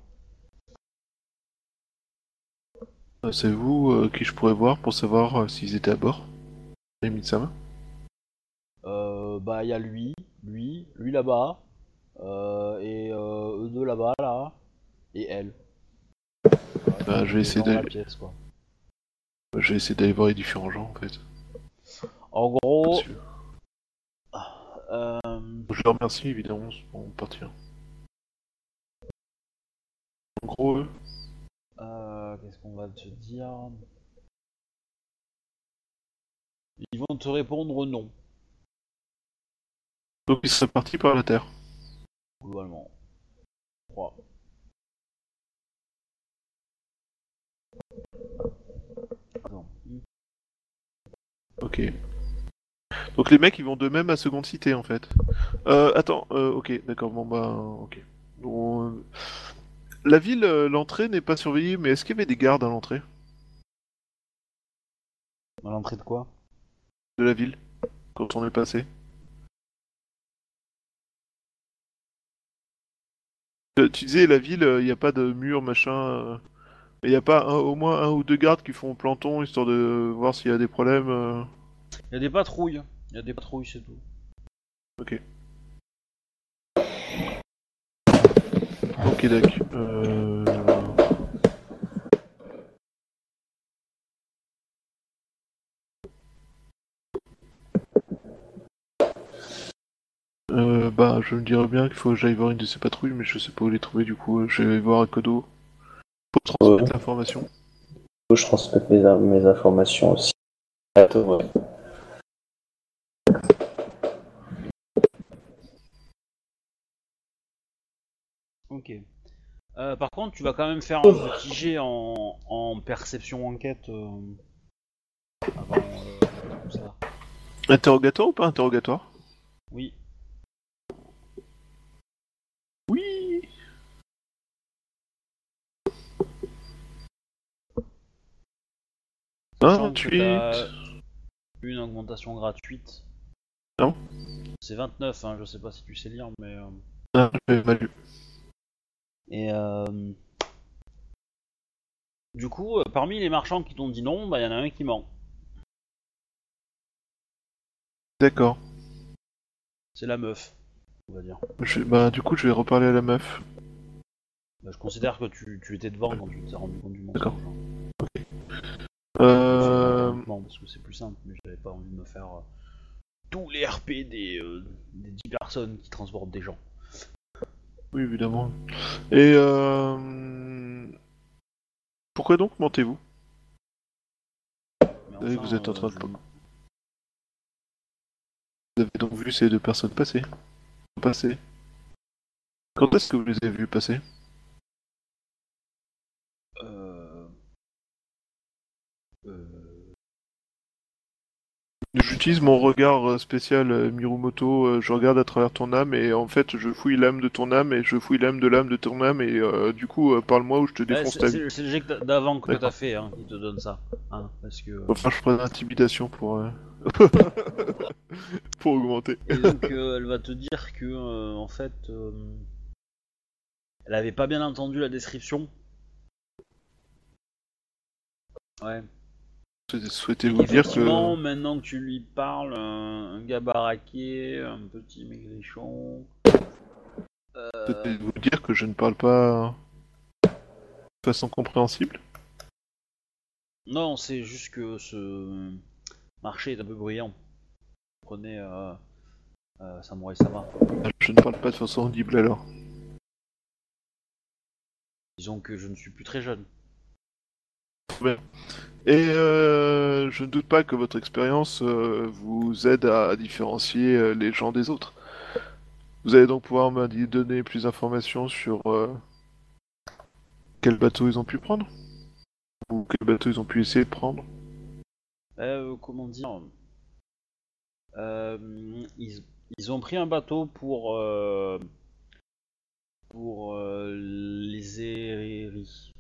Savez-vous euh, qui je pourrais voir pour savoir euh, s'ils étaient à bord? Et Euh, bah il y a lui, lui, lui là-bas, euh, et euh, eux deux là-bas là, et elle. Bah, je vais essayer d'aller- pièce quoi. Je vais essayer d'aller voir les différents gens en fait. En gros, euh, Je les remercie évidemment pour partir. En gros, eux, Euh, Qu'est-ce qu'on va te dire? Ils vont te répondre non, Donc il serait parti par la terre. globalement. Je crois. Attends. Ok. Donc les mecs ils vont d'eux-mêmes à Seconde Cité en fait. Euh, attends, euh, ok, d'accord, bon bah, ok. Bon, euh, La ville, euh, l'entrée n'est pas surveillée, mais est-ce qu'il y avait des gardes à l'entrée? À l'entrée de quoi? De la ville quand on est passé Euh, Tu disais la ville, il n'y a pas de mur, machin. euh, Il n'y a pas un- au moins un ou deux gardes qui font planton histoire de voir s'il y a des problèmes. euh. Il y a des patrouilles. Il y a des patrouilles, c'est tout. Ok. Ok, d'accord. Euh... Euh, bah, je me dirais bien qu'il faut que j'aille voir une de ces patrouilles, mais je sais pas où les trouver du coup. Je vais voir à Kodo pour transmettre Ouais. l'information. Faut que je transmette mes, in- mes informations aussi. Attends, ouais. Ok. Euh, par contre, tu vas quand même faire un petit jet en, en perception enquête euh, avant euh, tout ça. Interrogatoire ou pas interrogatoire? Oui 28 t'as Une augmentation gratuite. Non. C'est 29, hein, je sais pas si tu sais lire, mais. euh, Ah, j'avais mal lu. Et euh, du coup, euh, parmi les marchands qui t'ont dit non, bah y en a un qui ment. D'accord. C'est la meuf, on va dire. Je- Bah, du coup, je vais reparler à la meuf. Bah, je considère que tu, tu étais devant quand tu t'es rendu compte du mensonge. D'accord. hein. Euh... Parce que c'est plus simple, mais j'avais pas envie de me faire euh, tous les RP des, euh, des 10 personnes qui transportent des gens. Oui, évidemment. Et euh... Pourquoi donc mentez-vous? Vous êtes en train de- je- Vous avez donc vu ces deux personnes passer? Passer? Quand est-ce que vous les avez vues passer? J'utilise mon regard euh, spécial euh, Mirumoto, euh, je regarde à travers ton âme et en fait je fouille l'âme de ton âme et je fouille l'âme de l'âme de ton âme et euh, du coup euh, parle-moi ou je te défonce ta vie. c'est- le jet d'avant que t'as fait hein, qui te donne ça. Hein, parce que... Enfin je prends l'intimidation pour... euh, pour augmenter. Et donc elle va te dire que en fait elle avait pas bien entendu la description. Ouais. Souhaitez-vous dire que... maintenant que tu lui parles, un, un gars baraqué, un petit maigrichon. Euh, Souhaitez-vous dire que je ne parle pas de façon compréhensible? Non, c'est juste que ce marché est un peu bruyant. Prenez euh, euh, Samurai Sama. Je ne parle pas de façon audible alors. Disons que je ne suis plus très jeune. Et euh, je ne doute pas que votre expérience euh, vous aide à différencier euh, les gens des autres. Vous allez donc pouvoir me donner plus d'informations sur euh, quel bateau ils ont pu prendre? Ou quel bateau ils ont pu essayer de prendre? Comment dire? Ils, ils ont pris un bateau pour pour les Eris.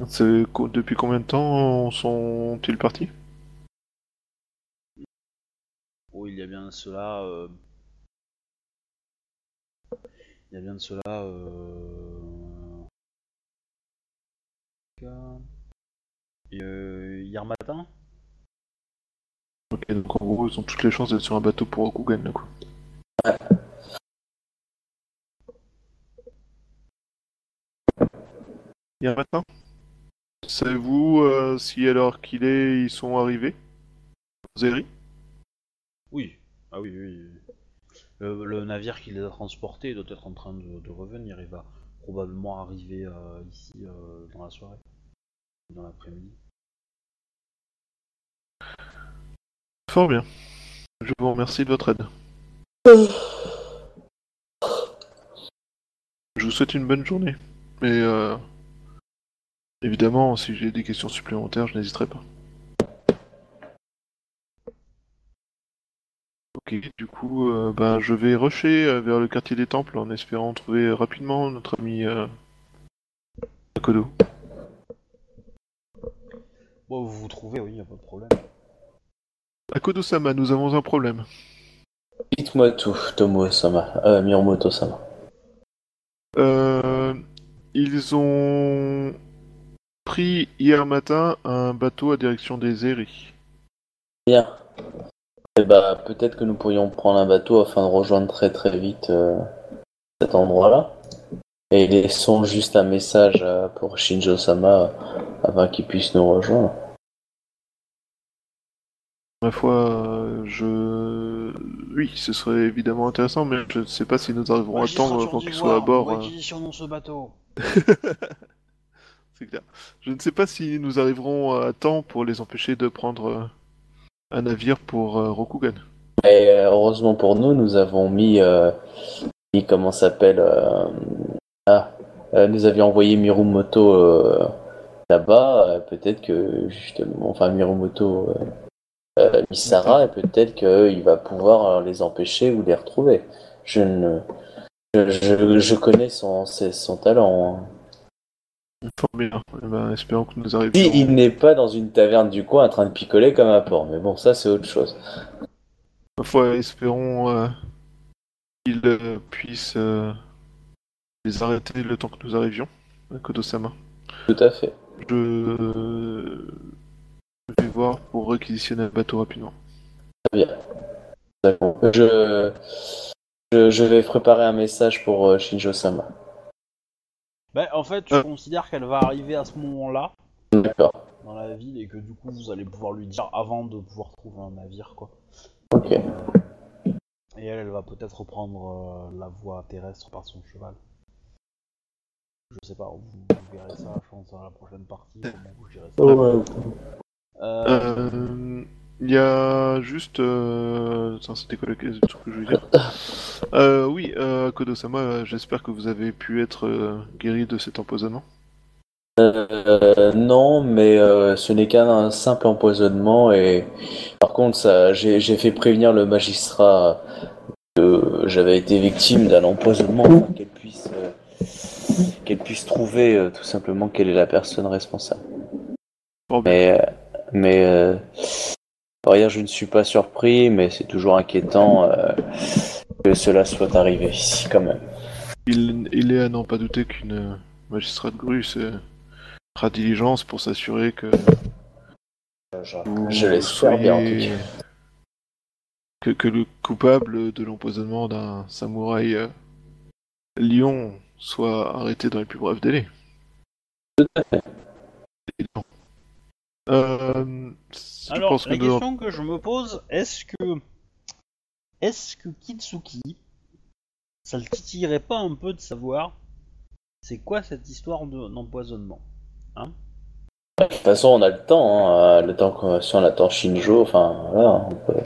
Depuis combien de temps sont-ils partis? Oh, il y a bien de cela. euh, Il y a bien de cela. euh, euh, hier matin Ok, donc en gros ils ont toutes les chances d'être sur un bateau pour Rokugan là quoi. Hier matin? Savez-vous euh, si l'heure qu'il est ils sont arrivés? Zeri Oui. Ah oui, oui. oui. Le, le navire qui les a transportés doit être en train de, de revenir. Il va probablement arriver euh, ici euh, dans la soirée, dans l'après-midi. Fort bien. Je vous remercie de votre aide. Je vous souhaite une bonne journée. Et euh, évidemment, si j'ai des questions supplémentaires, je n'hésiterai pas. Ok, du coup, euh, ben, je vais rusher euh, vers le quartier des temples en espérant trouver rapidement notre ami euh, Akodo. Bon, vous vous trouvez, oui, y a pas de problème. Akodo-sama, nous avons un problème. Dites-moi tout, Tomo-sama. Euh, Miromoto-sama. Euh, ils ont pris hier matin un bateau à direction des Eri. Bien. Eh bah, peut-être que nous pourrions prendre un bateau afin de rejoindre très très vite euh, cet endroit-là. Et laissons juste un message euh, pour Shinjo-sama euh, afin qu'il puisse nous rejoindre. Ma foi, je... Oui, ce serait évidemment intéressant, mais je ne sais pas si nous arriverons à temps avant qu'ils soient à bord. euh. dans ce bateau. Je ne sais pas si nous arriverons à temps pour les empêcher de prendre euh, un navire pour euh, Rokugan. Et euh, heureusement pour nous, nous avons mis, euh, mis comment s'appelle euh, Ah, euh, nous avions envoyé Mirumoto euh, là-bas. euh, peut-être que enfin Mirumoto euh, euh, Misara, et peut-être qu'il va pouvoir euh, les empêcher ou les retrouver. Je ne, je, connais son talent. hein. Fort bien. Eh ben, espérons que nous Puis arriverons. il n'est pas dans une taverne du coin en train de picoler comme un porc, mais bon, ça c'est autre chose. Foi, espérons euh, qu'ils euh, puissent euh, les arrêter le temps que nous arrivions Kodo-sama. Tout à fait. Je vais voir pour réquisitionner un bateau rapidement. Très bien. Je, je vais préparer un message pour euh, Shinjo-sama. Bah, en fait, je Euh. considère qu'elle va arriver à ce moment-là D'accord. dans la ville et que du coup, vous allez pouvoir lui dire avant de pouvoir trouver un navire, quoi. Ok. Et elle, elle va peut-être reprendre euh, la voie terrestre par son cheval. Je sais pas, vous, vous verrez ça, je pense, dans la prochaine partie. comment vous gérez ça. Euh, Euh, Il y a juste. Euh... C'était quoi le truc que je voulais dire? Euh, Oui, euh, Kodo-sama, j'espère que vous avez pu être guéri de cet empoisonnement. Non, mais ce n'est qu'un simple empoisonnement et par contre, ça, j'ai, fait prévenir le magistrat que j'avais été victime d'un empoisonnement afin qu'elle puisse, qu'elle puisse trouver tout simplement quelle est la personne responsable. Bien. Mais, mais par ailleurs, je ne suis pas surpris, mais c'est toujours inquiétant euh, que cela soit arrivé ici quand même. Il, il est à n'en pas douter qu'une euh, magistrate grue se fera diligence pour s'assurer que. Je l'espère bien en tout cas. Que, que le coupable de l'empoisonnement d'un samouraï euh, lion soit arrêté dans les plus brefs délais. Évidemment. Euh, je Alors, pense que la question que je me pose, est-ce que. Est-ce que Kitsuki. Ça le titillerait pas un peu de savoir. C'est quoi cette histoire de- d'empoisonnement De toute façon, on a le temps, hein, euh, le temps qu'on si on attend Shinjo, enfin voilà. on peut-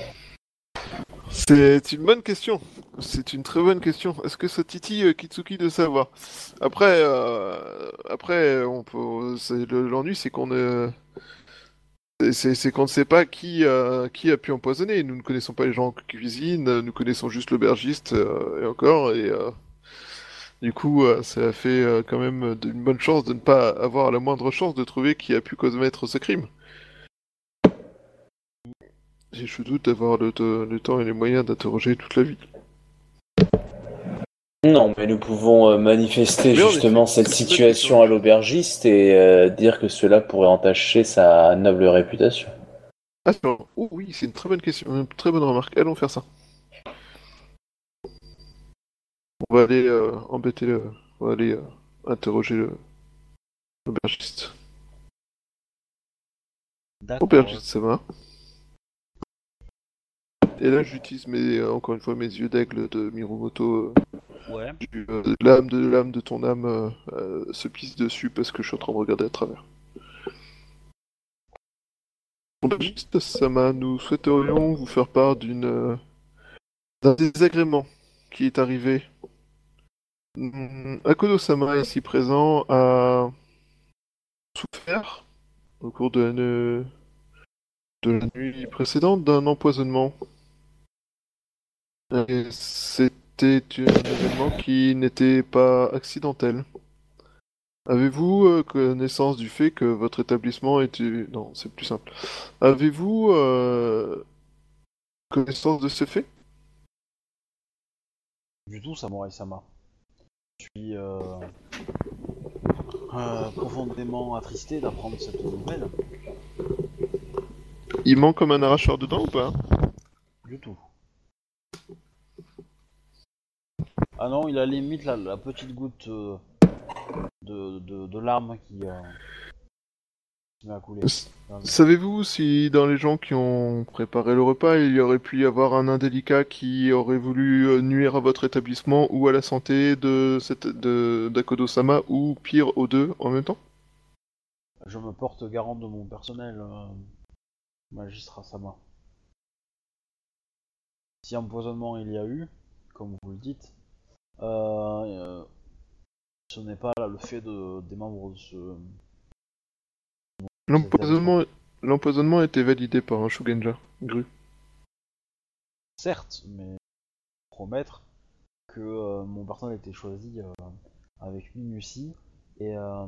C'est une bonne question. C'est une très bonne question. Est-ce que ça titille euh, Kitsuki de savoir? Après, euh, après, on peut. L'ennui, c'est qu'on ne. C'est- qu'on ne sait pas qui, euh, qui a pu empoisonner. Nous ne connaissons pas les gens qui cuisinent, nous connaissons juste l'aubergiste euh, et encore. Et euh, du coup, ça a fait quand même une bonne chance de ne pas avoir la moindre chance de trouver qui a pu commettre ce crime. Et je doute d'avoir le, le temps et les moyens d'interroger toute la vie. Non, mais nous pouvons euh, manifester justement cette situation à l'aubergiste et euh, dire que cela pourrait entacher sa noble réputation. Attends, oh oui, c'est une très bonne question, une très bonne remarque. Allons faire ça. On va aller euh, embêter le. On va aller euh, interroger le. L'aubergiste. Aubergiste, ça va. Et là, j'utilise mes, encore une fois mes yeux d'aigle de Mirumoto euh, Ouais. Euh, L'âme de l'âme de ton âme euh, euh, se pisse dessus parce que je suis en train de regarder à travers. Aubergiste Sama, nous souhaiterions vous faire part d'une d'un désagrément qui est arrivé. Hmm, Akodo-sama, ici présent, a souffert au cours de la, ne- de la nuit précédente d'un empoisonnement. Et C'était un événement qui n'était pas accidentel. Avez-vous euh, connaissance du fait que votre établissement était... Non, c'est plus simple. Avez-vous euh, connaissance de ce fait? Du tout, Samurai Sama. Je suis euh, profondément attristé d'apprendre cette nouvelle. Il manque comme un arracheur dedans ou pas? Du tout. Ah non, il a limite la, la petite goutte euh, de, de, de larmes qui, euh, qui m'a coulé. Savez-vous si dans les gens qui ont préparé le repas, il y aurait pu y avoir un indélicat qui aurait voulu euh, nuire à votre établissement ou à la santé de cette de d'Akodo-sama ou pire aux deux en même temps? Je me porte garant de mon personnel, euh, magistrat Sama. Si empoisonnement il y a eu, comme vous le dites, euh, ce n'est pas là le fait de, des membres de ce... L'empoisonnement l'empoisonnement a été validé par un Shugenja, Gru. Certes, mais promettre que euh, mon personnel a été choisi euh, avec minutie et euh,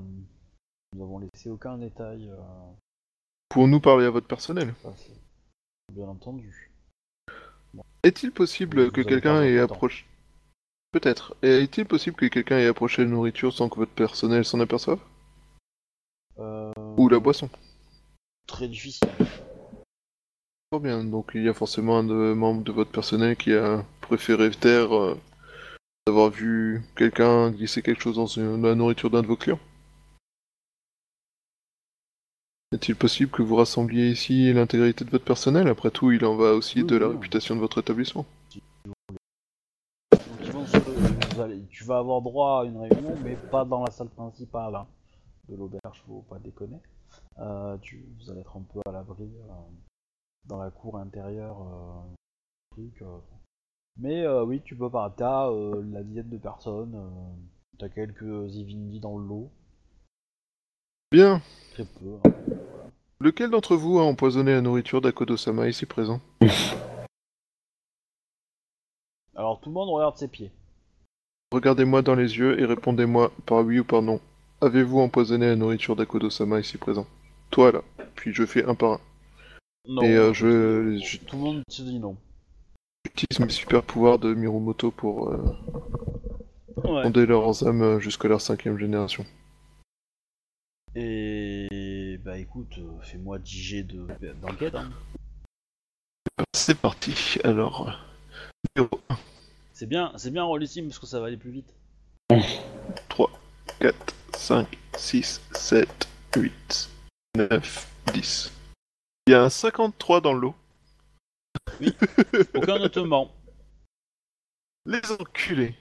nous avons laissé aucun détail. Pour nous parler à votre personnel. Bien entendu. Est-il possible Vous que quelqu'un ait approché Peut-être. Et Est-il possible que quelqu'un ait approché la nourriture sans que votre personnel s'en aperçoive Euh, Ou la boisson Très difficile. Très bien, donc il y a forcément un de- membre de votre personnel qui a préféré taire euh, d'avoir vu quelqu'un glisser quelque chose dans, une- dans la nourriture d'un de vos clients. Est-il possible que vous rassembliez ici l'intégralité de votre personnel? Après tout, il en va aussi Oui, de la oui. réputation de votre établissement. Donc, ils vont se- vous allez- tu vas avoir droit à une réunion, mais pas dans la salle principale hein, de l'auberge, faut pas déconner. Euh, tu, vous allez être un peu à l'abri euh, dans la cour intérieure. euh, truc. Mais oui, tu peux pas. T'as la dizaine de personnes, t'as quelques Ivindi dans le lot, Bien. très peu. hein. Lequel d'entre vous a empoisonné la nourriture d'Akodo-sama ici présent? Alors tout le monde regarde ses pieds. Regardez-moi dans les yeux et répondez-moi par oui ou par non. Avez-vous empoisonné la nourriture d'Akodo-sama ici présent? Toi là. Puis je fais un par un. Non, Et euh, je, je- tout le monde se dit non. j'utilise mes super pouvoirs de Mirumoto pour euh, Ouais. fonder leurs âmes euh, jusqu'à leur cinquième génération. Et bah écoute, euh, fais-moi 10 G de d'enquête. Hein. C'est parti. Alors, C'est bien, c'est bien Rollissime parce que ça va aller plus vite. 3, 4, 5, 6, 7, 8, 9, 10. Il y a un 53 dans le lot. Aucun ne te ment. Les enculés.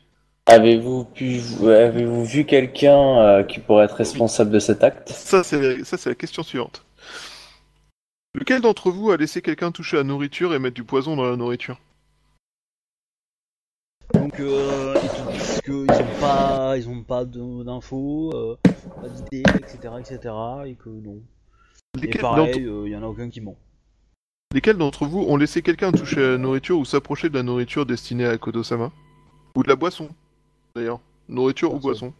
Avez-vous pu, avez-vous vu quelqu'un euh, qui pourrait être responsable de cet acte? Ça, c'est ça, c'est la question suivante. Lequel d'entre vous a laissé quelqu'un toucher à la nourriture et mettre du poison dans la nourriture? Donc euh, ils te disent qu'ils ont pas, ils ont pas d'infos, euh, pas d'idées, etc., etc. Et que non. Et Lesquels pareil, y en a aucun qui ment. Lesquels d'entre vous ont laissé quelqu'un toucher à la nourriture ou s'approcher de la nourriture destinée à Kodo-sama? Ou de la boisson, d'ailleurs. Nourriture ou boisson.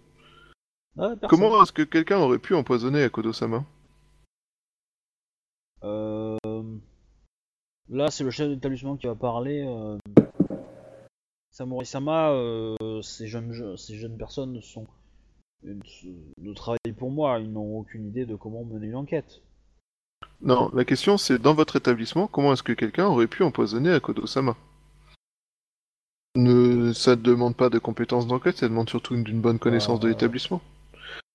Ah. Comment est-ce que quelqu'un aurait pu empoisonner à Kodo-sama? Euh, Là, c'est le chef d'établissement qui va parler. Euh... Samurai Sama, euh, ces, jeunes, je- ces jeunes personnes sont euh, ne travaillent pour moi, ils n'ont aucune idée de comment mener une enquête. Non, la question c'est dans votre établissement, comment est-ce que quelqu'un aurait pu empoisonner à Kodo-sama ne... Ça ne demande pas de compétences d'enquête, ça demande surtout d'une bonne connaissance de Euh. l'établissement.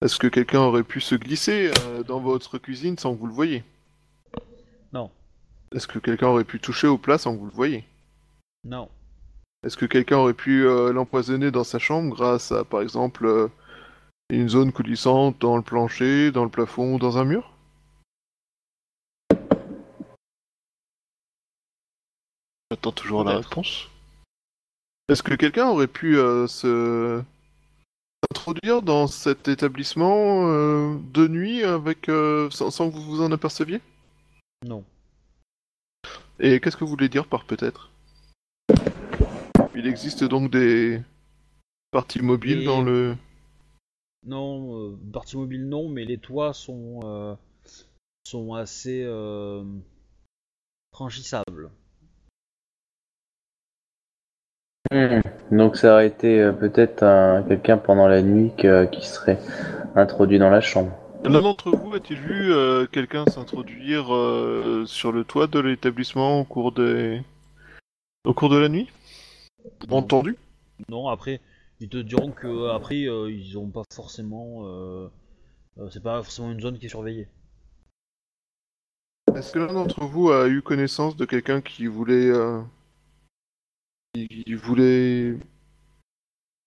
Est-ce que quelqu'un aurait pu se glisser euh, dans votre cuisine sans que vous le voyez? Non. Est-ce que quelqu'un aurait pu toucher au plat sans que vous le voyez? Non. Est-ce que quelqu'un aurait pu euh, l'empoisonner dans sa chambre grâce à, par exemple, euh, une zone coulissante dans le plancher, dans le plafond ou dans un mur? J'attends toujours la réponse. Est-ce que quelqu'un aurait pu euh, se s'introduire dans cet établissement euh, de nuit avec euh, sans, sans que vous vous en aperceviez? Non. Et qu'est-ce que vous voulez dire par peut-être? Il existe donc des parties mobiles Et- dans le. Non, euh, partie mobile non, mais les toits sont, euh, sont assez euh, franchissables. Hmm. Donc ça aurait été euh, peut-être un- quelqu'un pendant la nuit que- qui serait introduit dans la chambre. L'un d'entre vous a-t-il vu euh, quelqu'un s'introduire euh, sur le toit de l'établissement au cours des au cours de la nuit? Entendu Non, après, ils te diront que après euh, ils ont pas forcément. euh, euh, c'est pas forcément une zone qui est surveillée. Est-ce que l'un d'entre vous a eu connaissance de quelqu'un qui voulait euh, qui qui voulait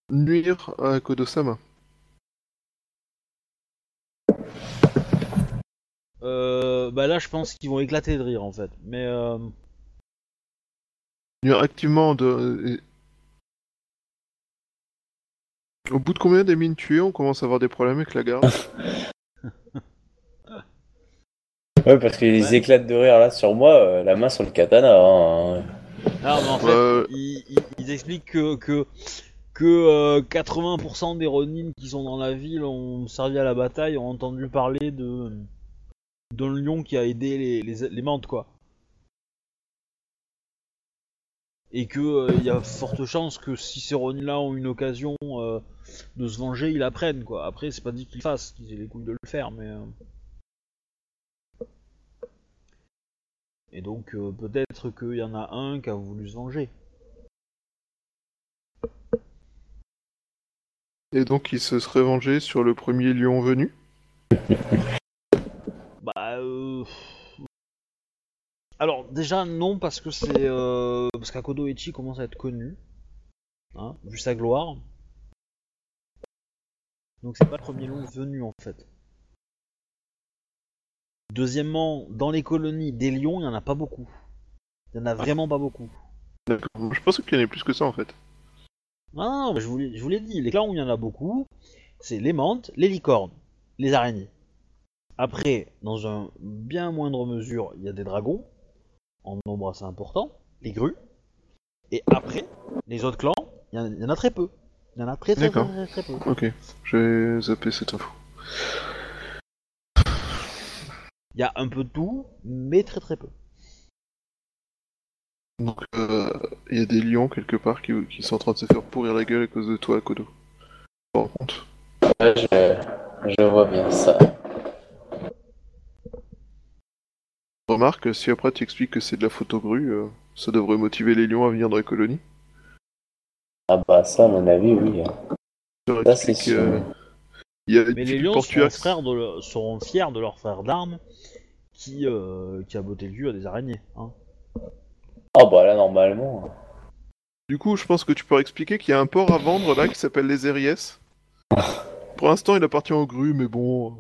nuire à Kodosama? Euh, bah là, je pense qu'ils vont éclater de rire en fait. Mais euh, activement de. et- Au bout de combien des mines tuées, on commence à avoir des problèmes avec la garde Ouais, parce qu'ils Ouais. éclatent de rire là sur moi, euh, la main sur le katana. hein. Ah, mais en fait, Euh, ils, ils- ils expliquent que, que, que euh, 80% des Ronin qui sont dans la ville ont servi à la bataille, ont entendu parler de d'un lion qui a aidé les, les, les mantes, quoi. Et que euh, il y a forte chance que si ces Ronin-là ont une occasion euh, de se venger, ils la prennent, quoi. Après, c'est pas dit qu'ils fassent, qu'ils aient les couilles de le faire, mais... euh. Et donc, euh, peut-être qu'il y en a un qui a voulu se venger. Et donc il se serait vengé sur le premier lion venu? Bah, euh... Alors, déjà, non, parce que c'est. Euh... Parce qu'Akodo Echi commence à être connu. Hein, vu sa gloire. Donc, c'est pas le premier long venu, en fait. Deuxièmement, dans les colonies des lions, il y en a pas beaucoup. Il y en a vraiment pas beaucoup. Je pense qu'il y en a plus que ça en fait. Non, non, non, mais je vous l'ai je vous l'ai dit, les clans où il y en a beaucoup, c'est les mantes, les licornes, les araignées. Après, dans un bien moindre mesure, il y a des dragons, en nombre assez important, les grues. Et après, les autres clans, il y, en- il y en a très peu. Il y en a très très très, très, très peu. Ok, je vais zapper cette info. Il y a un peu de tout, mais très très peu. Donc euh, il y a des lions quelque part qui, qui sont en train de se faire pourrir la gueule à cause de toi, Kodo. Ouais, je, je vois bien ça. Remarque, si après tu expliques que c'est de la photo grue, euh, ça devrait motiver les lions à venir dans la colonie. Ah bah ça, à mon avis, oui. Tu leur Ça, c'est expliques, sûr. euh, Il y a Mais les lions seront, frères de leur- seront fiers de leur frère d'armes qui, euh, qui a botté le cul à des araignées. Hein. Ah bah là, normalement. Du coup, je pense que tu peux expliquer qu'il y a un port à vendre là qui s'appelle les Eries. Pour l'instant, il appartient aux grues, mais bon,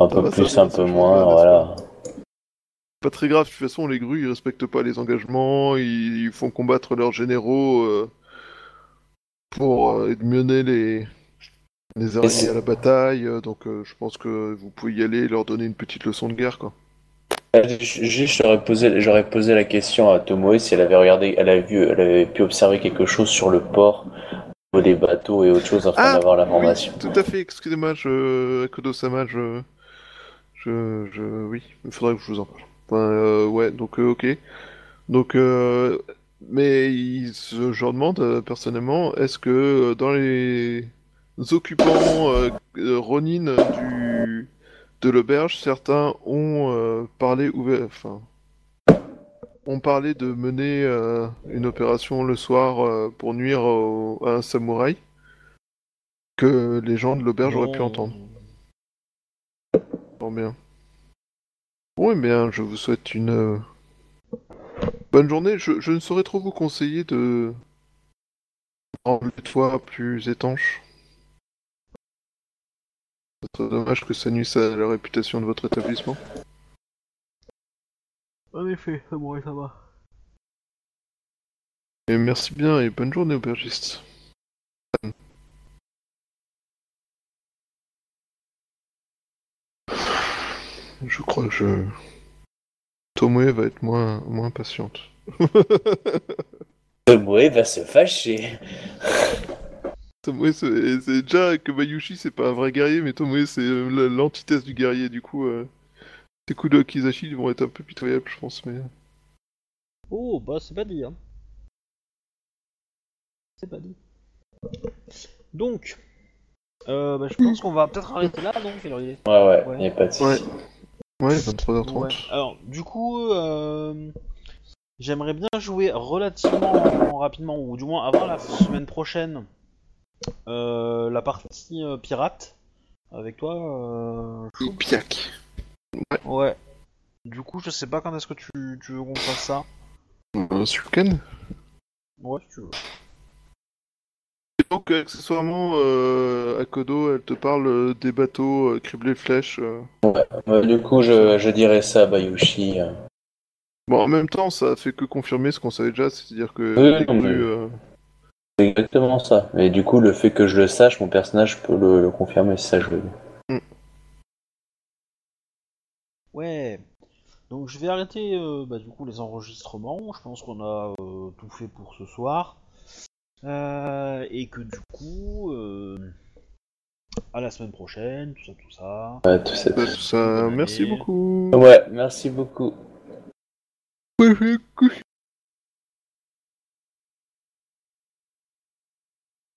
Un peu plus, un peu moins, voilà. pas très grave. De toute façon, les grues, ils respectent pas les engagements, ils font combattre leurs généraux euh, pour euh, mener les les araignées à la bataille. euh, donc, euh, je pense que vous pouvez y aller et leur donner une petite leçon de guerre, quoi. Euh, Juste, j'aurais posé, j'aurais posé la question à Tomoe si elle avait regardé, elle a vu, elle avait pu observer quelque chose sur le port, au niveau des bateaux et autre chose afin Ah, d'avoir l'information. Oui, tout à fait, excusez-moi, je... Akodo-sama, je... je... je... Oui, il faudrait que je vous en parle. Enfin, euh, ouais, donc, euh, ok. Donc, euh, mais il... je leur demande, personnellement, est-ce que dans les occupants Ronin du... de l'auberge, certains ont euh, parlé ouvert... Enfin... ont parlé de mener euh, une opération le soir euh, pour nuire au- à un samouraï que les gens de l'auberge auraient pu entendre. Fort bien. Oui, bien, je vous souhaite une euh, bonne journée. Je, je ne saurais trop vous conseiller de rendre les toits plus étanches. Ce serait dommage que ça nuise à la réputation de votre établissement. En effet, Samouraï Sama. Et merci bien et bonne journée, aubergiste. Je crois que je... Tomoe va être moins, moins patiente. Tomoe va se fâcher. Tomoe, c'est c'est déjà que Bayushi, c'est pas un vrai guerrier, mais Tomoe, c'est euh, la- l'antithèse du guerrier. Du coup, euh, ces coups de Kizashi ils vont être un peu pitoyables, je pense. Mais Oh, bah c'est pas dit, hein. C'est pas dit. Donc, euh, bah, je pense qu'on va peut-être arrêter là, donc, quelle heure il est Ouais, ouais, Ouais. y a pas de ouais. Ouais, 23h30. Ouais. Alors, du coup, euh, j'aimerais bien jouer relativement rapidement, ou du moins avant la semaine prochaine, euh, la partie euh, pirate avec toi. Euh. Piac. Ouais. Du coup, je sais pas quand est-ce que tu, tu veux qu'on fasse ça. Euh, ce week-end? Ouais, si tu veux. Et donc, accessoirement, euh, Akodo, elle te parle euh, des bateaux euh, criblés de flèches. euh. Ouais, du coup, je, je dirais ça à Bayushi. euh. Bon, en même temps, ça fait que confirmer ce qu'on savait déjà, c'est-à-dire que Oui, mais- euh, C'est exactement ça. Et du coup, le fait que je le sache, mon personnage peut le, le confirmer, c'est ça je veux dire. Ouais. Donc je vais arrêter euh, bah, du coup les enregistrements. Je pense qu'on a euh, tout fait pour ce soir. Euh, et que du coup, euh, à la semaine prochaine, tout ça, tout ça. Ouais, tout ça. bah, tout ça. Merci beaucoup. Ouais, merci beaucoup.